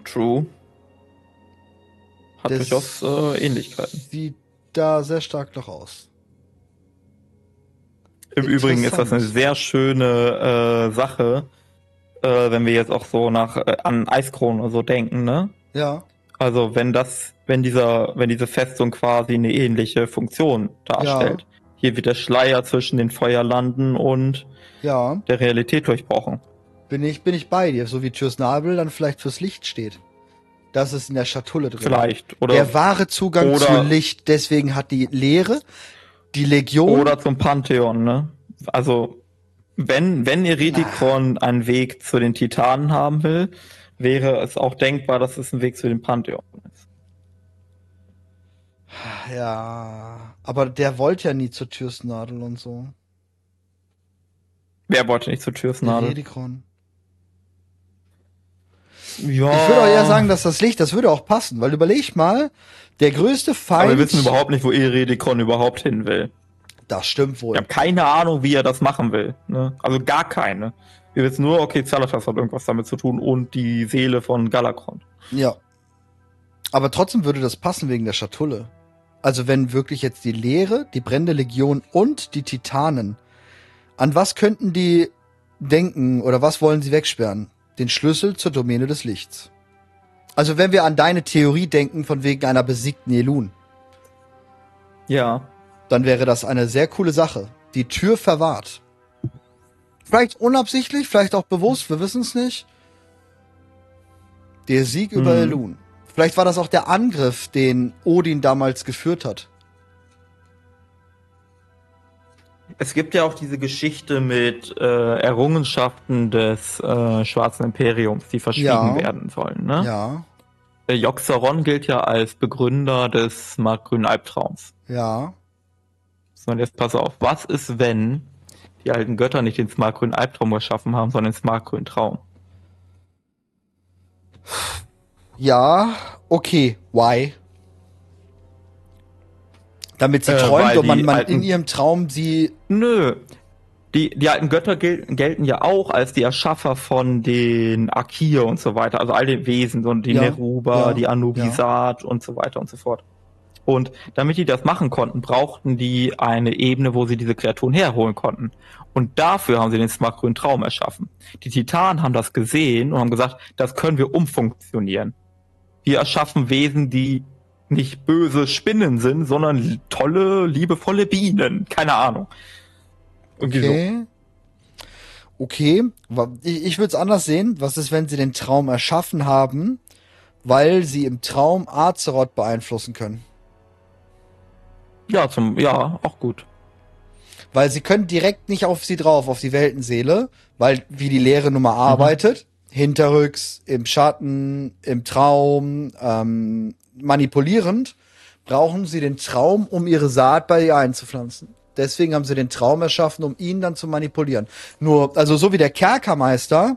A: true. Hat
B: Das
A: durchaus äh, Ähnlichkeiten.
B: Sieht da sehr stark noch aus.
A: Im Übrigen ist das eine sehr schöne äh, Sache, äh, wenn wir jetzt auch so nach äh, an Eiskronen oder so denken, ne?
B: Ja.
A: Also wenn das, wenn dieser, wenn diese Festung quasi eine ähnliche Funktion darstellt. Hier wird der Schleier zwischen den Feuerlanden und
B: Ja.
A: der Realität durchbrochen.
B: Bin ich, bin ich bei dir. So wie Türsnabel dann vielleicht fürs Licht steht. Das ist in der Schatulle drin.
A: Vielleicht. Oder,
B: der wahre Zugang
A: oder-
B: zu Licht. Deswegen hat die Lehre, die Legion.
A: oder zum Pantheon, ne? Also, wenn, wenn Eridikron einen Weg zu den Titanen haben will, wäre es auch denkbar, dass es ein Weg zu den Pantheon ist.
B: ja. Aber der wollte ja nie zur Türsnadel und so.
A: Wer wollte nicht zur Türsnadel?
B: Redikron.
A: Ja.
B: Ich würde auch eher sagen, dass das Licht, das würde auch passen, weil überleg mal, der größte Feind.
A: aber wir wissen überhaupt nicht, wo Eridikron überhaupt hin will.
B: Das stimmt wohl.
A: Wir haben keine Ahnung, wie er das machen will. Ne? Also gar keine. Wir wissen nur, okay, Zalatas hat irgendwas damit zu tun und die Seele von Galakron.
B: Ja. Aber trotzdem würde das passen wegen der Schatulle. Also wenn wirklich jetzt die Lehre, die brennende Legion und die Titanen, an was könnten die denken oder was wollen sie wegsperren? Den Schlüssel zur Domäne des Lichts. Also wenn wir an deine Theorie denken von wegen einer besiegten Elun,
A: Ja.
B: dann wäre das eine sehr coole Sache. Die Tür verwahrt. Vielleicht unabsichtlich, vielleicht auch bewusst, wir wissen es nicht. Der Sieg über
A: Hm.
B: Elun. Vielleicht war das auch der Angriff, den Odin damals geführt hat.
A: Es gibt ja auch diese Geschichte mit äh, Errungenschaften des äh, Schwarzen Imperiums, die verschwiegen
B: Ja.
A: werden sollen. Ne?
B: Ja,
A: Der Joxeron gilt ja als Begründer des smartgrünen Albtraums.
B: ja.
A: So, und jetzt pass auf, was ist, wenn die alten Götter nicht den smartgrünen Albtraum geschaffen haben, sondern den smartgrünen Traum?
B: Ja, okay. Why? Damit sie
A: Äh,
B: träumt und man, man
A: alten-
B: in ihrem Traum sie.
A: Nö. die, die alten Götter gel gelten ja auch als die Erschaffer von den Akir und so weiter, also all den Wesen, so die
B: Ja,
A: Neruba,
B: ja,
A: die Anubisat und so weiter und so fort. Und damit die das machen konnten, brauchten die eine Ebene, wo sie diese Kreaturen herholen konnten. Und dafür haben sie den smartgrünen Traum erschaffen. Die Titanen haben das gesehen und haben gesagt, das können wir umfunktionieren. Wir erschaffen Wesen, die nicht böse Spinnen sind, sondern tolle, liebevolle Bienen. Keine Ahnung. Irgendwie so.
B: Okay. Okay, wa- ich, ich würde es anders sehen. Was ist, wenn sie den Traum erschaffen haben, weil sie im Traum Azeroth beeinflussen können?
A: Ja, zum, ja, auch gut.
B: Weil sie können direkt nicht auf sie drauf, auf die Weltenseele, weil wie die Lehre nun mal arbeitet, hinterrücks, im Schatten, im Traum, ähm, manipulierend, brauchen sie den Traum, um ihre Saat bei ihr einzupflanzen. Deswegen haben sie den Traum erschaffen, um ihn dann zu manipulieren. Nur, also so wie der Kerkermeister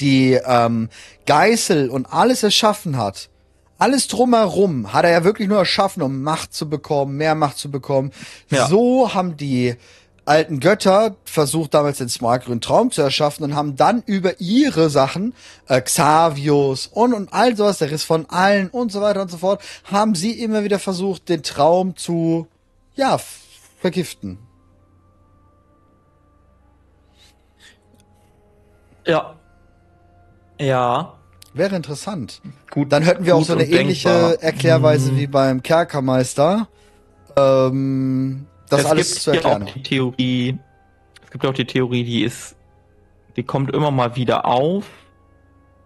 B: die ähm, Geißel und alles erschaffen hat, alles drumherum hat er ja wirklich nur erschaffen, um Macht zu bekommen, mehr Macht zu bekommen.
A: Ja.
B: So haben die alten Götter versucht damals den smartgrünen Traum zu erschaffen und haben dann über ihre Sachen, äh, Xavius und, und all sowas, der Riss von allen und so weiter und so fort, haben sie immer wieder versucht, den Traum zu, ja, vergiften.
A: Ja. Ja.
B: Wäre interessant.
A: Gut.
B: Dann hätten wir auch so eine ähnliche
A: denkbar.
B: Erklärweise
A: Hm.
B: wie beim Kerkermeister. Ähm, das
A: es
B: alles
A: gibt
B: zu
A: ja
B: erklären.
A: auch die Theorie, es gibt auch die Theorie, die ist, die kommt immer mal wieder auf.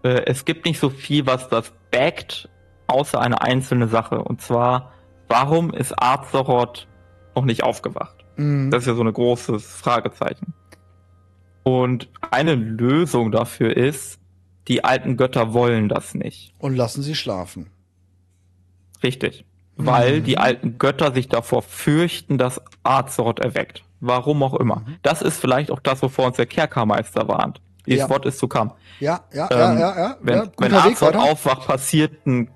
A: Äh, es gibt nicht so viel, was das backt, außer eine einzelne Sache. Und zwar, warum ist Azeroth noch nicht aufgewacht?
B: Mhm.
A: Das ist ja so ein großes Fragezeichen. Und eine Lösung dafür ist, die alten Götter wollen das nicht.
B: Und lassen sie schlafen.
A: Richtig. Weil
B: Mhm.
A: die alten Götter sich davor fürchten, dass Azeroth erweckt. Warum auch immer.
B: Mhm.
A: Das ist vielleicht auch das, wovor uns der Kerkermeister warnt. Dieses
B: Ja.
A: Wort ist zu kam.
B: Ja, ja,
A: Ähm,
B: ja, ja, ja.
A: Wenn,
B: ja
A: wenn Azeroth aufwacht, passiert ein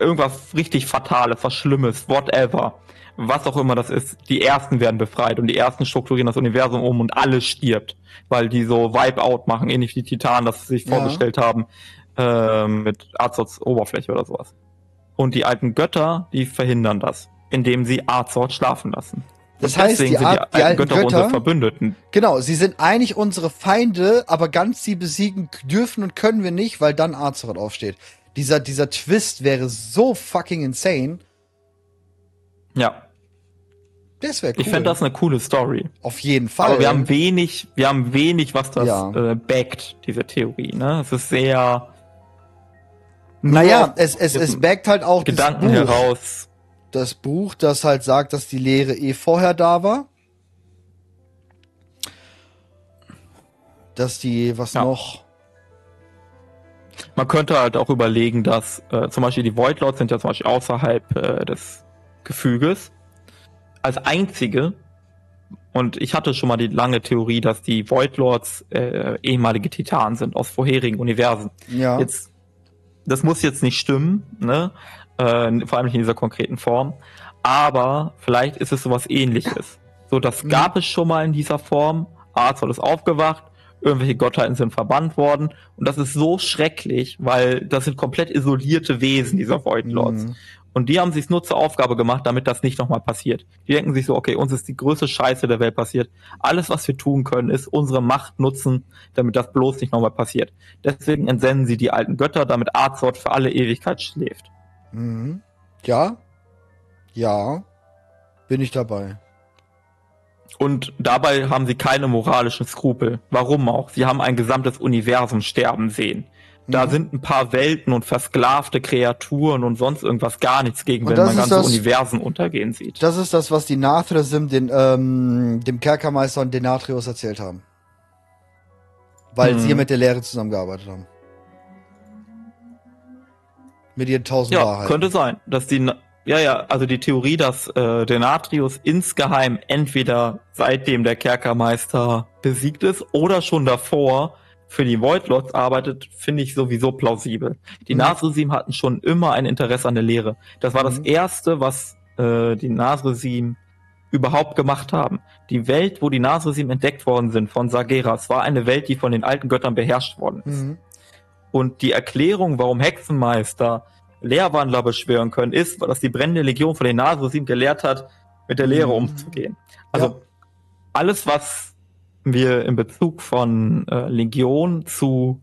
A: irgendwas richtig Fatales, was Schlimmes, whatever. Was auch immer das ist. Die Ersten werden befreit und die Ersten strukturieren das Universum um und alles stirbt. Weil die so Wipe-Out machen, ähnlich wie die Titanen das sich
B: Ja.
A: vorgestellt haben. ähm, mit Azeroths Oberfläche oder sowas. Und die alten Götter, die verhindern das, indem sie Azeroth schlafen lassen.
B: Das heißt, die,
A: sind
B: Ar- die alten
A: unsere
B: Götter,
A: Verbündeten.
B: genau, sie sind eigentlich unsere Feinde, aber ganz sie besiegen dürfen und können wir nicht, weil dann Azeroth aufsteht. Dieser, dieser Twist wäre so fucking insane.
A: Ja,
B: Das wäre cool.
A: ich fände das eine coole Story.
B: Auf jeden Fall.
A: Aber wir haben wenig, wir haben wenig, was das
B: Ja.
A: äh, backt, diese Theorie. Ne? Es ist sehr
B: naja, es, es, es backt halt auch
A: Gedanken
B: das Buch.
A: heraus.
B: das Buch, das halt sagt, dass die Lehre eh vorher da war. Dass die, was
A: Ja.
B: noch?
A: Man könnte halt auch überlegen, dass äh, zum Beispiel die Void Lords sind ja zum Beispiel außerhalb äh, des Gefüges. Als einzige, und ich hatte schon mal die lange Theorie, dass die Void Lords äh, ehemalige Titanen sind aus vorherigen Universen.
B: Ja.
A: Jetzt, das muss jetzt nicht stimmen, ne? Äh, vor allem nicht in dieser konkreten Form. Aber vielleicht ist es sowas ähnliches. So, das
B: Mhm.
A: gab es schon mal in dieser Form. Arzol ist aufgewacht, irgendwelche Gottheiten sind verbannt worden. Und das ist so schrecklich, weil das sind komplett isolierte Wesen, dieser Void Lords.
B: Mhm.
A: Und die haben sich nur zur Aufgabe gemacht, damit das nicht nochmal passiert. Die denken sich so, okay, uns ist die größte Scheiße der Welt passiert. Alles, was wir tun können, ist unsere Macht nutzen, damit das bloß nicht nochmal passiert. Deswegen entsenden sie die alten Götter, damit Arzort für alle Ewigkeit schläft.
B: Mhm. Ja. Ja. Bin ich dabei.
A: Und dabei haben sie keine moralischen Skrupel. Warum auch? Sie haben ein gesamtes Universum sterben sehen. Da
B: Mhm.
A: sind ein paar Welten und versklavte Kreaturen und sonst irgendwas gar nichts gegen, wenn man ganze
B: das-
A: Universen untergehen sieht.
B: Das ist das, was die Nathrasim den, ähm, dem Kerkermeister und Denatrius erzählt haben. Weil
A: Hm.
B: sie mit der Lehre zusammengearbeitet haben. Mit ihren tausend
A: Ja,
B: Wahrheiten.
A: könnte sein, dass die, ja, ja, also die Theorie, dass äh, Denatrius insgeheim entweder seitdem der Kerkermeister besiegt ist oder schon davor für die Void Lords arbeitet, finde ich sowieso plausibel. Die
B: Mhm.
A: Nasresim hatten schon immer ein Interesse an der Lehre. Das war das
B: Mhm.
A: erste, was äh, die Nasresim überhaupt gemacht haben. Die Welt, wo die Nasresim entdeckt worden sind von Sageras, war eine Welt, die von den alten Göttern beherrscht worden ist.
B: Mhm.
A: Und die Erklärung, warum Hexenmeister Lehrwandler beschwören können, ist, dass die brennende Legion von den Nasresim gelehrt hat, mit der Lehre
B: Mhm.
A: umzugehen. Also
B: Ja.
A: alles, was wir in Bezug von äh, Legion zu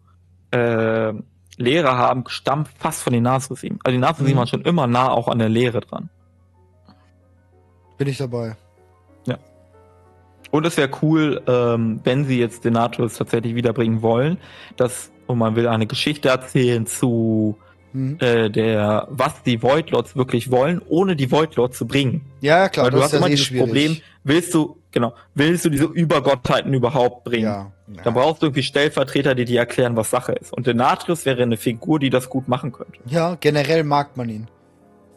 A: äh, Lehre haben, stammt fast von den Nasresim. Also die Nasresim
B: Mhm.
A: waren schon immer nah auch an der Lehre dran.
B: Bin ich dabei.
A: Und es wäre cool, ähm, wenn sie jetzt Denatus tatsächlich wiederbringen wollen, dass, und man will eine Geschichte erzählen zu
B: Mhm.
A: äh, der, was die Voidlords wirklich wollen, ohne die Voidlords zu bringen.
B: Ja, ja, klar,
A: Weil du hast immer
B: ja
A: dieses
B: schwierig.
A: Problem, willst du, genau, willst du diese Übergottheiten überhaupt bringen?
B: Ja. ja.
A: Dann brauchst du irgendwie Stellvertreter, die dir erklären, was Sache ist. Und Denatrius wäre eine Figur, die das gut machen könnte.
B: Ja, generell mag man ihn.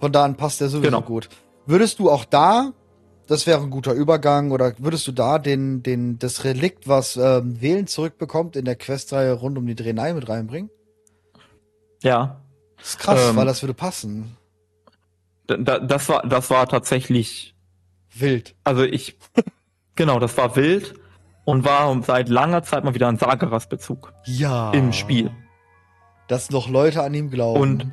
B: Von da an passt er sowieso
A: Genau.
B: gut. Würdest du auch da, das wäre ein guter Übergang, oder würdest du da den, den, das Relikt, was ähm, Wählen zurückbekommt, in der Questreihe rund um die Drenai mit reinbringen?
A: Ja.
B: Das ist krass,
A: Ähm,
B: weil das würde passen.
A: Da, da, das war, das war tatsächlich
B: Wild.
A: Also ich, genau, das war wild und war seit langer Zeit mal wieder ein Sageras-Bezug
B: Ja.
A: im Spiel.
B: Dass noch Leute an ihm glauben.
A: Und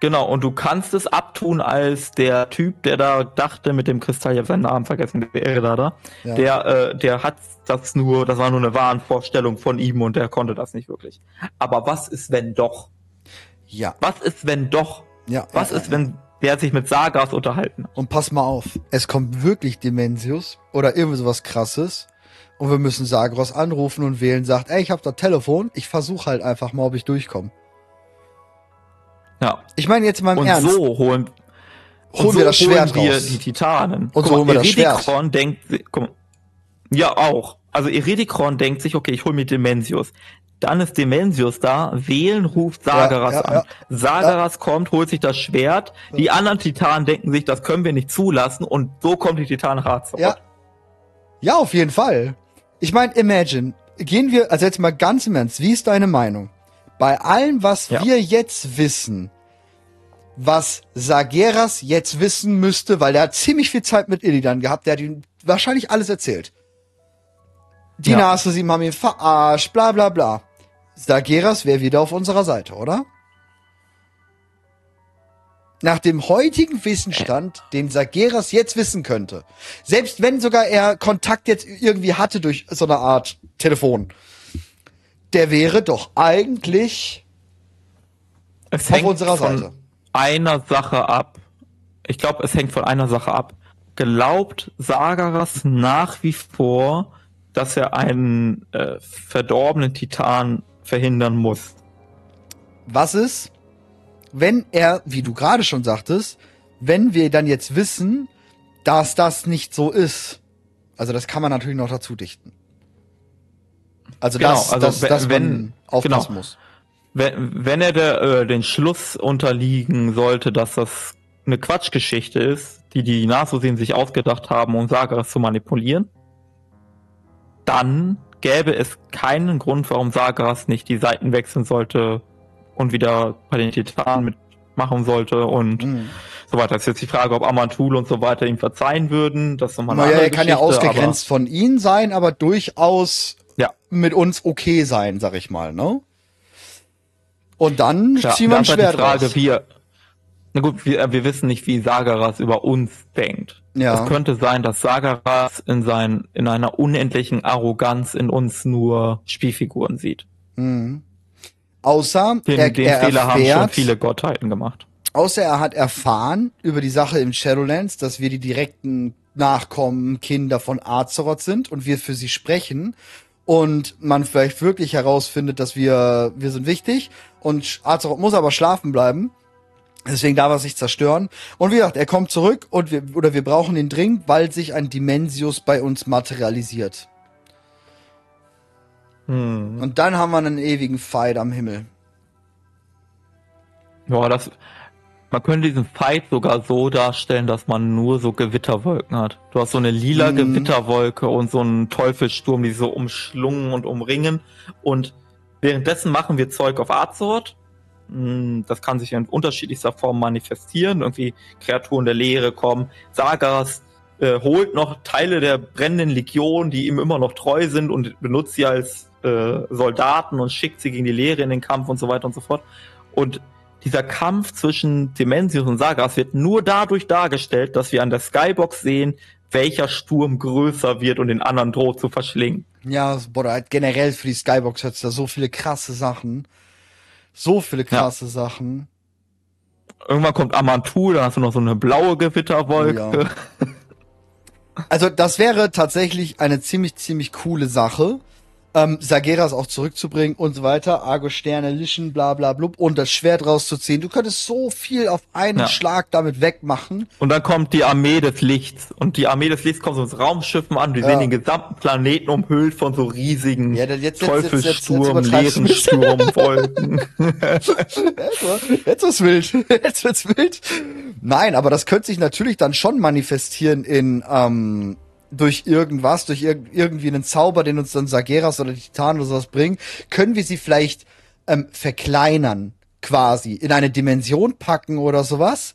A: genau, und du kannst es abtun als der Typ, der da dachte mit dem Kristall, ich habe seinen Namen vergessen, der Ehre da,
B: ja.
A: der, äh, der hat das nur, das war nur eine Wahnvorstellung von ihm und der konnte das nicht wirklich. Aber was ist, wenn doch?
B: ja.
A: Was ist, wenn doch?
B: ja.
A: Was
B: ja,
A: ist,
B: ja.
A: wenn der sich mit Sagas unterhalten? hat?
B: Und pass mal auf, es kommt wirklich Dimensius oder irgendwie sowas krasses und wir müssen Sagros anrufen und wählen, sagt, ey, ich hab da Telefon, ich versuche halt einfach mal, ob ich durchkomme.
A: Ja.
B: Ich meine jetzt mal im
A: Und
B: Ernst,
A: so holen,
B: holen
A: und
B: wir das Schwert
A: holen wir
B: raus.
A: die Titanen.
B: Und so
A: Guck mal,
B: holen wir das Schwert.
A: Denkt, guck mal, ja auch. Also Iridikron denkt sich, okay, ich hole mir Demensius. Dann ist Demensius da, wählen ruft Sagaras
B: Ja, ja,
A: an.
B: ja.
A: Sagaras kommt, holt sich das Schwert. Die anderen Titanen denken sich, das können wir nicht zulassen und so kommt die zurück.
B: Ja. Ja, auf jeden Fall. Ich meine, imagine, gehen wir, also jetzt mal ganz im Ernst, wie ist deine Meinung? Bei allem, was wir jetzt wissen, was Sageras jetzt wissen müsste, weil er hat ziemlich viel Zeit mit Illidan gehabt, der hat ihm wahrscheinlich alles erzählt. Die
A: Ja.
B: Nasresim haben ihn verarscht, bla bla bla. Sageras wäre wieder auf unserer Seite, oder? Nach dem heutigen Wissensstand, den Sageras jetzt wissen könnte, selbst wenn sogar er Kontakt jetzt irgendwie hatte durch so eine Art Telefon, der wäre doch eigentlich
A: Es
B: auf
A: hängt
B: unserer
A: von
B: Seite.
A: einer Sache ab. Ich glaube, es hängt von einer Sache ab. Glaubt Sagaras nach wie vor, dass er einen äh, verdorbenen Titan verhindern muss?
B: Was ist, wenn er, wie du gerade schon sagtest, wenn wir dann jetzt wissen, dass das nicht so ist? Also das kann man natürlich noch dazu dichten. Also
A: Genau,
B: dass,
A: also
B: dass,
A: wenn-
B: dass man
A: wenn-
B: aufpassen
A: genau.
B: muss.
A: Wenn, wenn er der, äh, den Schluss unterliegen sollte, dass das eine Quatschgeschichte ist, die die Nasosien sich ausgedacht haben, um Sagaras zu manipulieren, dann gäbe es keinen Grund, warum Sagaras nicht die Seiten wechseln sollte und wieder bei den Titanen mitmachen sollte und
B: Mhm.
A: so weiter. Das ist jetzt die Frage, ob Amantul und so weiter ihm verzeihen würden. Das ist nochmal
B: Naja, er kann ja ausgegrenzt von ihnen sein, aber durchaus
A: Ja.
B: mit uns okay sein, sag ich mal, ne? Und dann
A: ja,
B: ziehen wir ein
A: ist halt die
B: Schwert
A: Frage,
B: raus.
A: wie er, na gut, wir, wir wissen nicht, wie Sagaras über uns denkt.
B: Ja.
A: Es könnte sein, dass Sagaras in, sein, in einer unendlichen Arroganz in uns nur Spielfiguren sieht.
B: Mhm. Außer
A: Den,
B: er,
A: den
B: er
A: Fehler haben schon
B: erfährt,
A: viele Gottheiten gemacht.
B: außer er hat erfahren über die Sache im Shadowlands, dass wir die direkten Nachkommen, Kinder von Azeroth sind und wir für sie sprechen und man vielleicht wirklich herausfindet, dass wir, wir sind wichtig und Azeroth muss aber schlafen bleiben. Deswegen darf er sich zerstören. Und wie gesagt, er kommt zurück und wir, oder wir brauchen ihn dringend, weil sich ein Dimensius bei uns materialisiert.
A: Hm.
B: Und dann haben wir einen ewigen Fight am Himmel.
A: Ja, das, man könnte diesen Fight sogar so darstellen, dass man nur so Gewitterwolken hat. Du hast so eine lila
B: Mhm.
A: Gewitterwolke und so einen Teufelssturm, die so umschlungen und umringen. Und währenddessen machen wir Zeug auf Azeroth. Hm, Das kann sich in unterschiedlichster Form manifestieren. Irgendwie Kreaturen der Leere kommen. Sagas äh, holt noch Teile der brennenden Legion, die ihm immer noch treu sind und benutzt sie als äh, Soldaten und schickt sie gegen die Leere in den Kampf und so weiter und so fort. Und dieser Kampf zwischen Dimensius und Sagas wird nur dadurch dargestellt, dass wir an der Skybox sehen, welcher Sturm größer wird und den anderen droht zu verschlingen.
B: Ja, halt generell für die Skybox hat's da so viele krasse Sachen. So viele krasse ja. Sachen.
A: Irgendwann kommt Amantul, da hast du noch so eine blaue Gewitterwolke. Oh, ja.
B: Also das wäre tatsächlich eine ziemlich, ziemlich coole Sache ähm, Sageras auch zurückzubringen und so weiter, Argo Sterne, Lischen, bla bla blub und das Schwert rauszuziehen. Du könntest so viel auf einen ja. Schlag damit wegmachen.
A: Und dann kommt die Armee des Lichts und die Armee des Lichts kommt so ins Raumschiffen an, die ja. sehen den gesamten Planeten umhüllt von so riesigen ja, jetzt, Teufelsturm, leeren Sturmwolken. (laughs)
B: jetzt wird's wild. (laughs) Jetzt wird's wild. Nein, aber das könnte sich natürlich dann schon manifestieren in ähm, durch irgendwas, durch ir irgendwie einen Zauber, den uns dann Sageras oder Titan oder sowas bringen, können wir sie vielleicht ähm, verkleinern, quasi, in eine Dimension packen oder sowas.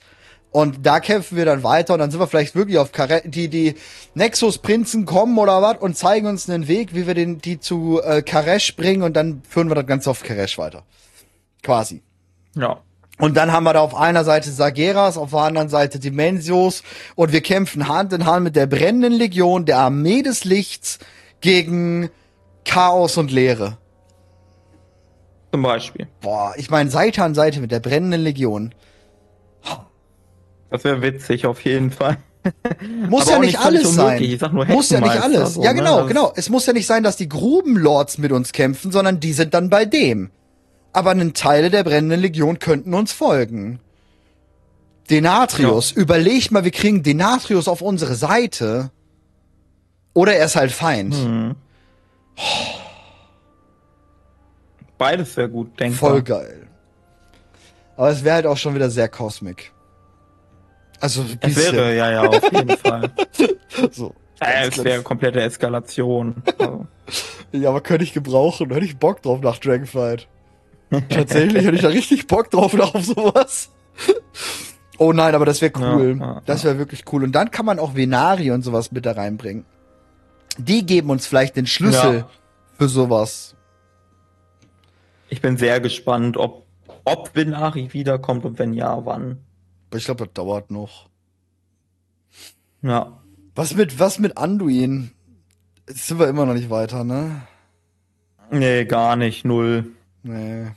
B: Und da kämpfen wir dann weiter und dann sind wir vielleicht wirklich auf Kare die die Nexus Prinzen kommen oder was und zeigen uns einen Weg, wie wir den die zu äh, Karesh bringen und dann führen wir das Ganze auf Karesh weiter. Quasi.
A: Ja.
B: Und dann haben wir da auf einer Seite Sageras, auf der anderen Seite Dimensios und wir kämpfen Hand in Hand mit der brennenden Legion, der Armee des Lichts gegen Chaos und Leere.
A: Zum Beispiel.
B: Boah, ich meine Seite an Seite mit der brennenden Legion.
A: Das wäre witzig auf jeden Fall.
B: Muss ja nicht, nicht alles sein. muss ja nicht alles. So, ja, genau, ne? genau. Es muss ja nicht sein, dass die Grubenlords mit uns kämpfen, sondern die sind dann bei dem aber einen Teil der brennenden Legion könnten uns folgen. Denatrius, ja. überleg mal, wir kriegen Denatrius auf unsere Seite. Oder er ist halt Feind. Hm.
A: Beides wäre gut, denke ich.
B: Voll geil. Aber es wäre halt auch schon wieder sehr cosmic. Also.
A: Es wäre, ja, ja, auf jeden Fall. (laughs) so. Ja, es wäre komplette Eskalation. Also. (laughs)
B: ja, aber könnte ich gebrauchen. Hätte ich Bock drauf nach Dragonfight. Tatsächlich hätte ich da richtig Bock drauf (laughs) auf sowas. Oh nein, aber das wäre cool. Ja, ja, das wäre wirklich cool. Und dann kann man auch Venari und sowas mit da reinbringen. Die geben uns vielleicht den Schlüssel ja. für sowas.
A: Ich bin sehr gespannt, ob, ob Venari wiederkommt und wenn ja, wann.
B: Ich glaube, das dauert noch.
A: Ja.
B: Was mit, was mit Anduin? Jetzt sind wir immer noch nicht weiter, ne?
A: Nee, gar nicht, null.
B: Nee.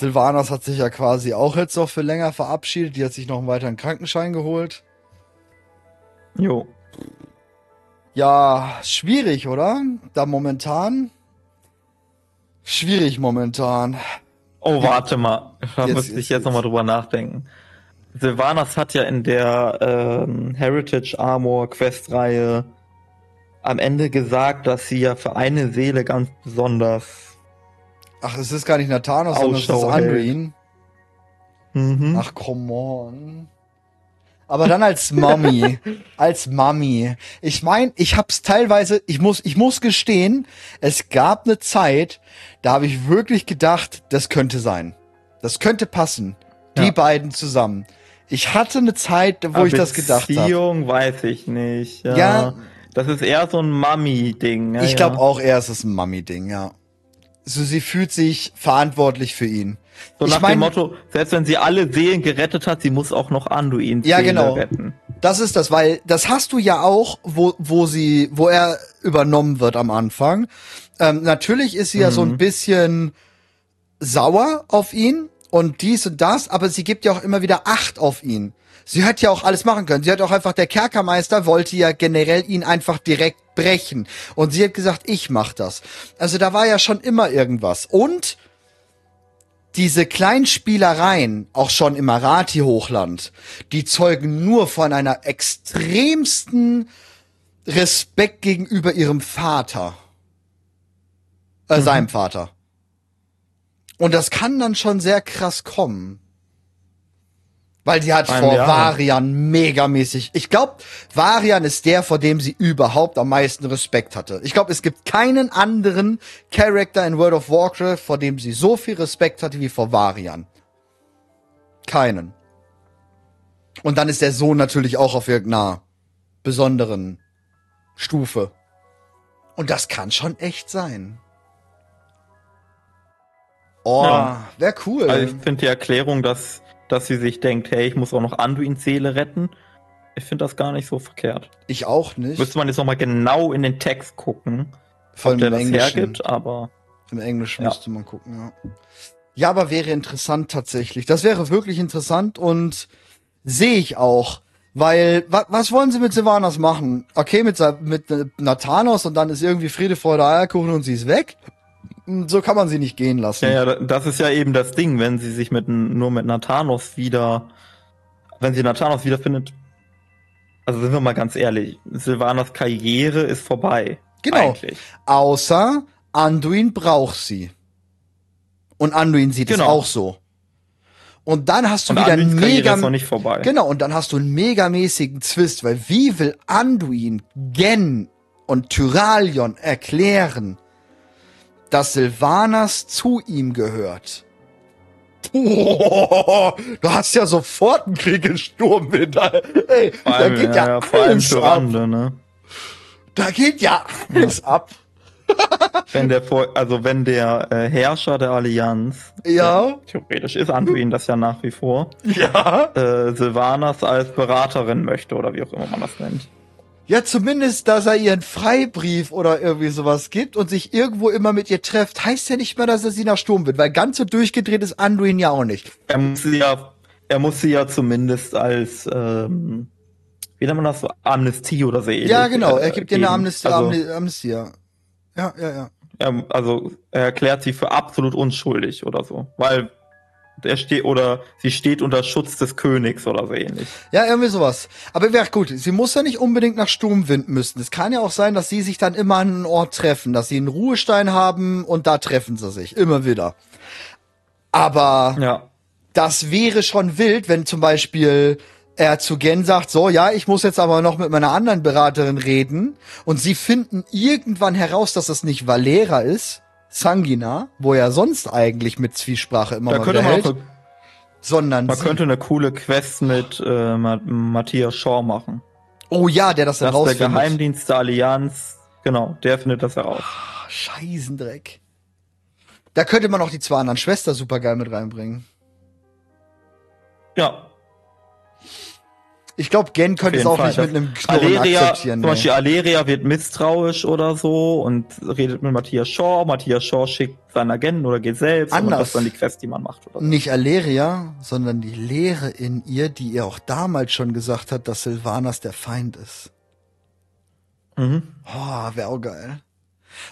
B: Silvanas hat sich ja quasi auch jetzt noch für länger verabschiedet. Die hat sich noch einen weiteren Krankenschein geholt.
A: Jo.
B: Ja, schwierig, oder? Da momentan. Schwierig momentan.
A: Oh, warte mal. Da jetzt, müsste ich jetzt, jetzt nochmal drüber nachdenken. Silvanas hat ja in der ähm, Heritage Armor Quest-Reihe am Ende gesagt, dass sie ja für eine Seele ganz besonders
B: Ach, es ist gar nicht Nathanos, sondern es ist Andrin. Mhm. Ach, come on. Aber dann als Mami. (laughs) als Mami. Ich meine, ich hab's teilweise, ich muss, ich muss gestehen, es gab eine Zeit, da habe ich wirklich gedacht, das könnte sein. Das könnte passen. Die ja. beiden zusammen. Ich hatte eine Zeit, wo Aber ich das gedacht habe.
A: Beziehung weiß ich nicht. Ja.
B: ja.
A: Das ist eher so ein Mami-Ding.
B: Ja, ich glaube auch eher, es ist ein Mami-Ding, ja so sie fühlt sich verantwortlich für ihn.
A: So ich nach mein, dem Motto, selbst wenn sie alle Seelen gerettet hat, sie muss auch noch Anduin
B: ja, genau. retten. Das ist das, weil das hast du ja auch, wo, wo sie, wo er übernommen wird am Anfang. Ähm, natürlich ist sie mhm. ja so ein mhm. bisschen sauer auf ihn und dies und das, aber sie gibt ja auch immer wieder Acht auf ihn. Sie hätte ja auch alles machen können. Sie hat auch einfach, der Kerkermeister wollte ja generell ihn einfach direkt brechen. Und sie hat gesagt, ich mach das. Also da war ja schon immer irgendwas. Und diese Kleinspielereien, auch schon im Arati-Hochland, die zeugen nur von einer extremsten Respekt gegenüber ihrem Vater. Äh, mhm. seinem Vater. Und das kann dann schon sehr krass kommen. Weil die hat Beim vor Jahr. Varian megamäßig. Ich glaube, Varian ist der, vor dem sie überhaupt am meisten Respekt hatte. Ich glaube, es gibt keinen anderen Charakter in World of Warcraft, vor dem sie so viel Respekt hatte wie vor Varian. Keinen. Und dann ist der Sohn natürlich auch auf irgendeiner besonderen Stufe. Und das kann schon echt sein. Oh,
A: Ja.
B: wär cool.
A: Also ich finde die Erklärung, dass, dass sie sich denkt, hey, ich muss auch noch Anduins Seele retten. Ich finde das gar nicht so verkehrt.
B: ich auch nicht.
A: Müsste man jetzt nochmal genau in den Text gucken,
B: Vor
A: ob der
B: allem
A: das
B: im Englischen.
A: hergibt, aber
B: Im Englischen
A: Ja.
B: müsste man gucken, ja. Ja, aber wäre interessant tatsächlich. Das wäre wirklich interessant und sehe ich auch. Weil, wa was wollen sie mit Sylvanas machen? Okay, mit, mit äh, Nathanos und dann ist irgendwie Friede, Freude, Eierkuchen und sie ist weg? So kann man sie nicht gehen lassen.
A: ja, ja, das ist ja eben das Ding, wenn sie sich mit nur mit Nathanos wieder, wenn sie Nathanos wiederfindet. Also sind wir mal ganz ehrlich, Sylvanas Karriere ist vorbei.
B: Genau.
A: Eigentlich.
B: Außer Anduin braucht sie. Und Anduin sieht
A: Genau.
B: es auch so. Und dann hast du
A: Und
B: wieder einen mega, genau, und dann hast du einen megamäßigen Twist, weil wie will Anduin, Gen und Tyralion erklären, dass Sylvanas zu ihm gehört? Boah, du hast ja sofort einen Krieg in Sturmwind. Ey,
A: Vor
B: da
A: allem,
B: geht ja,
A: vor allem
B: alles ab.
A: Ne?
B: Da geht ja alles ab.
A: Wenn der vor, also wenn der äh, Herrscher der Allianz,
B: Ja,
A: theoretisch ist Anduin das ja nach wie vor,
B: ja.
A: äh, Sylvanas als Beraterin möchte oder wie auch immer man das nennt.
B: Ja, zumindest, dass er ihr einen Freibrief oder irgendwie sowas gibt und sich irgendwo immer mit ihr trefft, heißt ja nicht mehr, dass er sie nach Sturm wird, weil ganz so durchgedreht ist Anduin ja auch nicht.
A: Er muss sie ja, er muss sie ja zumindest als, ähm, wie nennt man das so, Amnestie oder so ähnlich.
B: ja, genau,
A: äh,
B: er gibt ihr eine. Amnestie,
A: Also,
B: Amnestie, Amnestie, ja. Ja, ja, ja.
A: er, also er erklärt sie für absolut unschuldig oder so, weil er steht oder sie steht unter Schutz des Königs oder so ähnlich.
B: Ja, irgendwie sowas. Aber wäre gut, sie muss ja nicht unbedingt nach Sturmwind müssen. Es kann ja auch sein, dass sie sich dann immer an einen Ort treffen, dass sie einen Ruhestein haben und da treffen sie sich. Immer wieder. Aber
A: Ja,
B: das wäre schon wild, wenn zum Beispiel er zu Gen sagt, so, ja, ich muss jetzt aber noch mit meiner anderen Beraterin reden und sie finden irgendwann heraus, dass das nicht Valera ist, Sangina, wo er sonst eigentlich mit Zwiesprache immer
A: da
B: mal
A: könnte man
B: behält,
A: auch eine
B: sondern
A: Man könnte eine coole Quest mit äh, Ma Matthias Shaw machen.
B: oh ja, der das dann
A: ist der. Geheimdienst der Allianz. Genau, der findet das heraus.
B: Ah, Scheißendreck. Da könnte man auch die zwei anderen Schwestern super geil mit reinbringen.
A: Ja,
B: Ich glaube, Gen könnte es auch
A: Fall.
B: nicht mit einem Knurren
A: Aleria,
B: akzeptieren.
A: zum
B: nee.
A: Beispiel Aleria wird misstrauisch oder so und redet mit Matthias Shaw. Matthias Shaw schickt seinen Agenten oder geht selbst. Und
B: Anders.
A: das ist dann die Quest, die man macht. Oder so.
B: Nicht Aleria, sondern die Lehre in ihr, die ihr auch damals schon gesagt hat, dass Sylvanas der Feind ist.
A: Mhm.
B: Oh, wäre auch geil.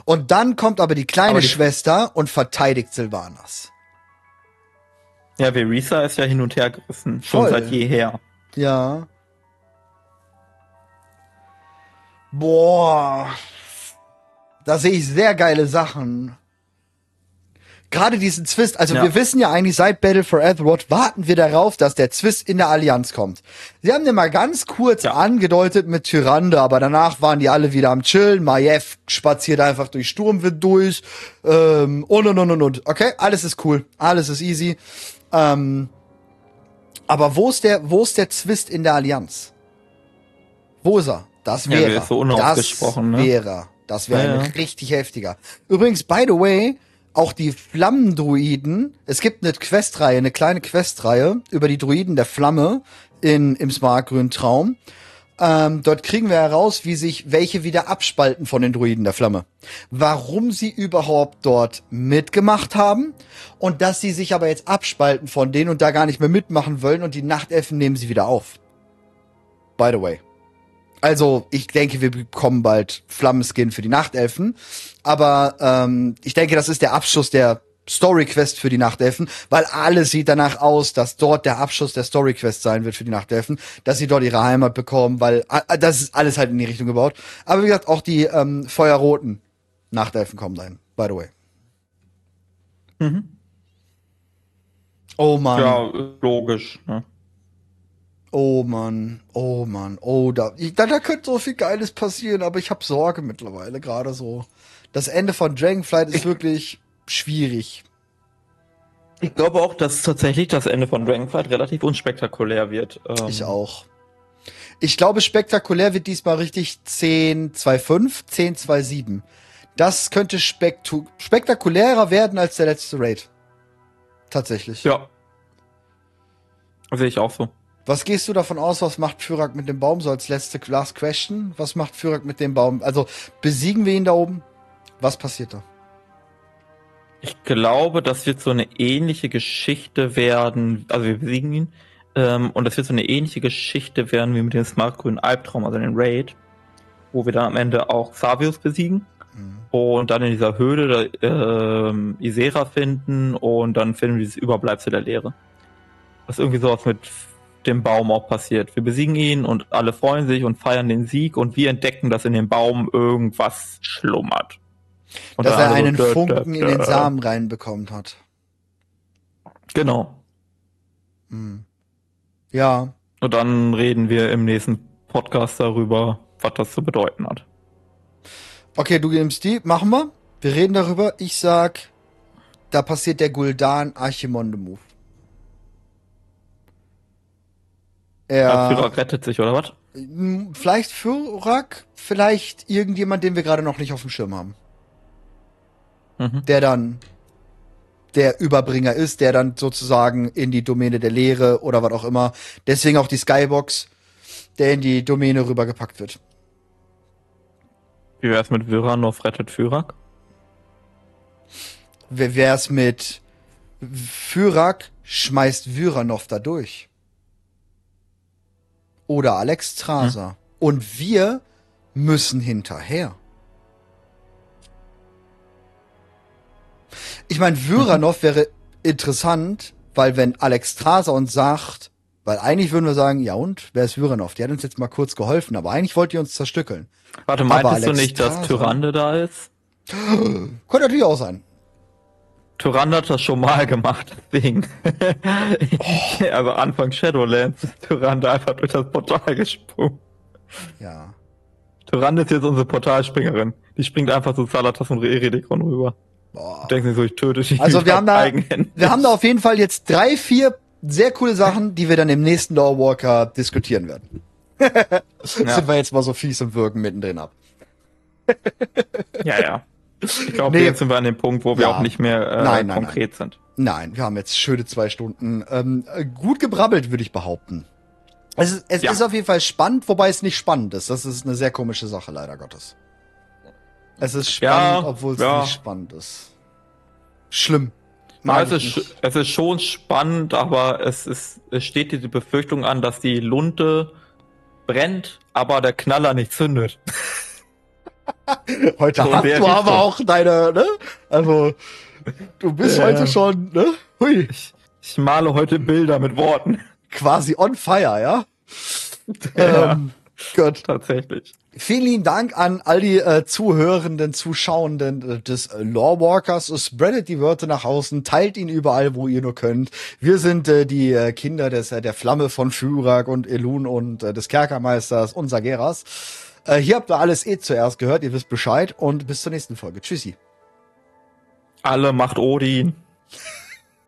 B: Und dann kommt aber die kleine
A: Aber die-
B: Schwester und verteidigt Sylvanas.
A: Ja, Verisa ist ja hin und her gerissen. Schon
B: Voll.
A: seit jeher.
B: Ja. Boah. Da sehe ich sehr geile Sachen. Gerade diesen Zwist, also
A: Ja.
B: wir wissen ja eigentlich seit Battle for Azeroth warten wir darauf, dass der Zwist in der Allianz kommt. Sie haben den mal ganz kurz
A: Ja.
B: angedeutet mit Tyrande, aber danach waren die alle wieder am Chillen. Majev spaziert einfach durch Sturmwind durch ähm, und und und und und. Okay, alles ist cool, alles ist easy. Ähm, aber wo ist der, wo ist der Zwist in der Allianz? Wo ist er? Das
A: Ja,
B: wäre.
A: ist so unausgesprochen,
B: das
A: ne?
B: wäre. Das wäre
A: Ja,
B: ein
A: ja.
B: richtig heftiger. Übrigens, by the way, auch die Flammendruiden. Es gibt eine Questreihe, eine kleine Questreihe über die Druiden der Flamme in, im Smartgrünen Traum. Ähm, dort kriegen wir heraus, wie sich welche wieder abspalten von den Druiden der Flamme. Warum sie überhaupt dort mitgemacht haben und dass sie sich aber jetzt abspalten von denen und da gar nicht mehr mitmachen wollen und die Nachtelfen nehmen sie wieder auf. By the way. Also, ich denke, wir bekommen bald Flammenskin für die Nachtelfen. Aber ähm, ich denke, das ist der Abschluss der Story-Quest für die Nachtelfen, weil alles sieht danach aus, dass dort der Abschluss der Story-Quest sein wird für die Nachtelfen, dass sie dort ihre Heimat bekommen, weil das ist alles halt in die Richtung gebaut. Aber wie gesagt, auch die ähm, Feuerroten Nachtelfen kommen dahin, by the way.
A: Mhm.
B: Oh Mann.
A: Ja, logisch. Ne?
B: Oh Mann, oh Mann, oh da, da, da könnte so viel Geiles passieren, aber ich habe Sorge mittlerweile gerade so. Das Ende von Dragonflight ist wirklich schwierig.
A: Ich glaube auch, dass tatsächlich das Ende von Dragonflight relativ unspektakulär wird.
B: Ähm ich auch. Ich glaube, spektakulär wird diesmal richtig 10, 2,5, 10, 2,7. Das könnte spektu spektakulärer werden als der letzte Raid. Tatsächlich.
A: Ja. Sehe ich auch so.
B: Was gehst du davon aus, was macht Fyrak mit dem Baum? So als letzte Last Question. Was macht Fyrak mit dem Baum? Also besiegen wir ihn da oben? Was passiert da?
A: Ich glaube, das wird so eine ähnliche Geschichte werden. Also wir besiegen ihn. Ähm, und das wird so eine ähnliche Geschichte werden wie mit dem Smartgrünen Albtraum, also den Raid. Wo wir dann am Ende auch Savius besiegen. Mhm. Und dann in dieser Höhle äh, Isera finden und dann finden wir dieses Überbleibsel der Leere. Was irgendwie sowas mit dem Baum auch passiert. Wir besiegen ihn und alle freuen sich und feiern den Sieg und wir entdecken, dass in dem Baum irgendwas schlummert.
B: Und dass er einen so, Funken in den Samen reinbekommen hat.
A: Genau.
B: Hm. Ja.
A: Und dann reden wir im nächsten Podcast darüber, was das zu bedeuten hat.
B: Okay, du nimmst die, machen wir. Wir reden darüber. Ich sag, da passiert der Guldan Archimonde Move.
A: Er Fyrak rettet sich, oder was?
B: Vielleicht Fyrak, vielleicht irgendjemand, den wir gerade noch nicht auf dem Schirm haben. Mhm. Der dann der Überbringer ist, der dann sozusagen in die Domäne der Lehre oder was auch immer. Deswegen auch die Skybox, der in die Domäne rübergepackt wird.
A: Wie wär's mit Viranov rettet Fyrak?
B: Wie wär's mit Fyrak schmeißt Viranov da durch? Oder Alex Traser. Hm. Und wir müssen hinterher. Ich meine, Vyranov mhm. wäre interessant, weil wenn Alex Traser uns sagt, weil eigentlich würden wir sagen, ja und, wer ist Vyranov? Der hat uns jetzt mal kurz geholfen, aber eigentlich wollt ihr uns zerstückeln.
A: Warte, meintest du nicht, dass Tyrande da ist?
B: Könnte natürlich auch sein.
A: Tyrande hat das schon mal gemacht, deswegen. (laughs) oh. also Anfang Shadowlands ist Tyrande einfach durch das Portal gesprungen.
B: Ja.
A: Tyrande ist jetzt unsere Portalspringerin. Die springt einfach zu Salatas und Eridikon rüber.
B: Boah.
A: Denken Sie so, ich töte dich.
B: Also (laughs) wir haben da, wir haben da auf jeden Fall jetzt drei, vier sehr coole Sachen, die wir dann im nächsten Lawwalker diskutieren werden. ja. (laughs) Sind wir jetzt mal so fies und wirken mittendrin ab.
A: ja, ja. Ich glaube, nee, jetzt sind wir an dem Punkt, wo wir ja. auch nicht mehr äh, nein, nein, konkret
B: nein.
A: sind.
B: Nein, wir haben jetzt schöne zwei Stunden. Ähm, gut gebrabbelt, würde ich behaupten. Es, ist, es ja. ist auf jeden Fall spannend, wobei es nicht spannend ist. Das ist eine sehr komische Sache, leider Gottes. Es ist spannend, ja, obwohl es ja. nicht spannend ist. Schlimm.
A: Ja, es, ist, es ist schon spannend, aber es, ist, es steht die Befürchtung an, dass die Lunte brennt, aber der Knaller nicht zündet. (laughs) (laughs)
B: heute hast du aber auch deine, ne? Also, du bist ja. heute schon, ne?
A: Hui. Ich, ich, male heute Bilder mit Worten.
B: Quasi on fire, ja? (laughs)
A: ja. Ähm, Gott. Tatsächlich.
B: Vielen lieben Dank an all die äh, Zuhörenden, Zuschauenden äh, des äh, Lawwalkers. Spreadet die Wörter nach außen, teilt ihn überall, wo ihr nur könnt. Wir sind äh, die äh, Kinder des, äh, der Flamme von Fyrak und Elun und äh, des Kerkermeisters und Sageras. Äh, hier habt ihr alles eh zuerst gehört, ihr wisst Bescheid und bis zur nächsten Folge. Tschüssi.
A: Alle macht Odin.